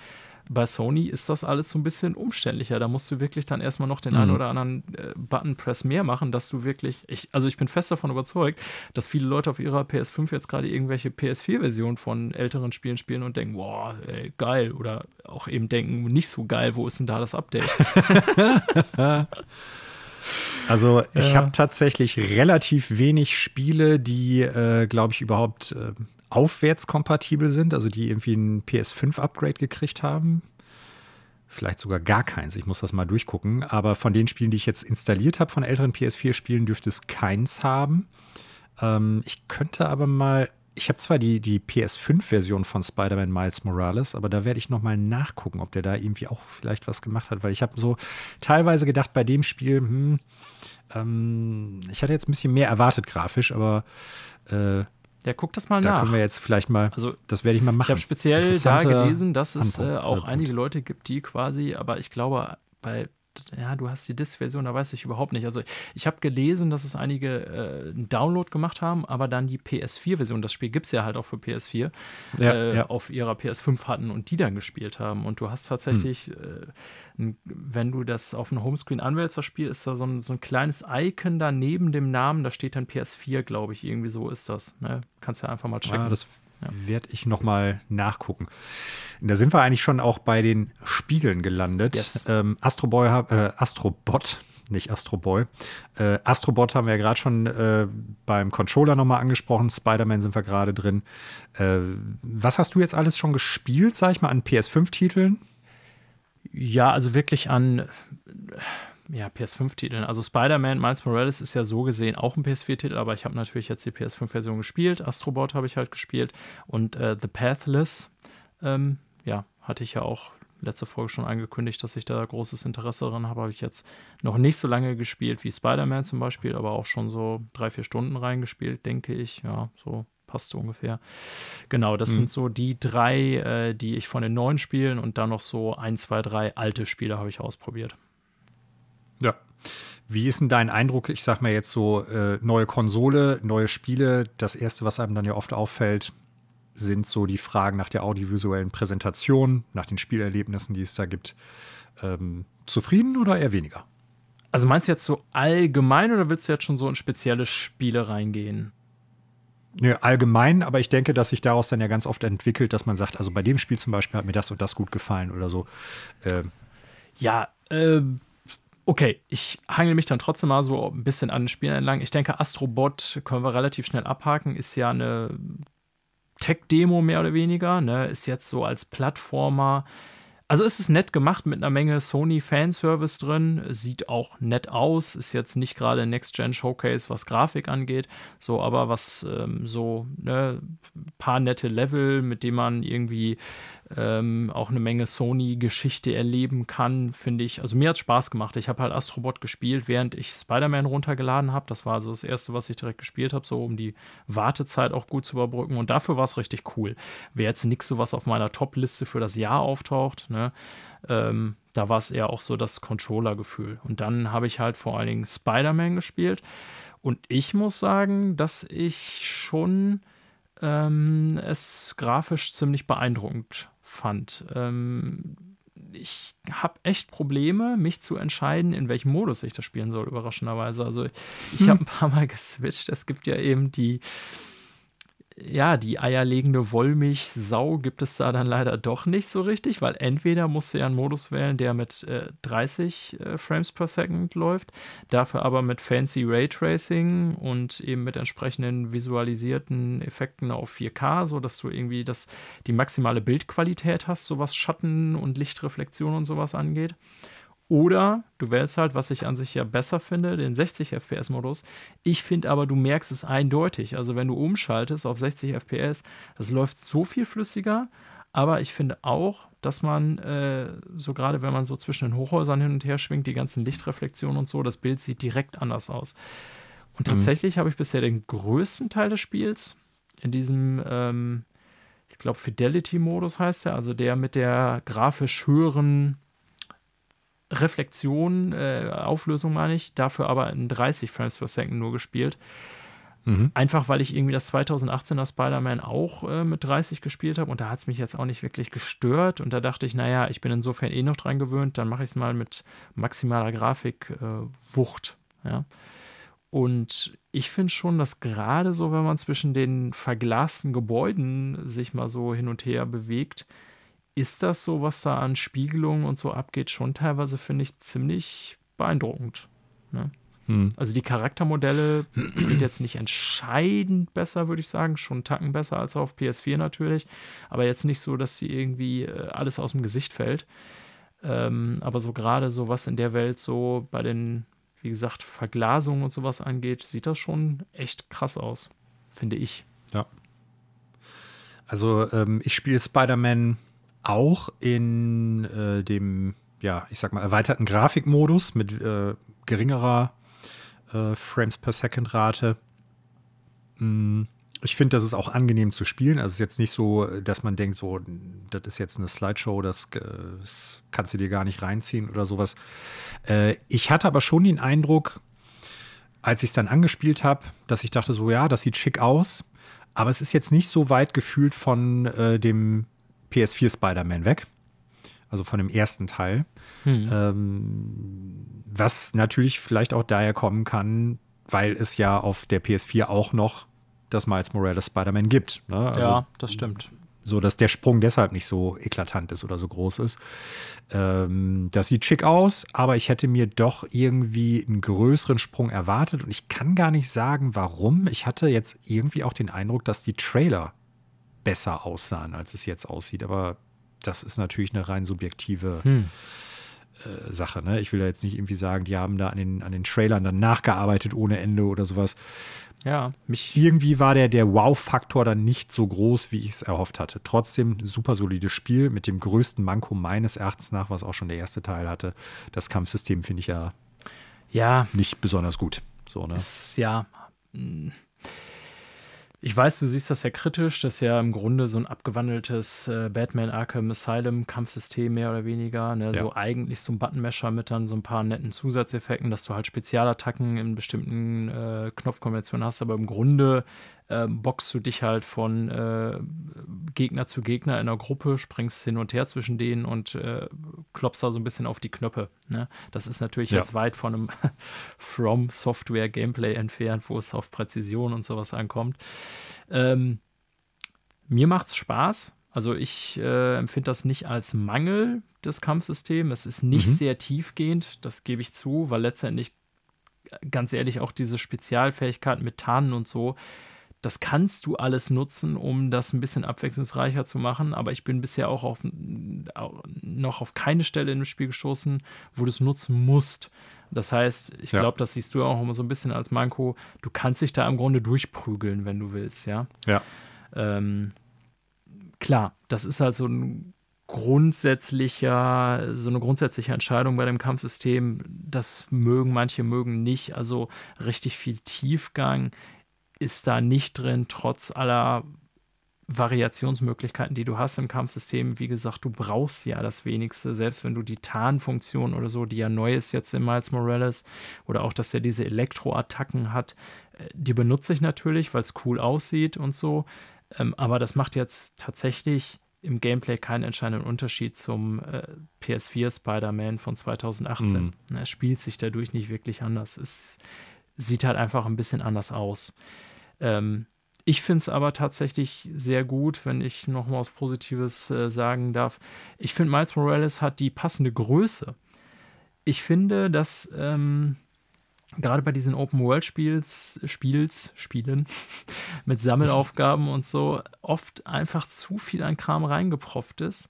Speaker 1: Bei Sony ist das alles so ein bisschen umständlicher. Da musst du wirklich dann erstmal noch den mhm. einen oder anderen äh, Button-Press mehr machen, dass du wirklich, ich, also ich bin fest davon überzeugt, dass viele Leute auf ihrer PS5 jetzt gerade irgendwelche PS4-Versionen von älteren Spielen spielen und denken, boah, ey, geil. Oder auch eben denken, nicht so geil, wo ist denn da das Update? [laughs]
Speaker 2: Also ich ja. habe tatsächlich relativ wenig Spiele, die, äh, glaube ich, überhaupt äh, aufwärtskompatibel sind, also die irgendwie ein PS5-Upgrade gekriegt haben. Vielleicht sogar gar keins. Ich muss das mal durchgucken. Aber von den Spielen, die ich jetzt installiert habe, von älteren PS4-Spielen, dürfte es keins haben. Ähm, ich könnte aber mal. Ich habe zwar die, die PS5-Version von Spider-Man Miles Morales, aber da werde ich noch mal nachgucken, ob der da irgendwie auch vielleicht was gemacht hat, weil ich habe so teilweise gedacht bei dem Spiel, hm, ähm, ich hatte jetzt ein bisschen mehr erwartet grafisch, aber äh,
Speaker 1: ja, guck das mal
Speaker 2: da
Speaker 1: nach.
Speaker 2: Da können wir jetzt vielleicht mal,
Speaker 1: also, das werde ich mal machen. Ich habe speziell da gelesen, dass es äh, auch einige Leute gibt, die quasi, aber ich glaube, bei ja, du hast die Disk-Version, da weiß ich überhaupt nicht. Also ich habe gelesen, dass es einige äh, einen Download gemacht haben, aber dann die PS4-Version, das Spiel gibt es ja halt auch für PS4, ja, äh, ja. auf ihrer PS5 hatten und die dann gespielt haben. Und du hast tatsächlich, hm. Wenn du das auf dem Homescreen anwählst, das Spiel, ist da so ein, so ein kleines Icon da neben dem Namen, da steht dann PS4, glaube ich, irgendwie so ist das. Ne? Kannst ja einfach mal checken.
Speaker 2: Ah, das ja. Werde ich noch mal nachgucken. Da sind wir eigentlich schon auch bei den Spielen gelandet. Yes. Ähm, Astro äh, Astrobot, nicht Astroboy. Äh, Astrobot haben wir ja gerade schon äh, beim Controller noch mal angesprochen. Spider-Man sind wir gerade drin. Äh, was hast du jetzt alles schon gespielt, sag ich mal, an PS5-Titeln?
Speaker 1: Ja, also wirklich an ja, PS5-Titeln. Also Spider-Man Miles Morales ist ja so gesehen auch ein PS4-Titel, aber ich habe natürlich jetzt die PS5-Version gespielt. Astrobot habe ich halt gespielt und äh, The Pathless, ähm, ja, hatte ich ja auch letzte Folge schon angekündigt, dass ich da großes Interesse daran habe. Habe ich jetzt noch nicht so lange gespielt wie Spider-Man zum Beispiel, aber auch schon so drei, vier Stunden reingespielt, denke ich. Ja, so passt so ungefähr. Genau, das mhm. sind so die drei, äh, die ich von den neuen Spielen und dann noch so ein, zwei, drei alte Spiele habe ich ausprobiert.
Speaker 2: Ja. Wie ist denn dein Eindruck? Ich sag mal jetzt so, äh, neue Konsole, neue Spiele. Das erste, was einem dann ja oft auffällt, sind so die Fragen nach der audiovisuellen Präsentation, nach den Spielerlebnissen, die es da gibt. Ähm, zufrieden oder eher weniger?
Speaker 1: Also meinst du jetzt so allgemein oder willst du jetzt schon so in spezielle Spiele reingehen?
Speaker 2: Nö, allgemein, aber ich denke, dass sich daraus dann ja ganz oft entwickelt, dass man sagt, also bei dem Spiel zum Beispiel hat mir das und das gut gefallen oder so.
Speaker 1: Ähm. Ja, äh, Okay, ich hangel mich dann trotzdem mal so ein bisschen an den Spielen entlang. Ich denke, Astrobot können wir relativ schnell abhaken. Ist ja eine Tech-Demo mehr oder weniger. Ne? Ist jetzt so als Plattformer also ist es nett gemacht mit einer Menge Sony-Fanservice drin, sieht auch nett aus, ist jetzt nicht gerade Next-Gen-Showcase, was Grafik angeht, so aber was ähm, so ne, paar nette Level, mit denen man irgendwie ähm, auch eine Menge Sony-Geschichte erleben kann, finde ich. Also mir hat es Spaß gemacht. Ich habe halt Astrobot gespielt, während ich Spider-Man runtergeladen habe. Das war also das erste, was ich direkt gespielt habe, so um die Wartezeit auch gut zu überbrücken. Und dafür war es richtig cool. Wäre jetzt nichts so was auf meiner Top-Liste für das Jahr auftaucht, ne? Ähm, da war es eher auch so das Controller-Gefühl. Und dann habe ich halt vor allen Dingen Spider-Man gespielt. Und ich muss sagen, dass ich schon ähm, es grafisch ziemlich beeindruckend fand. Ähm, ich habe echt Probleme, mich zu entscheiden, in welchem Modus ich das spielen soll, überraschenderweise. Also ich hm. habe ein paar Mal [laughs] geswitcht. Es gibt ja eben die ja, die eierlegende Wollmilchsau gibt es da dann leider doch nicht so richtig, weil entweder musst du ja einen Modus wählen, der mit äh, 30 äh, Frames per Second läuft, dafür aber mit fancy Raytracing und eben mit entsprechenden visualisierten Effekten auf 4K, sodass du irgendwie das, die maximale Bildqualität hast, so was Schatten und Lichtreflexion und sowas angeht. Oder du wählst halt, was ich an sich ja besser finde, den 60 FPS-Modus. Ich finde aber, du merkst es eindeutig. Also wenn du umschaltest auf 60 FPS, das läuft so viel flüssiger. Aber ich finde auch, dass man, äh, so gerade wenn man so zwischen den Hochhäusern hin und her schwingt, die ganzen Lichtreflexionen und so, das Bild sieht direkt anders aus. Und mhm. tatsächlich mhm. habe ich bisher den größten Teil des Spiels in diesem, ähm, ich glaube, Fidelity-Modus heißt er, also der mit der grafisch höheren Reflexion, äh, Auflösung meine ich, dafür aber in 30 Frames per Second nur gespielt. Mhm. Einfach weil ich irgendwie das 2018er Spider-Man auch äh, mit 30 gespielt habe und da hat es mich jetzt auch nicht wirklich gestört. Und da dachte ich, naja, ich bin insofern eh noch dran gewöhnt, dann mache ich es mal mit maximaler Grafikwucht. Äh, ja. Und ich finde schon, dass gerade so, wenn man zwischen den verglasten Gebäuden sich mal so hin und her bewegt, ist das so, was da an Spiegelungen und so abgeht, schon teilweise, finde ich, ziemlich beeindruckend. Ne? Hm. Also die Charaktermodelle [clears throat] sind jetzt nicht entscheidend besser, würde ich sagen, schon einen Tacken besser als auf PS4 natürlich, aber jetzt nicht so, dass sie irgendwie äh, alles aus dem Gesicht fällt. Ähm, aber so gerade so was in der Welt so bei den, wie gesagt, Verglasungen und sowas angeht, sieht das schon echt krass aus, finde ich.
Speaker 2: Ja. Also ähm, ich spiele Spider-Man auch in äh, dem, ja, ich sag mal, erweiterten Grafikmodus mit äh, geringerer äh, Frames per Second Rate. Mm, ich finde, das ist auch angenehm zu spielen. Also es ist jetzt nicht so, dass man denkt, so, das ist jetzt eine Slideshow, das, äh, das kannst du dir gar nicht reinziehen oder sowas. Äh, ich hatte aber schon den Eindruck, als ich es dann angespielt habe, dass ich dachte, so, ja, das sieht schick aus. Aber es ist jetzt nicht so weit gefühlt von äh, dem PS4 Spider-Man weg. Also von dem ersten Teil. Hm. Ähm, was natürlich vielleicht auch daher kommen kann, weil es ja auf der PS4 auch noch das Miles Morales Spider-Man gibt. Ne?
Speaker 1: Also, ja, das stimmt.
Speaker 2: So dass der Sprung deshalb nicht so eklatant ist oder so groß ist. Ähm, das sieht schick aus, aber ich hätte mir doch irgendwie einen größeren Sprung erwartet und ich kann gar nicht sagen, warum. Ich hatte jetzt irgendwie auch den Eindruck, dass die Trailer besser aussahen, als es jetzt aussieht. Aber das ist natürlich eine rein subjektive hm. äh, Sache. Ne? Ich will ja jetzt nicht irgendwie sagen, die haben da an den, an den Trailern dann nachgearbeitet ohne Ende oder sowas.
Speaker 1: Ja,
Speaker 2: mich. Irgendwie war der, der Wow-Faktor dann nicht so groß, wie ich es erhofft hatte. Trotzdem super solides Spiel mit dem größten Manko meines Erachtens nach, was auch schon der erste Teil hatte. Das Kampfsystem finde ich ja,
Speaker 1: ja
Speaker 2: nicht besonders gut.
Speaker 1: So, ne? Ist, ja. Mh ich weiß, du siehst das ja kritisch, das ist ja im Grunde so ein abgewandeltes äh, Batman Arkham Asylum Kampfsystem mehr oder weniger. Ne? Ja. So eigentlich so ein Buttonmesher mit dann so ein paar netten Zusatzeffekten, dass du halt Spezialattacken in bestimmten äh, Knopfkombinationen hast, aber im Grunde äh, boxst du dich halt von äh, Gegner zu Gegner in einer Gruppe, springst hin und her zwischen denen und äh, klopfst da so ein bisschen auf die Knöpfe. Ne? Das ist natürlich ja. jetzt weit von einem [laughs] From Software Gameplay entfernt, wo es auf Präzision und sowas ankommt. Ähm, mir macht's Spaß. Also ich äh, empfinde das nicht als Mangel des Kampfsystems. Es ist nicht mhm. sehr tiefgehend, das gebe ich zu, weil letztendlich ganz ehrlich auch diese Spezialfähigkeiten mit Tarnen und so, das kannst du alles nutzen, um das ein bisschen abwechslungsreicher zu machen. Aber ich bin bisher auch auf, noch auf keine Stelle dem Spiel gestoßen, wo du es nutzen musst. Das heißt, ich ja. glaube, das siehst du auch immer so ein bisschen als Manko. Du kannst dich da im Grunde durchprügeln, wenn du willst, ja.
Speaker 2: Ja.
Speaker 1: Ähm, klar, das ist halt so ein grundsätzlicher, so eine grundsätzliche Entscheidung bei dem Kampfsystem. Das mögen manche, mögen nicht. Also richtig viel Tiefgang ist da nicht drin, trotz aller Variationsmöglichkeiten, die du hast im Kampfsystem. Wie gesagt, du brauchst ja das wenigste, selbst wenn du die Tarnfunktion oder so, die ja neu ist jetzt in Miles Morales, oder auch, dass er diese Elektroattacken hat, äh, die benutze ich natürlich, weil es cool aussieht und so. Ähm, aber das macht jetzt tatsächlich im Gameplay keinen entscheidenden Unterschied zum äh, PS4 Spider-Man von 2018. Mhm. Es spielt sich dadurch nicht wirklich anders. Es sieht halt einfach ein bisschen anders aus. Ähm, Ich finde es aber tatsächlich sehr gut, wenn ich noch mal was Positives äh, sagen darf. Ich finde, Miles Morales hat die passende Größe. Ich finde, dass ähm, gerade bei diesen Open-World-Spiels, Spiels, Spielen [laughs] mit Sammelaufgaben und so oft einfach zu viel an Kram reingepropft ist.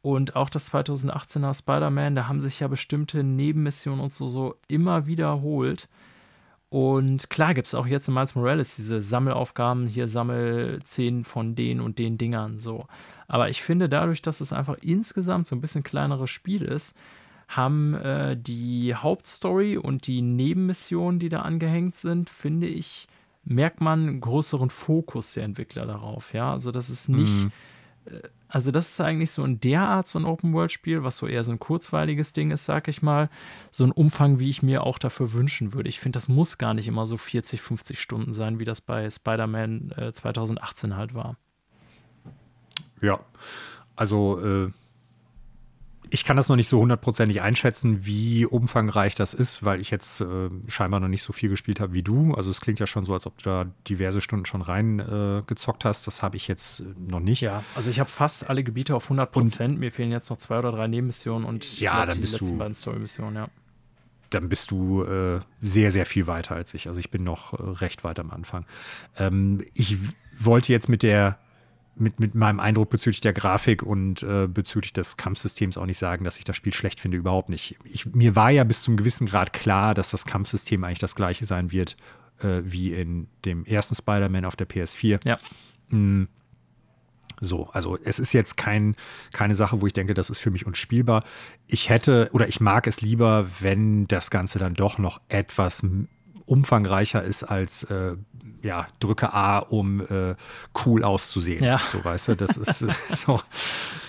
Speaker 1: Und auch das 2018er Spider-Man, da haben sich ja bestimmte Nebenmissionen und so, so immer wiederholt. Und klar gibt es auch jetzt in Miles Morales diese Sammelaufgaben, hier sammel zehn von den und den Dingern so. Aber ich finde, dadurch, dass es einfach insgesamt so ein bisschen kleineres Spiel ist, haben äh, die Hauptstory und die Nebenmissionen, die da angehängt sind, finde ich, merkt man einen größeren Fokus der Entwickler darauf. Ja, also das ist nicht. Mhm. Äh, also, das ist eigentlich so in der Art so ein Open-World-Spiel, was so eher so ein kurzweiliges Ding ist, sag ich mal. So ein Umfang, wie ich mir auch dafür wünschen würde. Ich finde, das muss gar nicht immer so 40, 50 Stunden sein, wie das bei Spider-Man äh, 2018 halt war.
Speaker 2: Ja, also äh, ich kann das noch nicht so hundertprozentig einschätzen, wie umfangreich das ist, weil ich jetzt äh, scheinbar noch nicht so viel gespielt habe wie du. Also es klingt ja schon so, als ob du da diverse Stunden schon reingezockt äh, hast. Das habe ich jetzt äh, noch nicht.
Speaker 1: Ja, also ich habe fast alle Gebiete auf 100 Prozent. Mir fehlen jetzt noch zwei oder drei Nebenmissionen und
Speaker 2: ja, dann die bist letzten du, beiden Story-Missionen, ja. Dann bist du äh, sehr, sehr viel weiter als ich. Also ich bin noch äh, recht weit am Anfang. Ähm, ich wollte jetzt mit der mit, mit meinem Eindruck bezüglich der Grafik und äh, bezüglich des Kampfsystems auch nicht sagen, dass ich das Spiel schlecht finde, überhaupt nicht. Ich, mir war ja bis zum gewissen Grad klar, dass das Kampfsystem eigentlich das gleiche sein wird äh, wie in dem ersten Spider-Man auf der PS4.
Speaker 1: Ja. Mm.
Speaker 2: So, also es ist jetzt kein, keine Sache, wo ich denke, das ist für mich unspielbar. Ich hätte oder ich mag es lieber, wenn das Ganze dann doch noch etwas umfangreicher ist als äh, ja, drücke A, um äh, cool auszusehen.
Speaker 1: Ja.
Speaker 2: So, weißt du, das ist [laughs] [laughs] so.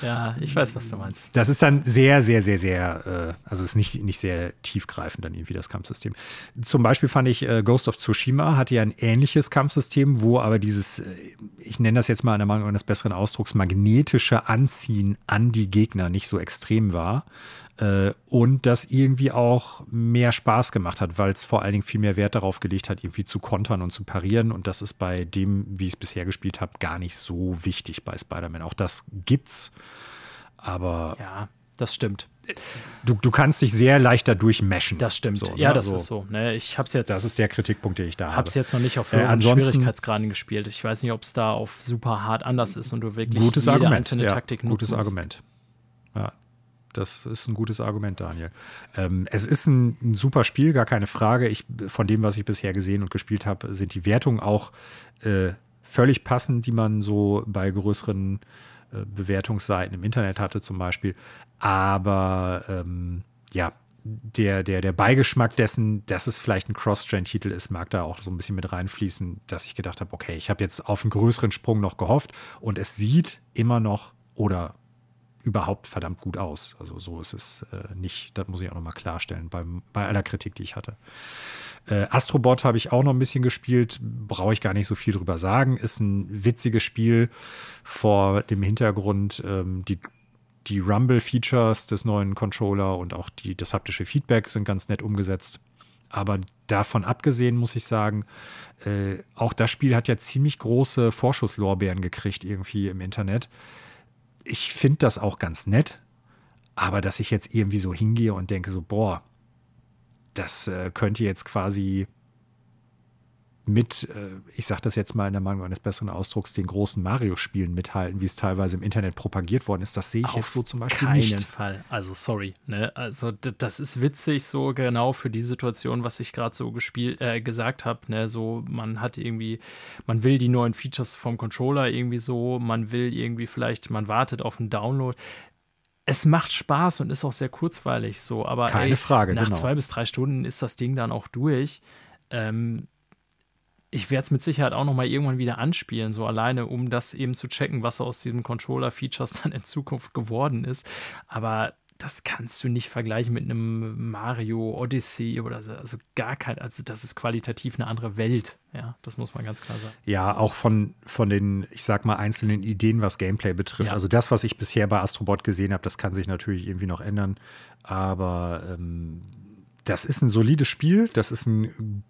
Speaker 1: Ja, ich weiß, was du meinst.
Speaker 2: Das ist dann sehr, sehr, sehr, sehr, äh, also ist nicht, nicht sehr tiefgreifend dann irgendwie das Kampfsystem. Zum Beispiel fand ich, äh, Ghost of Tsushima hatte ja ein ähnliches Kampfsystem, wo aber dieses, äh, ich nenne das jetzt mal in der Meinung eines besseren Ausdrucks, magnetische Anziehen an die Gegner nicht so extrem war. Äh, und das irgendwie auch mehr Spaß gemacht hat, weil es vor allen Dingen viel mehr Wert darauf gelegt hat, irgendwie zu kontern und zu parieren. Und das ist bei dem, wie ich es bisher gespielt habe, gar nicht so wichtig bei Spider-Man. Auch das gibt's, aber.
Speaker 1: Ja, das stimmt.
Speaker 2: Du, du kannst dich sehr leicht dadurch meschen.
Speaker 1: Das stimmt. So, ne? Ja, das also, ist so. Ne? Ich hab's jetzt.
Speaker 2: Das ist der Kritikpunkt, den ich da habe.
Speaker 1: Hab's jetzt noch nicht auf höheren äh, Schwierigkeitsgraden gespielt. Ich weiß nicht, ob es da auf super hart anders ist und du wirklich
Speaker 2: gutes jede Argument.
Speaker 1: einzelne Taktik
Speaker 2: ja, Gutes Argument. Das ist ein gutes Argument, Daniel. Ähm, es ist ein, ein, super Spiel, gar keine Frage. Ich, von dem, was ich bisher gesehen und gespielt habe, sind die Wertungen auch äh, völlig passend, die man so bei größeren äh, Bewertungsseiten im Internet hatte, zum Beispiel. Aber ähm, ja, der, der, der Beigeschmack dessen, dass es vielleicht ein Cross-Gen-Titel ist, mag da auch so ein bisschen mit reinfließen, dass ich gedacht habe, okay, ich habe jetzt auf einen größeren Sprung noch gehofft und es sieht immer noch oder überhaupt verdammt gut aus. Also so ist es äh, nicht, das muss ich auch nochmal klarstellen, beim, bei aller Kritik, die ich hatte. Äh, Astrobot habe ich auch noch ein bisschen gespielt, brauche ich gar nicht so viel drüber sagen. Ist ein witziges Spiel vor dem Hintergrund, ähm, die, die Rumble-Features des neuen Controller und auch die, das haptische Feedback sind ganz nett umgesetzt. Aber davon abgesehen muss ich sagen, äh, auch das Spiel hat ja ziemlich große Vorschusslorbeeren gekriegt irgendwie im Internet ich finde das auch ganz nett, aber dass ich jetzt irgendwie so hingehe und denke so, boah, das äh, könnte jetzt quasi mit, äh, ich sage das jetzt mal in der Meinung eines besseren Ausdrucks, den großen Mario-Spielen mithalten, wie es teilweise im Internet propagiert worden ist. Das sehe ich Auf jetzt so zum Beispiel
Speaker 1: keinen
Speaker 2: nicht.
Speaker 1: keinen Fall. Also sorry. Ne? Also das ist witzig so genau für die Situation, was ich gerade so gespielt, äh, gesagt habe. Ne? So man hat irgendwie, man will die neuen Features vom Controller irgendwie so, man will irgendwie vielleicht, man wartet auf einen Download es macht Spaß und ist auch sehr kurzweilig so, aber
Speaker 2: Keine ey, Frage,
Speaker 1: nach
Speaker 2: genau.
Speaker 1: zwei bis drei Stunden ist das Ding dann auch durch. Ähm, ich werde es mit Sicherheit auch noch mal irgendwann wieder anspielen, so alleine, um das eben zu checken, was aus diesen Controller-Features [laughs] dann in Zukunft geworden ist. Aber das kannst du nicht vergleichen mit einem Mario Odyssey oder so. Also gar kein, also das ist qualitativ eine andere Welt. Ja, das muss man ganz klar sagen.
Speaker 2: Ja, auch von, von den, ich sag mal, einzelnen Ideen, was Gameplay betrifft. Ja. Also das, was ich bisher bei Astrobot gesehen habe, das kann sich natürlich irgendwie noch ändern. Aber ähm, das ist ein solides Spiel. Das ist ein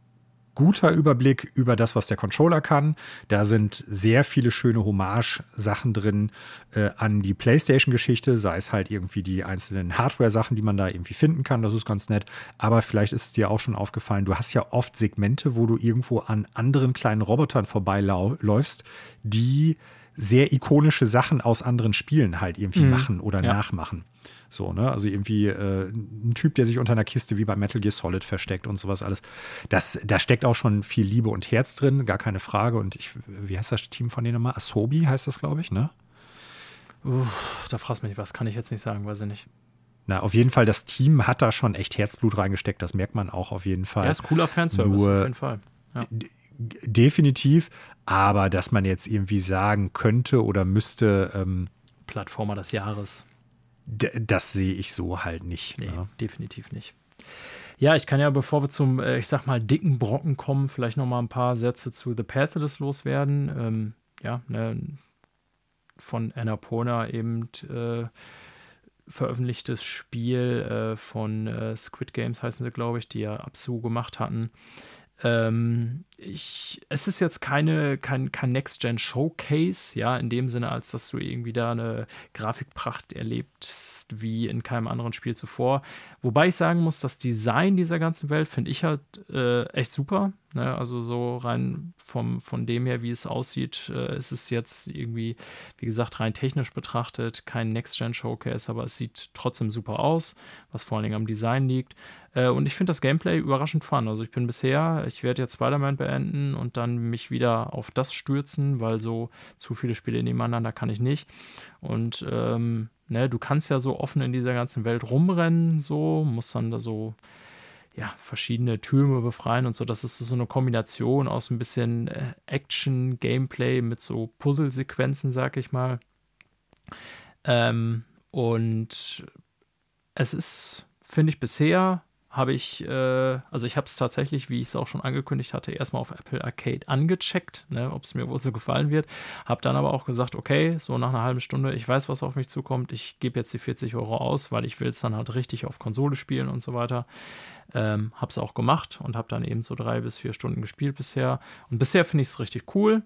Speaker 2: guter Überblick über das, was der Controller kann. Da sind sehr viele schöne Hommage-Sachen drin äh, an die PlayStation-Geschichte, sei es halt irgendwie die einzelnen Hardware-Sachen, die man da irgendwie finden kann. Das ist ganz nett. Aber vielleicht ist es dir auch schon aufgefallen, du hast ja oft Segmente, wo du irgendwo an anderen kleinen Robotern vorbeiläufst, die sehr ikonische Sachen aus anderen Spielen halt irgendwie mhm. machen oder ja. nachmachen. So, ne? Also irgendwie äh, ein Typ, der sich unter einer Kiste wie bei Metal Gear Solid versteckt und sowas alles. Das, da steckt auch schon viel Liebe und Herz drin, gar keine Frage. Und ich, wie heißt das Team von denen nochmal? Asobi heißt das, glaube ich, ne?
Speaker 1: Uff, da fragst du mich was, kann ich jetzt nicht sagen, weiß ich nicht.
Speaker 2: Na, auf jeden Fall, das Team hat da schon echt Herzblut reingesteckt, das merkt man auch auf jeden Fall. Ja,
Speaker 1: ist cooler Fanservice, Nur, auf jeden Fall. Ja.
Speaker 2: Definitiv, aber dass man jetzt irgendwie sagen könnte oder müsste. Ähm,
Speaker 1: Plattformer des Jahres
Speaker 2: das sehe ich so halt nicht.
Speaker 1: Nee, ne? definitiv nicht. Ja, ich kann ja, bevor wir zum, äh, ich sag mal, dicken Brocken kommen, vielleicht noch mal ein paar Sätze zu The Pathless loswerden. Ähm, ja, ne, von Annapurna eben äh, veröffentlichtes Spiel äh, von äh, Squid Games heißen sie, glaube ich, die ja Absu gemacht hatten. Ähm, ich, es ist jetzt keine, kein, kein Next-Gen-Showcase, ja, in dem Sinne, als dass du irgendwie da eine Grafikpracht erlebst wie in keinem anderen Spiel zuvor. Wobei ich sagen muss, das Design dieser ganzen Welt finde ich halt äh, echt super. Ne? Also so rein vom, von dem her, wie es aussieht, äh, ist es jetzt irgendwie, wie gesagt, rein technisch betrachtet kein Next-Gen-Showcase, aber es sieht trotzdem super aus, was vor allen Dingen am Design liegt. Äh, und ich finde das Gameplay überraschend fun. Also ich bin bisher, ich werde jetzt Spider-Man beenden und dann mich wieder auf das stürzen, weil so zu viele Spiele nebeneinander kann ich nicht. Und ähm, ne, du kannst ja so offen in dieser ganzen Welt rumrennen, so, musst dann da so ja, verschiedene Türme befreien und so. Das ist so eine Kombination aus ein bisschen äh, Action, Gameplay mit so Puzzle-Sequenzen, sag ich mal. Ähm, und es ist, finde ich, bisher habe ich, äh, also ich habe es tatsächlich, wie ich es auch schon angekündigt hatte, erstmal auf Apple Arcade angecheckt, ne, ob es mir wohl so gefallen wird. Habe dann aber auch gesagt, okay, so nach einer halben Stunde, ich weiß, was auf mich zukommt. Ich gebe jetzt die 40 Euro aus, weil ich will es dann halt richtig auf Konsole spielen und so weiter. Ähm, habe es auch gemacht und habe dann eben so drei bis vier Stunden gespielt bisher. Und bisher finde ich es richtig cool.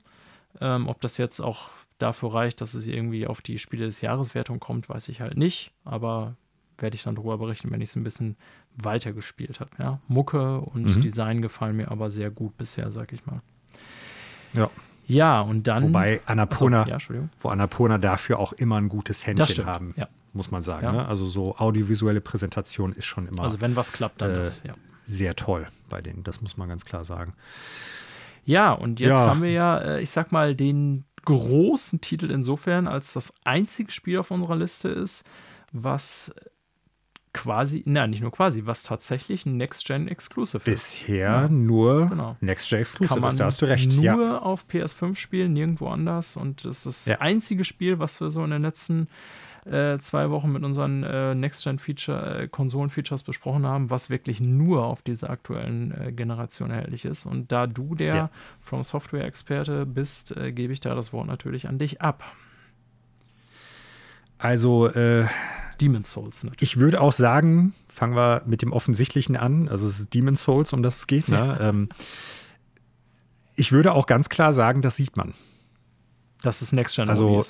Speaker 1: Ähm, ob das jetzt auch dafür reicht, dass es irgendwie auf die Spiele des Jahreswertung kommt, weiß ich halt nicht. Aber werde ich dann darüber berichten, wenn ich es ein bisschen weiter gespielt habe. Ja? Mucke und mhm. Design gefallen mir aber sehr gut bisher, sag ich mal.
Speaker 2: Ja.
Speaker 1: Ja, und dann.
Speaker 2: Wobei Annapurna, so, ja, wo Annapurna dafür auch immer ein gutes Händchen haben, ja. muss man sagen. Ja. Ne? Also so audiovisuelle Präsentation ist schon immer.
Speaker 1: Also wenn was klappt, dann
Speaker 2: äh,
Speaker 1: das, ja.
Speaker 2: Sehr toll bei denen, das muss man ganz klar sagen.
Speaker 1: Ja, und jetzt haben wir ja, äh, ich sag mal, den großen Titel insofern, als das einzige Spiel auf unserer Liste ist, was quasi, nein, nicht nur quasi, was tatsächlich ein Next-Gen-Exclusive
Speaker 2: ist. Bisher ja. nur
Speaker 1: genau.
Speaker 2: Next-Gen-Exclusive
Speaker 1: ist,
Speaker 2: da hast du recht.
Speaker 1: Nur
Speaker 2: ja.
Speaker 1: auf PS5 spielen, nirgendwo anders. Und es ist ja. das einzige Spiel, was wir so in den letzten äh, zwei Wochen mit unseren äh, Next-Gen-Feature, äh, Konsolen-Features besprochen haben, was wirklich nur auf dieser aktuellen äh, Generation erhältlich ist. Und da du der ja. From Software-Experte bist, äh, gebe ich da das Wort natürlich an dich ab.
Speaker 2: Also, äh,
Speaker 1: Demon's Souls
Speaker 2: natürlich. Ich würde auch sagen, fangen wir mit dem Offensichtlichen an. Also es ist Demon's Souls, um das es geht. Ne? Ja. Ähm, ich würde auch ganz klar sagen, das sieht man.
Speaker 1: Das ist Next Gen
Speaker 2: also,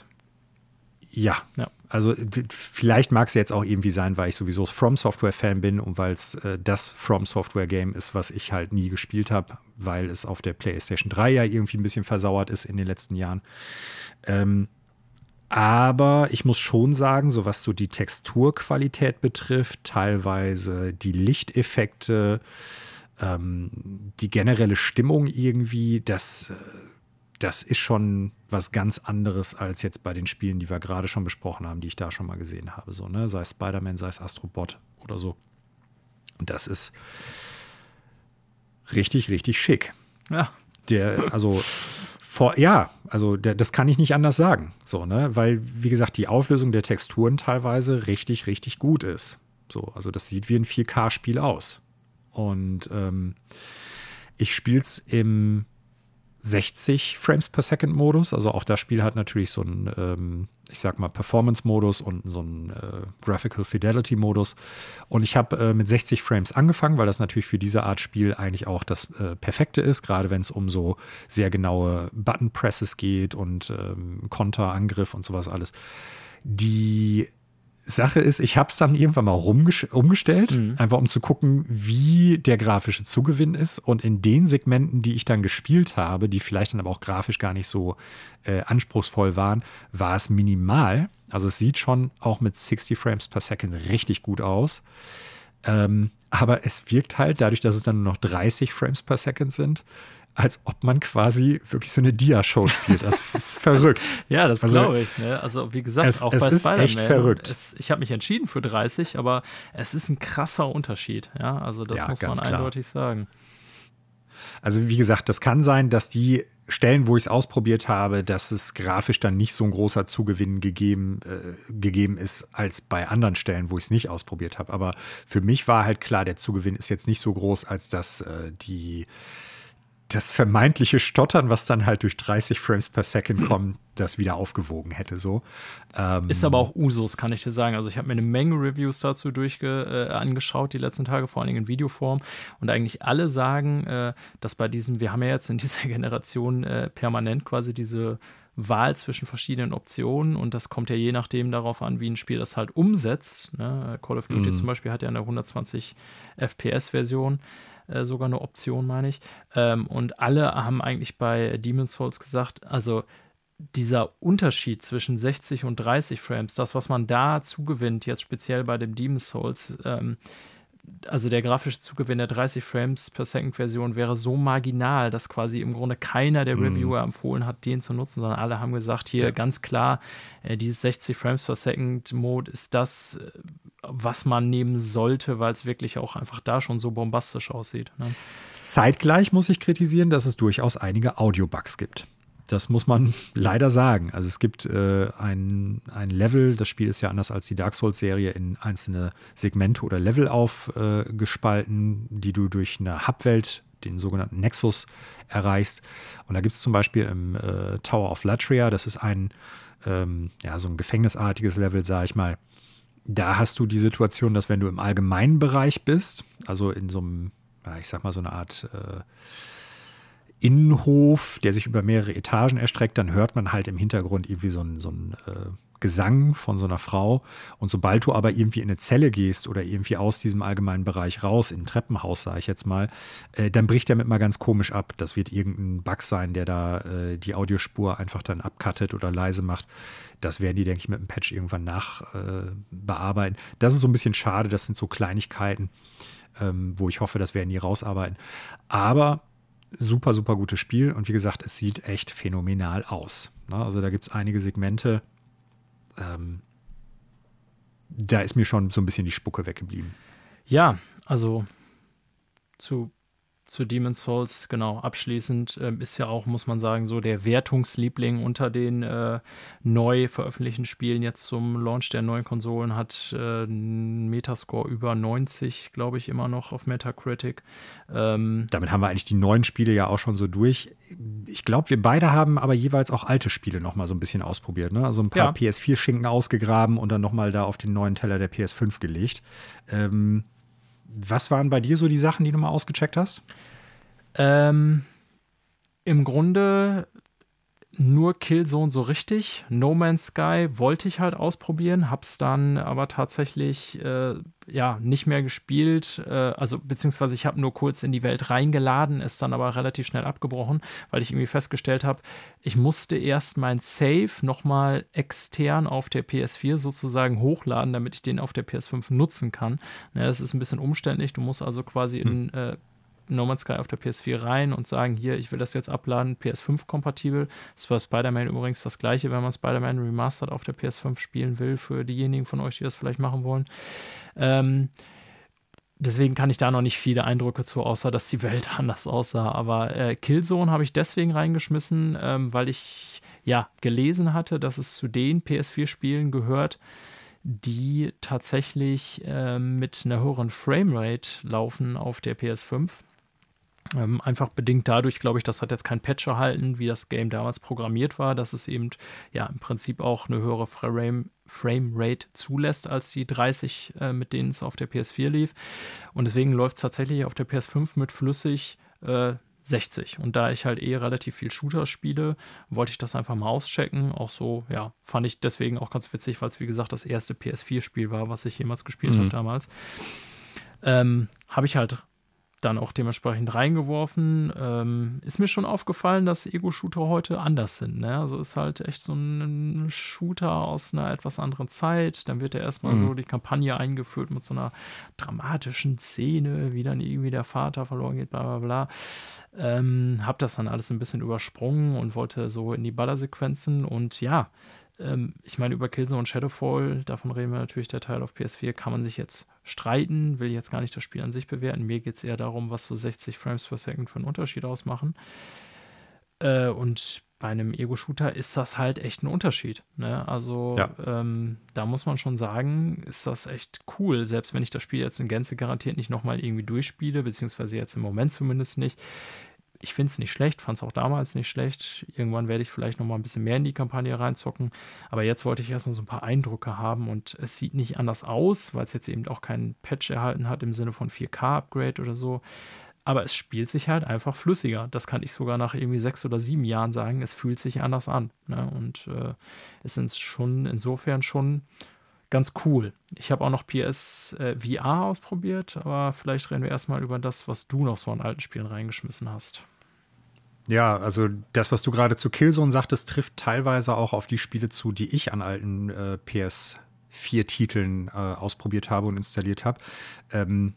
Speaker 2: ja. ja. Also vielleicht mag es jetzt auch irgendwie sein, weil ich sowieso From Software Fan bin und weil es äh, das From Software Game ist, was ich halt nie gespielt habe, weil es auf der PlayStation 3 ja irgendwie ein bisschen versauert ist in den letzten Jahren. Ähm, aber ich muss schon sagen, so was so die Texturqualität betrifft, teilweise die Lichteffekte, ähm, die generelle Stimmung irgendwie, das, äh, das ist schon was ganz anderes als jetzt bei den Spielen, die wir gerade schon besprochen haben, die ich da schon mal gesehen habe. So, ne? Sei es Spider-Man, sei es Astrobot oder so. Und das ist richtig, richtig schick.
Speaker 1: Ja.
Speaker 2: Der, also [laughs] vor, ja, also das kann ich nicht anders sagen. So, ne? Weil, wie gesagt, die Auflösung der Texturen teilweise richtig, richtig gut ist. So, also das sieht wie ein 4K-Spiel aus. Und ähm, ich spiele es im 60 Frames per Second Modus. Also auch das Spiel hat natürlich so einen, ähm, ich sag mal, Performance-Modus und so einen äh, Graphical Fidelity-Modus. Und ich habe äh, mit 60 Frames angefangen, weil das natürlich für diese Art Spiel eigentlich auch das äh, Perfekte ist, gerade wenn es um so sehr genaue Button-Presses geht und ähm, Konter, Angriff und sowas alles. Die Sache ist, ich habe es dann irgendwann mal umgestellt, mhm. einfach um zu gucken, wie der grafische Zugewinn ist. Und in den Segmenten, die ich dann gespielt habe, die vielleicht dann aber auch grafisch gar nicht so äh, anspruchsvoll waren, war es minimal. Also es sieht schon auch mit 60 Frames per Second richtig gut aus. Ähm, aber es wirkt halt, dadurch, dass es dann nur noch 30 Frames per Second sind, als ob man quasi wirklich so eine Dia-Show spielt. Das [laughs] ist verrückt.
Speaker 1: ja, das also, glaube ich. Ne? Also wie gesagt,
Speaker 2: es,
Speaker 1: auch
Speaker 2: es
Speaker 1: bei
Speaker 2: ist echt verrückt.
Speaker 1: Es, ich habe mich entschieden für 30, aber es ist ein krasser Unterschied. Ja, also das ja, muss man klar. eindeutig sagen.
Speaker 2: Also wie gesagt, das kann sein, dass die Stellen, wo ich es ausprobiert habe, dass es grafisch dann nicht so ein großer Zugewinn gegeben, äh, gegeben ist als bei anderen Stellen, wo ich es nicht ausprobiert habe. Aber für mich war halt klar, der Zugewinn ist jetzt nicht so groß, als dass äh, die das vermeintliche Stottern, was dann halt durch 30 Frames per Second kommt, das wieder aufgewogen hätte. So.
Speaker 1: Ähm ist aber auch Usus, kann ich dir sagen. Also ich habe mir eine Menge Reviews dazu durchge äh, angeschaut, die letzten Tage, vor allen Dingen in Videoform. Und eigentlich alle sagen, äh, dass bei diesem, wir haben ja jetzt in [laughs] dieser Generation äh, permanent quasi diese Wahl zwischen verschiedenen Optionen und das kommt ja je nachdem darauf an, wie ein Spiel das halt umsetzt. Ne? Call of Duty mm. zum Beispiel hat ja eine 120 FPS-Version. Äh, sogar eine Option, meine ich. Ähm, und alle haben eigentlich bei Demon's Souls gesagt, also dieser Unterschied zwischen 60 und 30 Frames, das, was man da zugewinnt, jetzt speziell bei dem Demon's Souls, ähm, also der grafische Zugewinn der 30 Frames per Second Version wäre so marginal, dass quasi im Grunde keiner der mhm. Reviewer empfohlen hat, den zu nutzen, sondern alle haben gesagt, hier ja. ganz klar, äh, dieses 60 Frames per Second Mode ist das, äh, was man nehmen sollte, weil es wirklich auch einfach da schon so bombastisch aussieht. Ne?
Speaker 2: Zeitgleich muss ich kritisieren, dass es durchaus einige Audio-Bugs gibt. Das muss man [laughs] leider sagen. Also es gibt äh, ein, ein Level, das Spiel ist ja anders als die Dark Souls-Serie in einzelne Segmente oder Level aufgespalten, äh, die du durch eine Hubwelt, den sogenannten Nexus, erreichst. Und da gibt es zum Beispiel im äh, Tower of Latria, das ist ein, ähm, ja, so ein gefängnisartiges Level, sage ich mal. Da hast du die Situation, dass wenn du im allgemeinen Bereich bist, also in so einem, ja, ich sag mal so eine Art äh, Innenhof, der sich über mehrere Etagen erstreckt, dann hört man halt im Hintergrund irgendwie so ein, so ein äh, Gesang von so einer Frau. Und sobald du aber irgendwie in eine Zelle gehst oder irgendwie aus diesem allgemeinen Bereich raus, in ein Treppenhaus, sage ich jetzt mal, äh, dann bricht der mit mal ganz komisch ab. Das wird irgendein Bug sein, der da äh, die Audiospur einfach dann abcuttet oder leise macht. Das werden die, denke ich, mit dem Patch irgendwann nachbearbeiten. Äh, das ist so ein bisschen schade. Das sind so Kleinigkeiten, ähm, wo ich hoffe, das werden die rausarbeiten. Aber super, super gutes Spiel und wie gesagt, es sieht echt phänomenal aus. Ne? Also da gibt es einige Segmente, ähm, da ist mir schon so ein bisschen die Spucke weggeblieben.
Speaker 1: Ja, also zu zu Demon's Souls, genau, abschließend ähm, ist ja auch, muss man sagen, so der Wertungsliebling unter den äh, neu veröffentlichten Spielen jetzt zum Launch der neuen Konsolen hat äh, einen Metascore über 90, glaube ich, immer noch auf Metacritic.
Speaker 2: Ähm, Damit haben wir eigentlich die neuen Spiele ja auch schon so durch. Ich glaube, wir beide haben aber jeweils auch alte Spiele noch mal so ein bisschen ausprobiert, ne? Also ein paar ja. PS4-Schinken ausgegraben und dann noch mal da auf den neuen Teller der PS5 gelegt. Ähm, was waren bei dir so die Sachen, die du mal ausgecheckt hast?
Speaker 1: Ähm, Im Grunde nur Killzone so richtig. No Man's Sky wollte ich halt ausprobieren, hab's dann aber tatsächlich äh, ja nicht mehr gespielt. Äh, also beziehungsweise ich habe nur kurz in die Welt reingeladen, ist dann aber relativ schnell abgebrochen, weil ich irgendwie festgestellt habe, ich musste erst mein Save nochmal extern auf der PS4 sozusagen hochladen, damit ich den auf der PS5 nutzen kann. Ja, das ist ein bisschen umständlich. Du musst also quasi hm. in äh, No Man's Sky auf der PS4 rein und sagen, hier, ich will das jetzt abladen, PS5-kompatibel. Das war Spider-Man übrigens das gleiche, wenn man Spider-Man Remastered auf der PS5 spielen will, für diejenigen von euch, die das vielleicht machen wollen. Ähm, deswegen kann ich da noch nicht viele Eindrücke zu, außer dass die Welt [laughs] anders aussah. Aber äh, Killzone habe ich deswegen reingeschmissen, ähm, weil ich ja gelesen hatte, dass es zu den PS4-Spielen gehört, die tatsächlich äh, mit einer höheren Framerate laufen auf der PS5. Ähm, einfach bedingt dadurch, glaube ich, das hat jetzt kein Patch erhalten, wie das Game damals programmiert war, dass es eben ja im Prinzip auch eine höhere Frame, Frame Rate zulässt als die 30, äh, mit denen es auf der PS4 lief. Und deswegen läuft es tatsächlich auf der PS5 mit flüssig äh, 60. Und da ich halt eh relativ viel Shooter spiele, wollte ich das einfach mal auschecken. Auch so, ja, fand ich deswegen auch ganz witzig, weil es wie gesagt das erste PS4-Spiel war, was ich jemals gespielt mhm. habe damals. Ähm, habe ich halt dann auch dementsprechend reingeworfen. Ähm, ist mir schon aufgefallen, dass Ego-Shooter heute anders sind. Ne? Also ist halt echt so ein Shooter aus einer etwas anderen Zeit. Dann wird ja erstmal mhm. so die Kampagne eingeführt mit so einer dramatischen Szene, wie dann irgendwie der Vater verloren geht, bla bla bla. Ähm, hab das dann alles ein bisschen übersprungen und wollte so in die Ballersequenzen und ja, ähm, ich meine, über Killzone und Shadowfall, davon reden wir natürlich, der Teil auf PS4, kann man sich jetzt streiten, will jetzt gar nicht das Spiel an sich bewerten. Mir geht es eher darum, was so 60 Frames per Second für einen Unterschied ausmachen. Äh, und bei einem Ego-Shooter ist das halt echt ein Unterschied. Ne? Also ja. ähm, da muss man schon sagen, ist das echt cool. Selbst wenn ich das Spiel jetzt in Gänze garantiert nicht nochmal irgendwie durchspiele, beziehungsweise jetzt im Moment zumindest nicht, ich finde es nicht schlecht, fand es auch damals nicht schlecht. Irgendwann werde ich vielleicht noch mal ein bisschen mehr in die Kampagne reinzocken. Aber jetzt wollte ich erstmal so ein paar Eindrücke haben und es sieht nicht anders aus, weil es jetzt eben auch keinen Patch erhalten hat im Sinne von 4K-Upgrade oder so. Aber es spielt sich halt einfach flüssiger. Das kann ich sogar nach irgendwie sechs oder sieben Jahren sagen. Es fühlt sich anders an. Ne? Und äh, es sind schon insofern schon ganz cool. Ich habe auch noch PS äh, VR ausprobiert, aber vielleicht reden wir erstmal über das, was du noch so an alten Spielen reingeschmissen hast.
Speaker 2: Ja, also das, was du gerade zu Killzone sagtest, trifft teilweise auch auf die Spiele zu, die ich an alten äh, PS4-Titeln äh, ausprobiert habe und installiert habe. Ähm,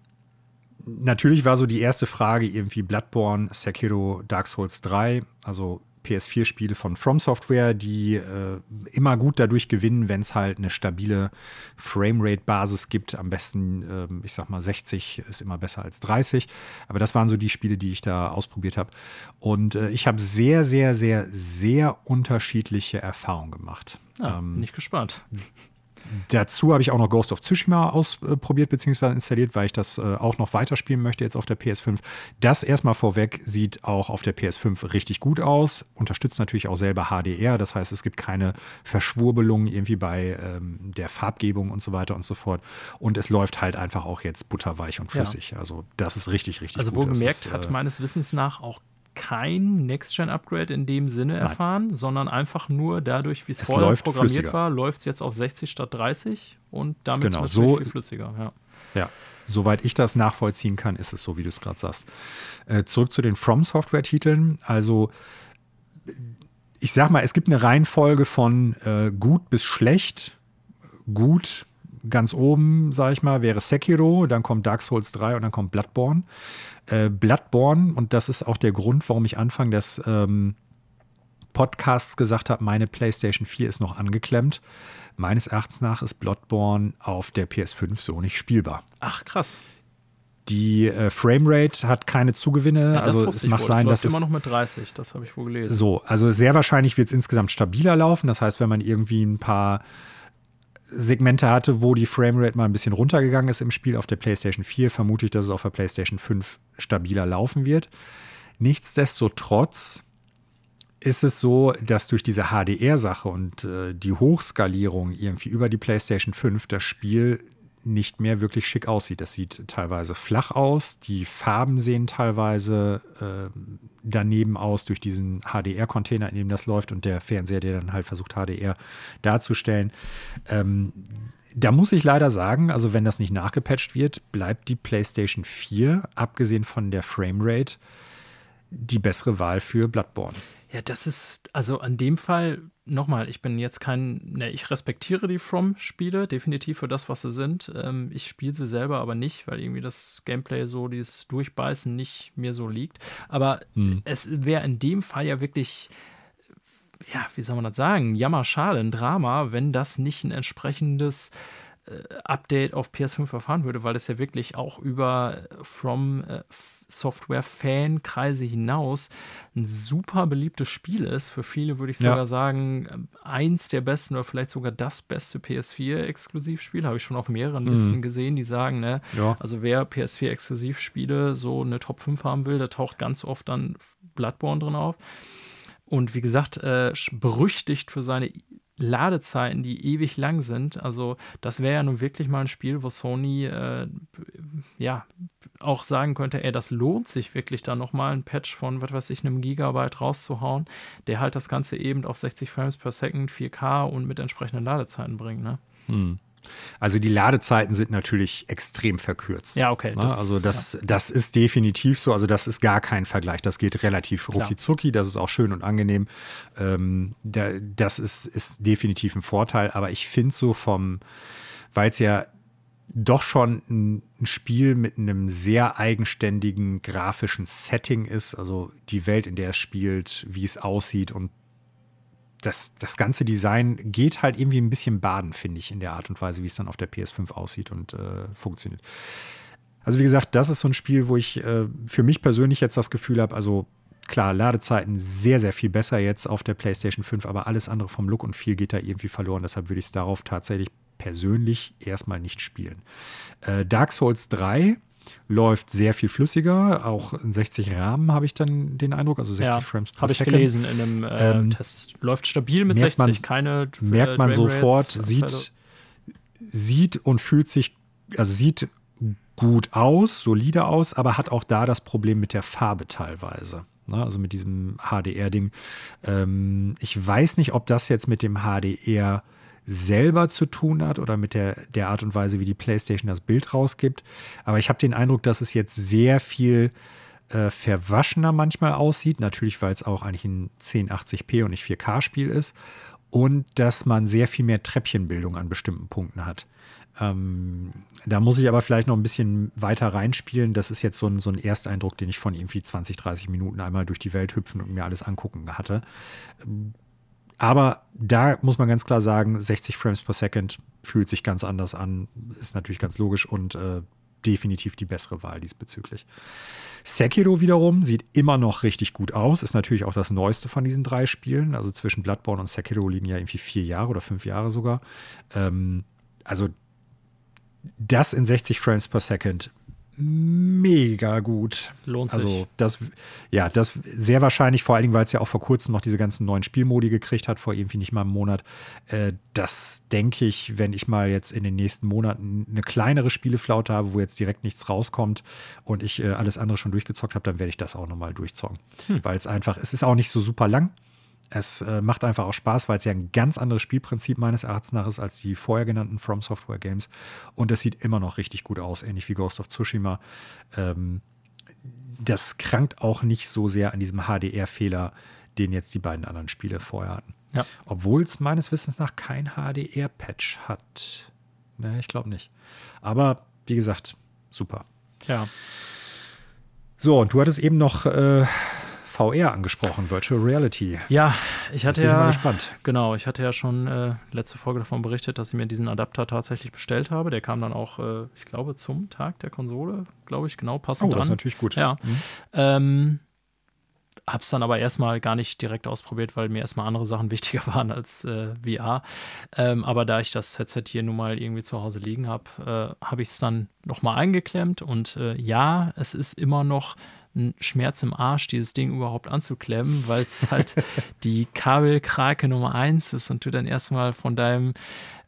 Speaker 2: natürlich war so die erste Frage irgendwie Bloodborne, Sekiro, Dark Souls 3, also PS4-Spiele von From Software, die äh, immer gut dadurch gewinnen, wenn es halt eine stabile Framerate-Basis gibt. Am besten, äh, ich sag mal, 60 ist immer besser als 30. Aber das waren so die Spiele, die ich da ausprobiert habe. Und äh, ich habe sehr, sehr, sehr, sehr unterschiedliche Erfahrungen gemacht.
Speaker 1: Ja, ähm, bin ich gespannt.
Speaker 2: Dazu habe ich auch noch Ghost of Tsushima ausprobiert bzw. installiert, weil ich das äh, auch noch weiterspielen möchte jetzt auf der PS5. Das erstmal vorweg sieht auch auf der PS5 richtig gut aus. Unterstützt natürlich auch selber HDR, das heißt, es gibt keine Verschwurbelungen irgendwie bei ähm, der Farbgebung und so weiter und so fort. Und es läuft halt einfach auch jetzt butterweich und flüssig. Ja. Also das ist richtig, richtig
Speaker 1: also,
Speaker 2: gut.
Speaker 1: Also wohlgemerkt hat äh, meines Wissens nach auch kein Next-Gen-Upgrade in dem Sinne Nein. erfahren, sondern einfach nur dadurch, wie es vorher programmiert flüssiger. war, läuft es jetzt auf 60 statt 30 und damit
Speaker 2: genau,
Speaker 1: natürlich
Speaker 2: so,
Speaker 1: viel flüssiger. Ja.
Speaker 2: ja. Soweit ich das nachvollziehen kann, ist es so, wie du es gerade sagst. Äh, zurück zu den From Software-Titeln. Also, ich sag mal, es gibt eine Reihenfolge von äh, gut bis schlecht. Gut, ganz oben, sag ich mal, wäre Sekiro, dann kommt Dark Souls 3 und dann kommt Bloodborne. Äh, Bloodborne, und das ist auch der Grund, warum ich Anfang des ähm, Podcasts gesagt habe, meine PlayStation 4 ist noch angeklemmt. Meines Erachtens nach ist Bloodborne auf der PS5 so nicht spielbar.
Speaker 1: Ach, krass.
Speaker 2: Die äh, Framerate hat keine Zugewinne. Ja, also es mag sein, dass
Speaker 1: es immer noch mit 30, das habe ich wohl gelesen.
Speaker 2: So, also sehr wahrscheinlich wird es insgesamt stabiler laufen. Das heißt, wenn man irgendwie ein paar Segmente hatte, wo die Framerate mal ein bisschen runtergegangen ist im Spiel auf der PlayStation 4, vermute ich, dass es auf der PlayStation 5 stabiler laufen wird. Nichtsdestotrotz ist es so, dass durch diese HDR-Sache und äh, die Hochskalierung irgendwie über die PlayStation 5 das Spiel nicht mehr wirklich schick aussieht. Das sieht teilweise flach aus, die Farben sehen teilweise äh, daneben aus durch diesen HDR-Container, in dem das läuft und der Fernseher, der dann halt versucht, HDR darzustellen. Ähm, da muss ich leider sagen, also wenn das nicht nachgepatcht wird, bleibt die PlayStation 4, abgesehen von der Framerate, die bessere Wahl für Bloodborne.
Speaker 1: Ja, das ist, also an dem Fall, nochmal, ich bin jetzt kein, ne, ich respektiere die From-Spiele definitiv für das, was sie sind. Ähm, ich spiele sie selber aber nicht, weil irgendwie das Gameplay so, dieses Durchbeißen nicht mir so liegt. Aber hm. es wäre in dem Fall ja wirklich, ja, wie soll man das sagen, jammer, schade, ein Drama, wenn das nicht ein entsprechendes Update auf PS5 erfahren würde, weil es ja wirklich auch über From äh, Software-Fan-Kreise hinaus ein super beliebtes Spiel ist. Für viele würde ich sogar ja. sagen, eins der besten oder vielleicht sogar das beste PS4-Exklusivspiel. Habe ich schon auf mehreren mhm. Listen gesehen, die sagen, ne, ja. also wer PS4-Exklusivspiele so eine Top 5 haben will, da taucht ganz oft dann Bloodborne drin auf. Und wie gesagt, äh, berüchtigt für seine Ladezeiten, die ewig lang sind. Also das wäre ja nun wirklich mal ein Spiel, wo Sony äh, ja auch sagen könnte, ey, das lohnt sich wirklich da nochmal ein Patch von, was weiß ich, einem Gigabyte rauszuhauen, der halt das Ganze eben auf 60 Frames per Second, 4K und mit entsprechenden Ladezeiten bringt, ne? Hm.
Speaker 2: Also die Ladezeiten sind natürlich extrem verkürzt.
Speaker 1: Ja, okay.
Speaker 2: Ne? Das, also das, ja. das ist definitiv so. Also das ist gar kein Vergleich. Das geht relativ rucki. Das ist auch schön und angenehm. Ähm, da, das ist, ist definitiv ein Vorteil. Aber ich finde so vom, weil es ja doch schon ein, ein, Spiel mit einem sehr eigenständigen grafischen Setting ist. Also die Welt, in der es spielt, wie es aussieht und das, das ganze Design geht halt irgendwie ein bisschen baden, finde ich, in der Art und Weise, wie es dann auf der PS5 aussieht und äh, funktioniert. Also wie gesagt, das ist so ein Spiel, wo ich äh, für mich persönlich jetzt das Gefühl habe, also klar, Ladezeiten sehr, sehr viel besser jetzt auf der PlayStation 5, aber alles andere vom Look und viel geht da irgendwie verloren. Deshalb würde ich es darauf tatsächlich persönlich erstmal nicht spielen. Äh, Dark Souls 3 läuft sehr viel flüssiger. Auch in 60 Rahmen habe ich dann den Eindruck, also 60 ja, Frames
Speaker 1: pro Habe ich gelesen in einem äh, ähm, Test. Läuft stabil mit 60,
Speaker 2: man,
Speaker 1: keine
Speaker 2: äh, Merkt man sofort, sieht, sieht und fühlt sich, also sieht gut aus, solide aus, aber hat auch da das Problem mit der Farbe teilweise. Ne? Also mit diesem HDR-Ding. Ähm, ich weiß nicht, ob das jetzt mit dem HDR selber zu tun hat oder mit der, der Art und Weise, wie die PlayStation das Bild rausgibt. Aber ich habe den Eindruck, dass es jetzt sehr viel äh, verwaschener manchmal aussieht. Natürlich, weil es auch eigentlich ein 1080p und nicht 4K-Spiel ist. Und dass man sehr viel mehr Treppchenbildung an bestimmten Punkten hat. Ähm, da muss ich aber vielleicht noch ein bisschen weiter reinspielen. Das ist jetzt so ein, so ein Ersteindruck, den ich von irgendwie 20, 30 Minuten einmal durch die Welt hüpfen und mir alles angucken hatte. Aber da muss man ganz klar sagen, 60 Frames per Second fühlt sich ganz anders an, ist natürlich ganz logisch und äh, definitiv die bessere Wahl diesbezüglich. Sekiro wiederum sieht immer noch richtig gut aus, ist natürlich auch das neueste von diesen drei Spielen. Also zwischen Bloodborne und Sekiro liegen ja irgendwie vier Jahre oder fünf Jahre sogar. Ähm, also das in 60 Frames per Second mega gut.
Speaker 1: Lohnt sich.
Speaker 2: Also das, ja, das sehr wahrscheinlich, vor allen Dingen, weil es ja auch vor kurzem noch diese ganzen neuen Spielmodi gekriegt hat, vor irgendwie nicht mal einem Monat. Äh, das denke ich, wenn ich mal jetzt in den nächsten Monaten eine kleinere Spieleflaute habe, wo jetzt direkt nichts rauskommt und ich äh, alles andere schon durchgezockt habe, dann werde ich das auch nochmal durchzocken. Hm. Weil es einfach, es ist auch nicht so super lang. Es äh, macht einfach auch Spaß, weil es ja ein ganz anderes Spielprinzip meines Erachtens nach ist als die vorher genannten From Software Games. Und es sieht immer noch richtig gut aus, ähnlich wie Ghost of Tsushima. Ähm, das krankt auch nicht so sehr an diesem HDR-Fehler, den jetzt die beiden anderen Spiele vorher hatten. Ja. Obwohl es meines Wissens nach kein HDR-Patch hat. Ne, ich glaube nicht. Aber wie gesagt, super.
Speaker 1: Ja.
Speaker 2: So, und du hattest eben noch äh, VR angesprochen, Virtual Reality.
Speaker 1: Ja, ich hatte ja. gespannt. Genau, ich hatte ja schon äh, letzte Folge davon berichtet, dass ich mir diesen Adapter tatsächlich bestellt habe. Der kam dann auch, äh, ich glaube, zum Tag der Konsole, glaube ich, genau passend.
Speaker 2: Oh, das
Speaker 1: ist
Speaker 2: natürlich gut.
Speaker 1: Ja. Mhm. Ähm, Hab's dann aber erstmal gar nicht direkt ausprobiert, weil mir erstmal andere Sachen [laughs] wichtiger waren als äh, VR. Ähm, aber da ich das Headset hier nun mal irgendwie zu Hause liegen habe, äh, habe ich es dann nochmal eingeklemmt. Und äh, ja, es ist immer noch ein Schmerz im Arsch, dieses Ding überhaupt anzuklemmen, weil es halt [laughs] die Kabelkrake Nummer 1 ist und du dann erstmal von deinem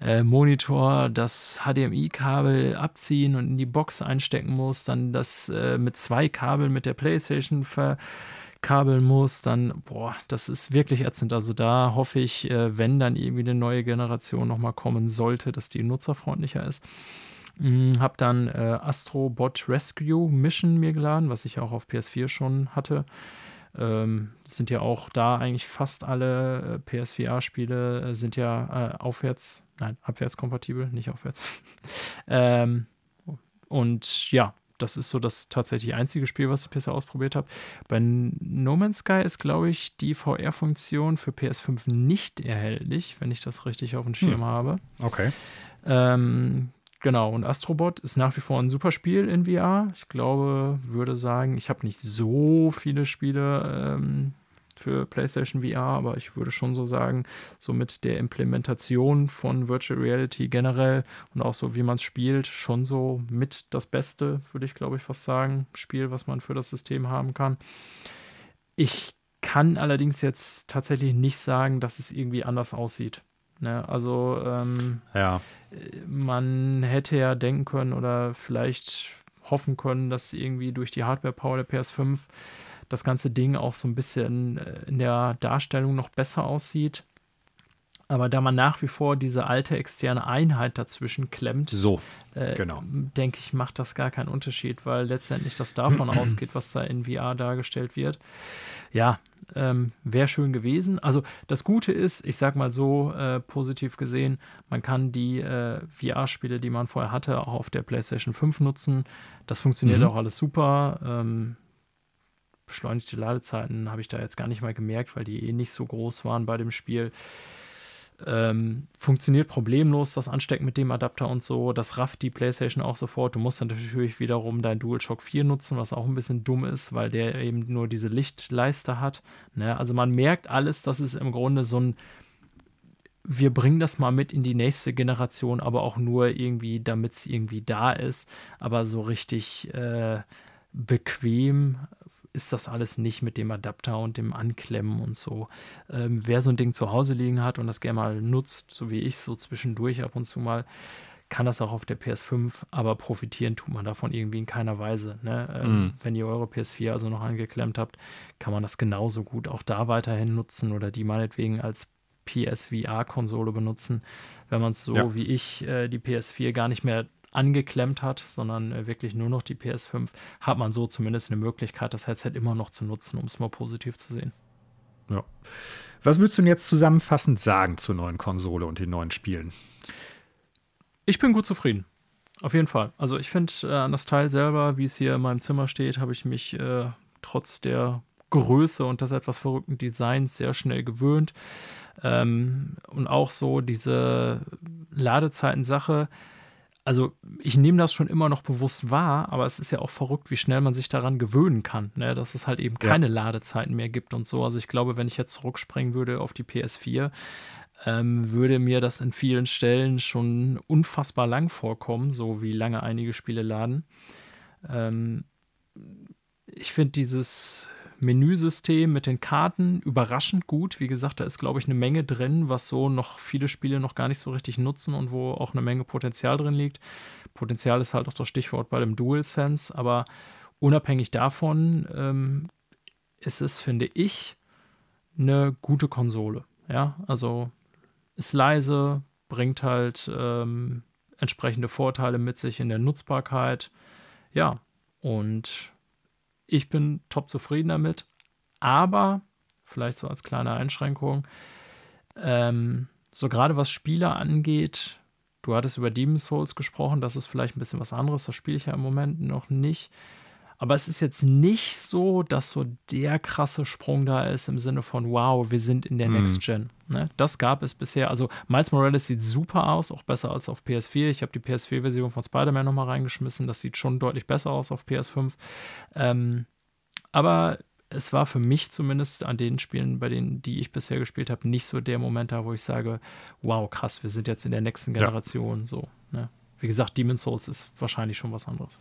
Speaker 1: äh, Monitor das HDMI-Kabel abziehen und in die Box einstecken musst, dann das äh, mit zwei Kabeln mit der PlayStation verkabeln musst, dann, boah, das ist wirklich ätzend. Also da hoffe ich, äh, wenn dann irgendwie eine neue Generation nochmal kommen sollte, dass die nutzerfreundlicher ist. Mhm, habe dann äh, Bot Rescue Mission mir geladen, was ich auch auf PS4 schon hatte. Ähm, sind ja auch da eigentlich fast alle äh, PSVR-Spiele äh, sind ja äh, aufwärts, nein, abwärts kompatibel, nicht aufwärts. [laughs] ähm, und ja, das ist so das tatsächlich einzige Spiel, was ich bisher ausprobiert habe. Bei No Man's Sky ist, glaube ich, die VR-Funktion für PS5 nicht erhältlich, wenn ich das richtig auf dem Schirm hm. habe.
Speaker 2: Okay.
Speaker 1: Ähm, genau, und Astrobot ist nach wie vor ein super Spiel in VR. Ich glaube, würde sagen, ich habe nicht so viele Spiele ähm, für PlayStation VR, aber ich würde schon so sagen, so mit der Implementation von Virtual Reality generell und auch so, wie man es spielt, schon so mit das Beste, würde ich glaube ich fast sagen, Spiel, was man für das System haben kann. Ich kann allerdings jetzt tatsächlich nicht sagen, dass es irgendwie anders aussieht. Ne? Also ähm,
Speaker 2: ja.
Speaker 1: man hätte ja denken können oder vielleicht hoffen können, dass irgendwie durch die Hardware-Power der PS5 das ganze Ding auch so ein bisschen äh, in der Darstellung noch besser aussieht. Aber da man nach wie vor diese alte externe Einheit dazwischen klemmt,
Speaker 2: so, äh, genau.
Speaker 1: denke ich, macht das gar keinen Unterschied, weil letztendlich das davon [clears throat] ausgeht, was da in VR dargestellt wird. Ja, ähm, wäre schön gewesen. Also das Gute ist, ich sag mal so äh, positiv gesehen, man kann die äh, VR-Spiele, die man vorher hatte, auch auf der PlayStation 5 nutzen. Das funktioniert mhm. auch alles super. Ähm, beschleunigte Ladezeiten habe ich da jetzt gar nicht mal gemerkt, weil die eh nicht so groß waren bei dem Spiel. Ähm, funktioniert problemlos, das Anstecken mit dem Adapter und so. Das rafft die PlayStation auch sofort. Du musst dann natürlich wiederum dein DualShock 4 nutzen, was auch ein bisschen dumm ist, weil der eben nur diese Lichtleiste hat. Ne? Also man merkt alles, dass es im Grunde so ein wir bringen das mal mit in die nächste Generation, aber auch nur irgendwie, damit es irgendwie da ist. Aber so richtig äh, bequem ist das alles nicht mit dem Adapter und dem Anklemmen und so. Ähm, wer so ein Ding zu Hause liegen hat und das gerne mal nutzt, so wie ich, so zwischendurch ab und zu mal, kann das auch auf der PS5, aber profitieren tut man davon irgendwie in keiner Weise. Ne? Ähm, mm. Wenn ihr eure PS4 also noch angeklemmt habt, kann man das genauso gut auch da weiterhin nutzen oder die meinetwegen als PSVR-Konsole benutzen, wenn man es so ja. wie ich äh, die PS4 gar nicht mehr angeklemmt hat, sondern äh, wirklich nur noch die PS5, hat man so zumindest eine Möglichkeit, das Headset immer noch zu nutzen, um es mal positiv zu sehen.
Speaker 2: Ja. Was würdest du denn jetzt zusammenfassend sagen zur neuen Konsole und den neuen Spielen?
Speaker 1: Ich bin gut zufrieden. Auf jeden Fall. Also ich finde äh, an das Teil selber, wie es hier in meinem Zimmer steht, habe ich mich äh, trotz der Größe und des etwas verrückten Designs sehr schnell gewöhnt. Ähm, und auch so diese Ladezeiten-Sache also ich nehme das schon immer noch bewusst wahr, aber es ist ja auch verrückt, wie schnell man sich daran gewöhnen kann, ne? dass es halt eben keine ja. Ladezeiten mehr gibt und so. Also ich glaube, wenn ich jetzt zurückspringen würde auf die PS4, ähm, würde mir das in vielen Stellen schon unfassbar lang vorkommen, so wie lange einige Spiele laden. Ähm, ich finde dieses Menüsystem mit den Karten überraschend gut. Wie gesagt, da ist, glaube ich, eine Menge drin, was so noch viele Spiele noch gar nicht so richtig nutzen und wo auch eine Menge Potenzial drin liegt. Potenzial ist halt auch das Stichwort bei dem DualSense, aber unabhängig davon ähm, ist es, finde ich, eine gute Konsole. Ja, also ist leise, bringt halt ähm, entsprechende Vorteile mit sich in der Nutzbarkeit. Ja, und ich bin top zufrieden damit, aber vielleicht so als kleine Einschränkung, ähm, so gerade was Spiele angeht, du hattest über Demon's Souls gesprochen, das ist vielleicht ein bisschen was anderes, das spiele ich ja im Moment noch nicht. Aber es ist jetzt nicht so, dass so der krasse Sprung da ist im Sinne von, wow, wir sind in der mhm. Next Gen. Ne? Das gab es bisher. Also Miles Morales sieht super aus, auch besser als auf PS4. Ich habe die PS4-Version von Spider-Man nochmal reingeschmissen. Das sieht schon deutlich besser aus auf PS5. Ähm, aber es war für mich zumindest an den Spielen, bei denen, die ich bisher gespielt habe, nicht so der Moment da, wo ich sage, wow, krass, wir sind jetzt in der nächsten Generation. Ja. So, ne? Wie gesagt, Demon's Souls ist wahrscheinlich schon was anderes.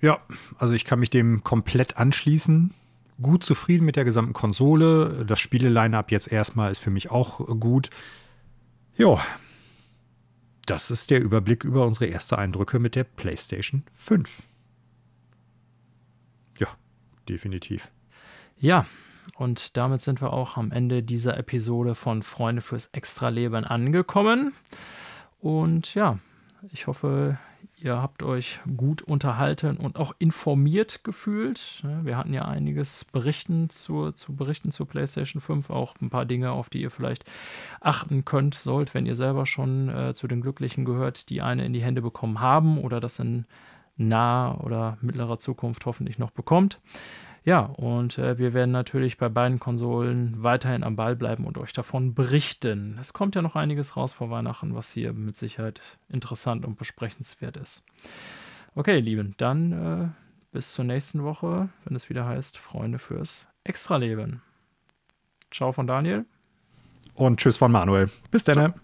Speaker 2: Ja, also ich kann mich dem komplett anschließen. Gut zufrieden mit der gesamten Konsole. Das Spiele-Line-Up jetzt erstmal ist für mich auch gut. Ja, das ist der Überblick über unsere ersten Eindrücke mit der PlayStation 5. Ja, definitiv.
Speaker 1: Ja, und damit sind wir auch am Ende dieser Episode von Freunde fürs Extraleben angekommen. Und ja, ich hoffe, Ihr habt euch gut unterhalten und auch informiert gefühlt. Wir hatten ja einiges berichten zu, zu berichten zur PlayStation 5, auch ein paar Dinge, auf die ihr vielleicht achten könnt, sollt, wenn ihr selber schon äh, zu den Glücklichen gehört, die eine in die Hände bekommen haben oder das in naher oder mittlerer Zukunft hoffentlich noch bekommt. Ja, und äh, wir werden natürlich bei beiden Konsolen weiterhin am Ball bleiben und euch davon berichten. Es kommt ja noch einiges raus vor Weihnachten, was hier mit Sicherheit interessant und besprechenswert ist. Okay, Lieben, dann äh, bis zur nächsten Woche, wenn es wieder heißt Freunde fürs Extraleben. Ciao von Daniel.
Speaker 2: Und tschüss von Manuel. Bis dann.